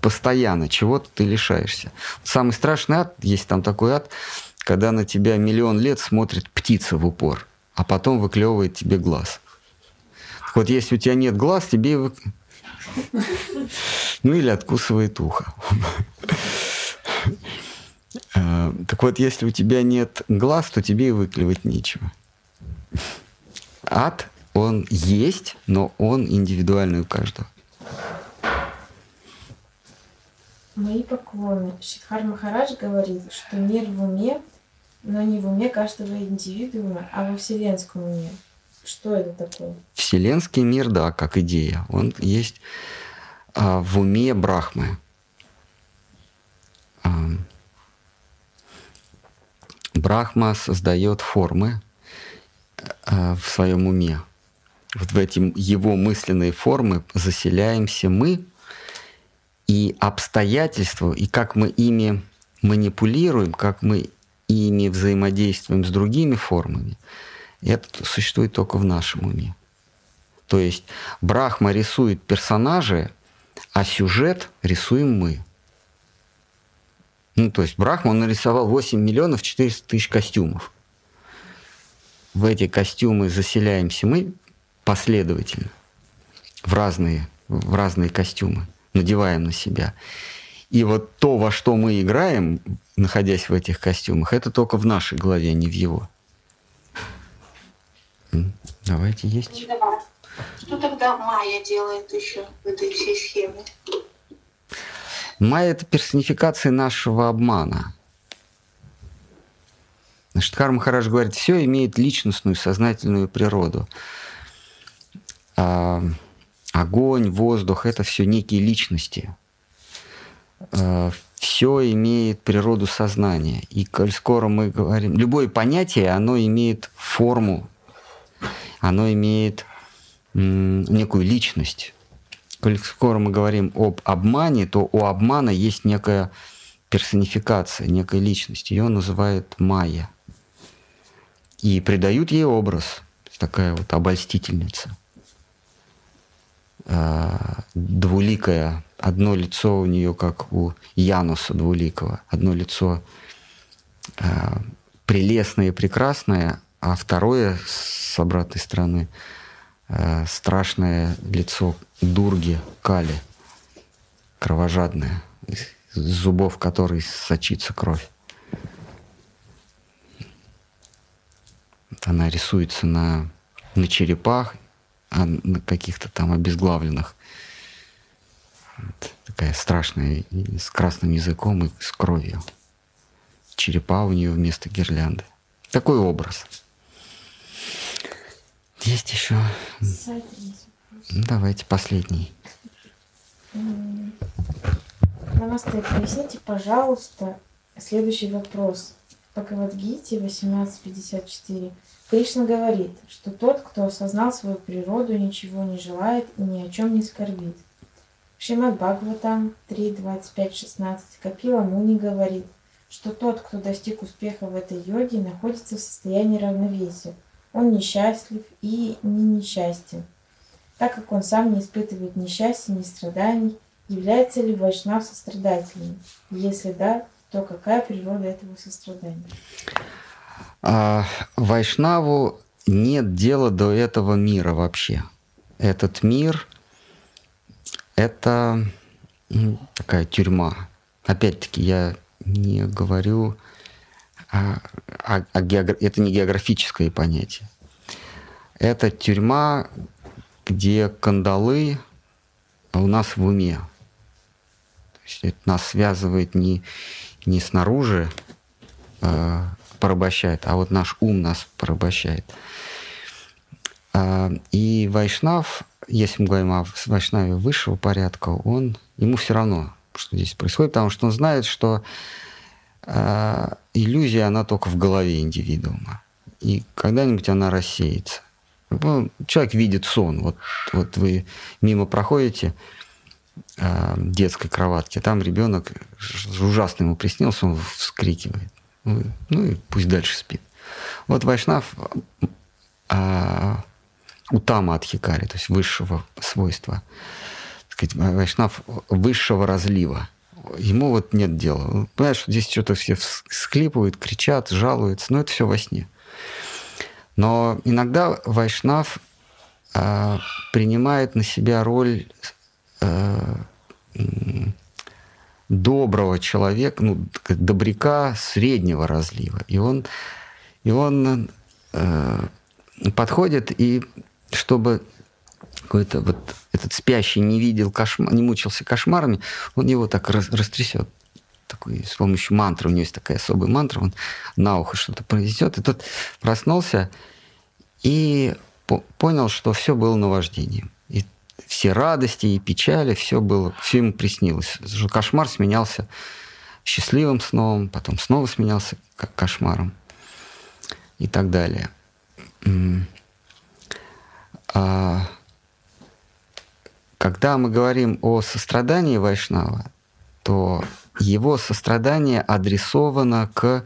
Постоянно чего-то ты лишаешься. Самый страшный ад, есть там такой ад, когда на тебя миллион лет смотрит птица в упор, а потом выклевывает тебе глаз. Так вот, если у тебя нет глаз, тебе... Вы... Ну или откусывает ухо. А, так вот, если у тебя нет глаз, то тебе и выклевать нечего. Ад он есть, но он индивидуальный у каждого. Мои поклоны. Шидхар Махарадж говорит, что мир в уме, но не в уме каждого индивидуума, а во вселенском уме. Что это такое? Вселенский мир, да, как идея. Он есть а, в уме Брахмы. А, Брахма создает формы а, в своем уме вот в эти его мысленные формы заселяемся мы, и обстоятельства, и как мы ими манипулируем, как мы ими взаимодействуем с другими формами, это существует только в нашем уме. То есть Брахма рисует персонажи, а сюжет рисуем мы. Ну, то есть Брахма, он нарисовал 8 миллионов 400 тысяч костюмов. В эти костюмы заселяемся мы, последовательно в разные, в разные костюмы, надеваем на себя. И вот то, во что мы играем, находясь в этих костюмах, это только в нашей голове, а не в его. Давайте есть. Что тогда Майя делает еще в этой всей схеме? Майя – это персонификация нашего обмана. Значит, Карма Хараш говорит, все имеет личностную, сознательную природу э, огонь, воздух – это все некие личности. Э, все имеет природу сознания. И коль скоро мы говорим, любое понятие, оно имеет форму, оно имеет некую личность. Коль скоро мы говорим об обмане, то у обмана есть некая персонификация, некая личность. Ее называют майя. И придают ей образ, такая вот обольстительница – э, двуликая. Одно лицо у нее, как у Януса двуликого. Одно лицо э, прелестное и прекрасное, а второе с обратной стороны э, страшное лицо Дурги, Кали, кровожадное, из зубов которой сочится кровь. Она рисуется на, на черепах а на каких-то там обезглавленных. Вот такая страшная, с красным языком и с кровью. Черепа у нее вместо гирлянды. Такой образ. Есть еще. Ну, давайте последний. Намасте, поясните, пожалуйста, следующий вопрос. Бхагавадгите 1854 Кришна говорит, что тот, кто осознал свою природу, ничего не желает и ни о чем не скорбит. Шримад Бхагаватам 3.25.16 Капила Муни говорит, что тот, кто достиг успеха в этой йоге, находится в состоянии равновесия. Он несчастлив и не несчастен. так как он сам не испытывает ни счастья, ни страданий, является ли Вайшнав сострадательным? Если да, то какая природа этого сострадания? А Вайшнаву нет дела до этого мира вообще. Этот мир — это ну, такая тюрьма. Опять-таки, я не говорю о, о, о географ... это не географическое понятие. Это тюрьма, где кандалы у нас в уме. То есть это нас связывает не, не снаружи э, порабощает, а вот наш ум нас порабощает. Э, и Вайшнав, если мы говорим о Вайшнаве высшего порядка, он, ему все равно, что здесь происходит, потому что он знает, что э, иллюзия, она только в голове индивидуума. И когда-нибудь она рассеется. Ну, человек видит сон. Вот, вот вы мимо проходите э, детской кроватки, а там ребенок ужасно ему приснился, он вскрикивает. Ну, ну и пусть дальше спит. Вот Вайшнав э, утама от хикари, то есть высшего свойства. Сказать, Вайшнав высшего разлива. Ему вот нет дела. Понимаешь, здесь что-то все всклипывают, кричат, жалуются, но это все во сне. Но иногда Вайшнав э, принимает на себя роль э, доброго человека, ну, добряка среднего разлива. И он, и он э, подходит, и чтобы какой-то вот этот спящий не видел кошмар, не мучился кошмарами, он его так раз, растрясет такой, с помощью мантры, у него есть такая особая мантра, он на ухо что-то произнесет, и тот проснулся и по понял, что все было наваждением. И все радости и печали, все было, все ему приснилось. Кошмар сменялся счастливым сном, потом снова сменялся кошмаром и так далее. А когда мы говорим о сострадании Вайшнава, то его сострадание адресовано к,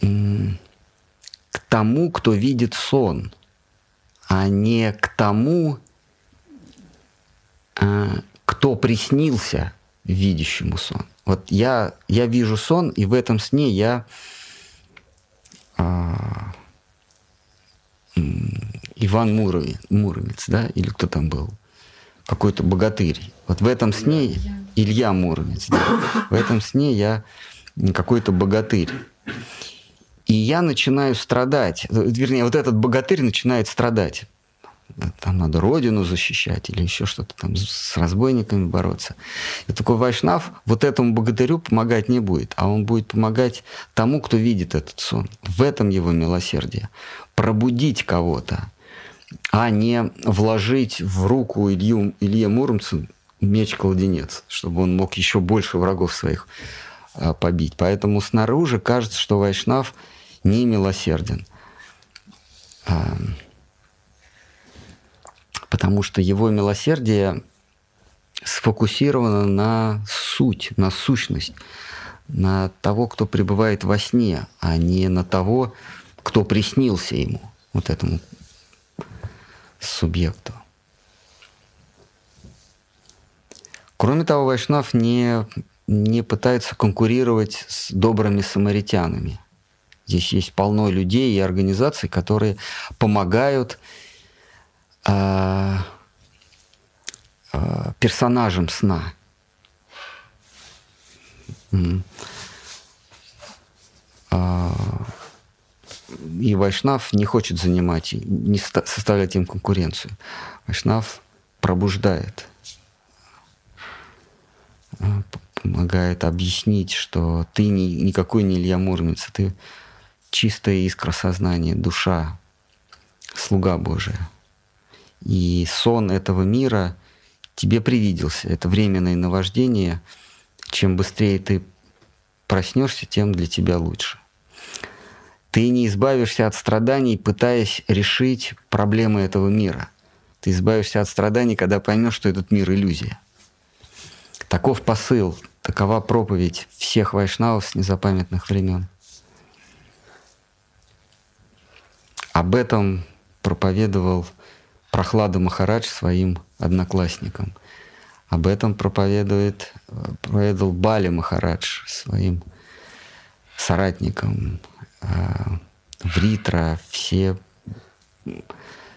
к тому, кто видит сон, а не к тому, а, кто приснился видящему сон. Вот я, я вижу сон, и в этом сне я а, Иван Муромец, Муромец, да, или кто там был, какой-то богатырь. Вот в этом сне Илья Муромец. Да. В этом сне я какой-то богатырь. И я начинаю страдать. Вернее, вот этот богатырь начинает страдать. Там надо родину защищать или еще что-то там с разбойниками бороться. И такой вайшнав вот этому богатырю помогать не будет, а он будет помогать тому, кто видит этот сон. В этом его милосердие. Пробудить кого-то, а не вложить в руку Илью, Илье Муромцу меч-кладенец, чтобы он мог еще больше врагов своих а, побить. Поэтому снаружи кажется, что Вайшнав не милосерден. А, потому что его милосердие сфокусировано на суть, на сущность, на того, кто пребывает во сне, а не на того, кто приснился ему, вот этому субъекту. Кроме того, Вайшнав не, не пытается конкурировать с добрыми самаритянами. Здесь есть полно людей и организаций, которые помогают э, э, персонажам сна. И Вайшнав не хочет занимать, не составлять им конкуренцию. Вайшнав пробуждает – Э, помогает объяснить, что ты не, никакой не Илья Муромец, ты чистая искра сознания, душа, слуга Божия. И сон этого мира тебе привиделся. Это временное наваждение. Чем быстрее ты проснешься, тем для тебя лучше. Ты не избавишься от страданий, пытаясь решить проблемы этого мира. Ты избавишься от страданий, когда поймешь, что этот мир иллюзия. Таков посыл, такова проповедь всех вайшнавов с незапамятных времен. Об этом проповедовал Прохлада Махарадж своим одноклассникам. Об этом проповедует, проповедовал Бали Махарадж своим соратникам. Вритра, все,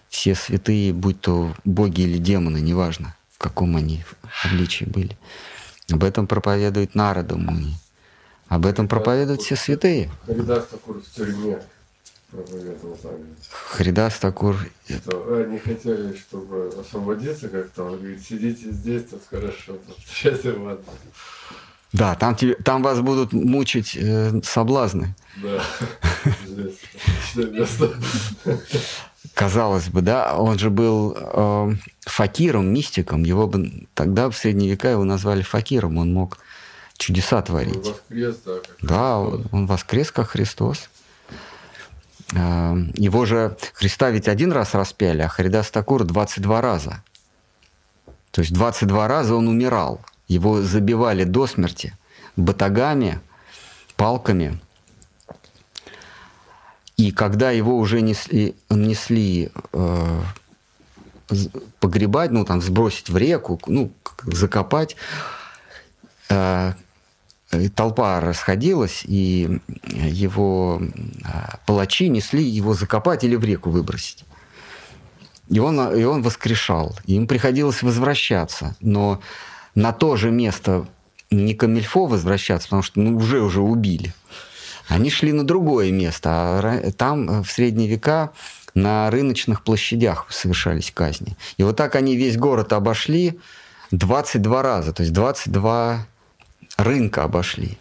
все святые, будь то боги или демоны, неважно, в каком они обличии были. Об этом проповедует Нарада Муни. Об этом проповедуют все святые. Харидас Такур в тюрьме проповедовал также. Харидас Такур Что они хотели, чтобы освободиться как-то. Он говорит, сидите здесь, тут хорошо, тут [laughs] сейчас вам. Да, там, тебе, там вас будут мучить э, соблазны. Да. Казалось бы, да, он же был э, факиром, мистиком. Его бы тогда в средние века его назвали факиром. Он мог чудеса Он творить. воскрес, да. как Да, он, он воскрес как Христос. Э, Его же Христа ведь один раз распяли, а Харидас Такур 22 раза. То есть 22 раза он умирал. Его забивали до смерти батагами, палками. И когда его уже несли, несли э, погребать, ну там сбросить в реку, ну закопать, э, и толпа расходилась, и его а, палачи несли его закопать или в реку выбросить. И он, и он воскрешал. Им приходилось возвращаться. Но на то же место не Камильфо возвращаться, потому что ну, уже уже убили. Они шли на другое место. А там э, в средние века на рыночных площадях совершались казни. И вот так они весь город обошли 22 раза. То есть 22 рынка обошли.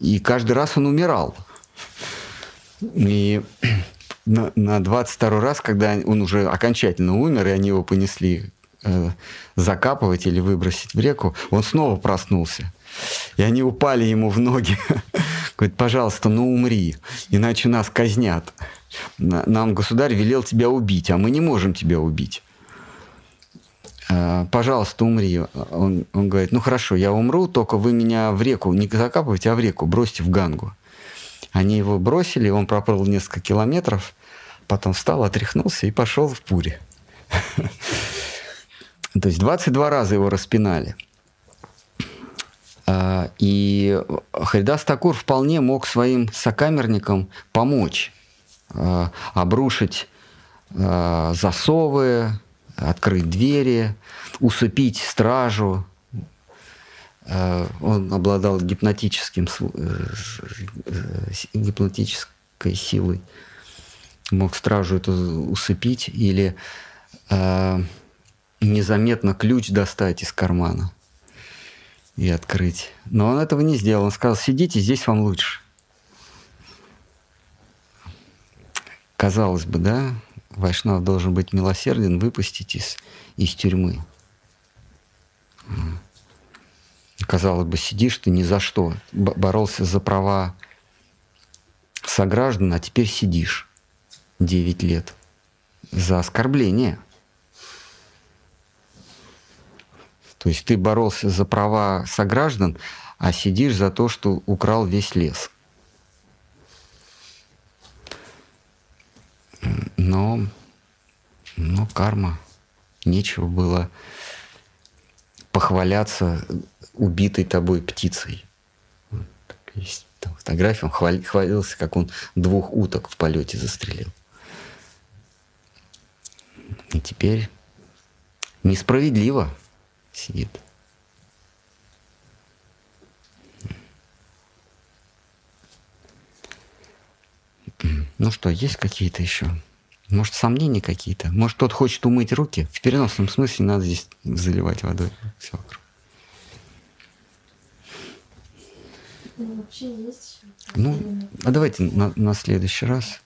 И каждый раз он умирал. И [clears throat] на, на 22 раз, когда он уже окончательно умер, и они его понесли э, закапывать или выбросить в реку, он снова проснулся. И они упали ему в ноги. [laughs] Говорит, пожалуйста, ну умри, иначе нас казнят. На- Нам государь велел тебя убить, а мы не можем тебя убить. «Э, Пожалуйста, умри. Он, он говорит, ну хорошо, я умру, только вы меня в реку не закапывайте, а в реку бросьте в Гангу. Они его бросили, он проплыл несколько километров, потом встал, отряхнулся и пошел в Пури. [laughs] То есть 22 раза его распинали. А, И Харидас Такур вполне мог своим сокамерникам помочь а, обрушить а, засовы, открыть двери, усыпить стражу. Он обладал гипнотическим, э, э, гипнотической силой. Мог стражу эту усыпить или незаметно ключ достать из кармана и открыть. Но он этого не сделал. Он сказал, сидите, здесь вам лучше. Казалось бы, да, Вайшнав должен быть милосерден, выпустить из, из тюрьмы. Казалось бы, сидишь ты ни за что. Боролся за права сограждан, а теперь сидишь 9 лет за оскорбление. То есть ты боролся за права сограждан, а сидишь за то, что украл весь лес. Но, но карма. Нечего было похваляться убитой тобой птицей. Вот Есть там фотография, он хвали- хвалился, как он двух уток в полете застрелил. И теперь несправедливо сидит. Ну что, есть какие-то еще? Может, сомнения какие-то? Может, тот хочет умыть руки? В переносном смысле надо здесь заливать водой. Все вокруг. Ну. Ну, а давайте на, на следующий раз.